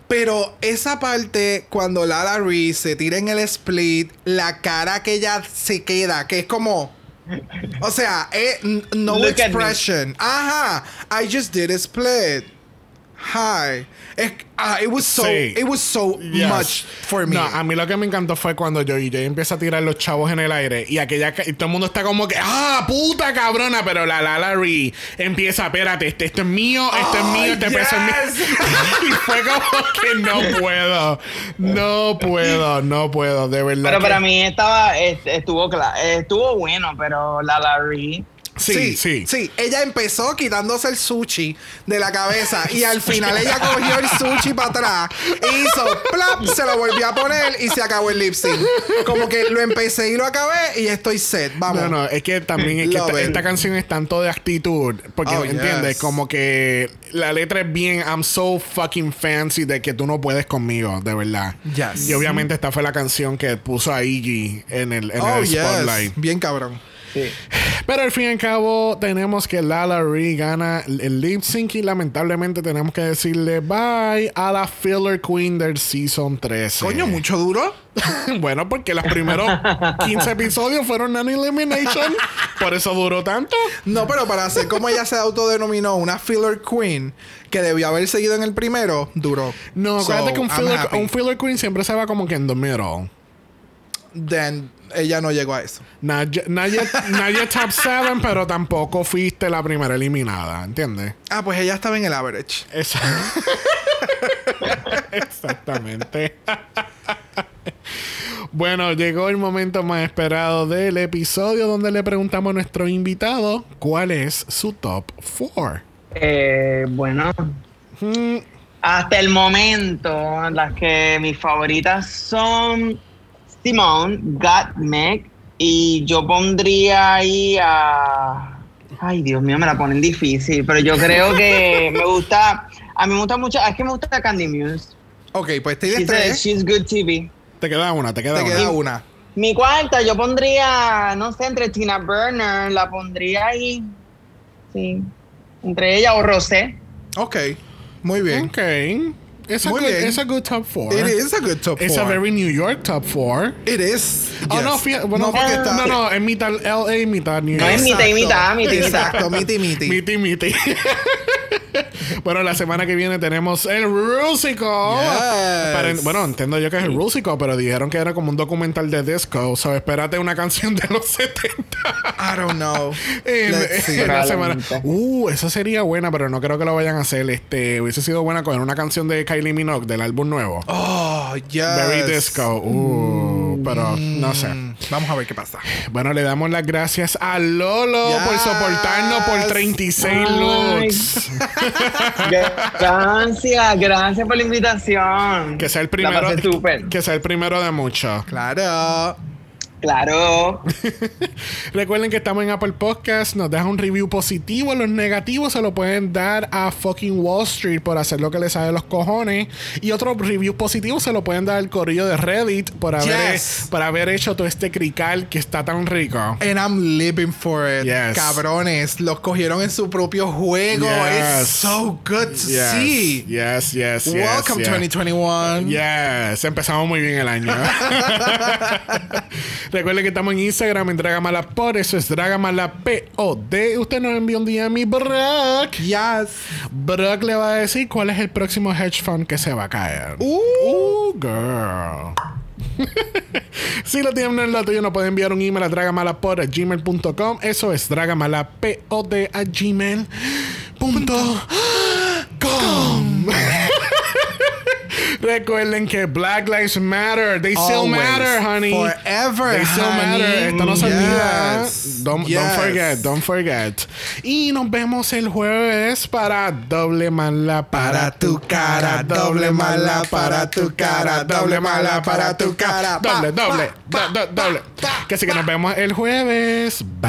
Pero esa parte, cuando Lala Reese se tira en el split, la cara que ella se queda, que es como. O sea, eh, no Look expression. Ajá. I just did a split. Hi. Es- ah, it was so, Sí. it was so Yes. much for me. No, a mí lo que me encantó fue cuando Joey J empieza a tirar los chavos en el aire y aquella y todo el mundo está como que ¡Ah, puta cabrona! Pero la Lala Ree empieza, espérate, este, esto es mío, esto es mío, este peso es mío. y fue como que no puedo, no puedo, no puedo, de verdad. Pero que- para mí estaba, est- estuvo estuvo bueno, pero la Larry Sí, sí. Sí, ella empezó quitándose el sushi de la cabeza y al final ella cogió el sushi para atrás e hizo plap, se lo volvió a poner y se acabó el lip sync. Como que lo empecé y lo acabé y estoy set. Vamos. No, no, es que también es que esta, canción es tanto de actitud. Porque, Oh, ¿entiendes? yes. Como que la letra es bien, I'm so fucking fancy de que tú no puedes conmigo, de verdad. Yes. Y obviamente esta fue la canción que puso a Iggy en el, en Oh, el yes. spotlight. Bien cabrón. Sí. Pero al fin y al cabo, tenemos que Lala Ree gana el lip sync y lamentablemente tenemos que decirle bye a la filler queen del season 13. Coño, mucho duro. bueno, porque los primeros 15 episodios fueron non-elimination. Por eso duró tanto. No, pero para hacer como ella se autodenominó una filler queen que debió haber seguido en el primero, duró. No, So, acuérdate que un filler, un filler queen siempre se va como que en the middle. Then ella no llegó a eso. Nadie, nadie, nadie top 7, pero tampoco fuiste la primera eliminada, ¿entiendes? Ah, pues ella estaba en el average. Esa- Exactamente. bueno, llegó el momento más esperado del episodio donde le preguntamos a nuestro invitado cuál es su top 4. Eh, bueno, hasta el momento, las que mis favoritas son Simone, Gottmik, y yo pondría ahí a. Ay, Dios mío, me la ponen difícil, pero yo creo que me gusta. A mí me gusta mucho, es que me gusta Candy Muse. Ok, pues tienes She's, tres. she's good TV. Te queda una, te queda Te una. queda una. Mi cuarta, yo pondría, no sé, entre Tina Burner, la pondría ahí. Sí. Entre ella o Rosé. Ok, muy bien. Ok. It's a, Muy good, bien. it's a good top 4. It is a good top It's a four. very New York top 4. It is. Oh, yes. no, bueno, no, porque está. no, no, es mitad LA, mitad New No York. es mitad y mitad, mitad y mitad. Exacto, miti miti. Miti, miti. bueno, la semana que viene tenemos el Rusico. Yes. Para- bueno, entiendo yo que es el Rusico, pero dijeron que era como un documental de disco. O sea, espérate una canción de los 70. I don't know. en, Let's see. en la semana. Probablemente. Uh, esa sería buena, pero no creo que lo vayan a hacer. Este, hubiese sido buena con una canción de Kylie Minogue del álbum nuevo. Oh, yes. Very disco. Uh, pero no sé. Mm, Vamos a ver qué pasa. Bueno, le damos las gracias a Lolo por soportarnos por 36 Ay. looks. Gracias, gracias por la invitación. Que sea el La primero. Que sea el primero de muchos. Claro. Claro. Recuerden que estamos en Apple Podcast. Nos dejan un review positivo. Los negativos se lo pueden dar a fucking Wall Street por hacer lo que les sale de los cojones. Y otro review positivo se lo pueden dar al corrillo de Reddit por haber, Yes. por haber hecho todo este crical que está tan rico. And I'm living for it. Yes. Cabrones, los cogieron en su propio juego. Yes. It's so good to Yes, see. yes, yes, yes. Welcome yes. 2021. Yes, empezamos muy bien el año. Recuerden que estamos en Instagram en Dragamala por eso es Dragamala POD. Usted nos envió un día a mi Brock. Yes. Brock le va a decir cuál es el próximo hedge fund que se va a caer. Uh. Uh, girl. si lo tienen en lo tuyo, nos pueden enviar un email a dragamalapod.gmail.com. Eso es dragamalapod a gmail.com. Recuerden que Black Lives Matter. They still matter, honey. Forever, They still honey. matter. Esto no se olvida. Yes. Don't, don't forget, don't forget. Y nos vemos el jueves para doble mala para tu cara, doble mala para tu cara, doble mala para tu cara, doble, doble, do- do- doble. Que así que nos vemos el jueves. Bye.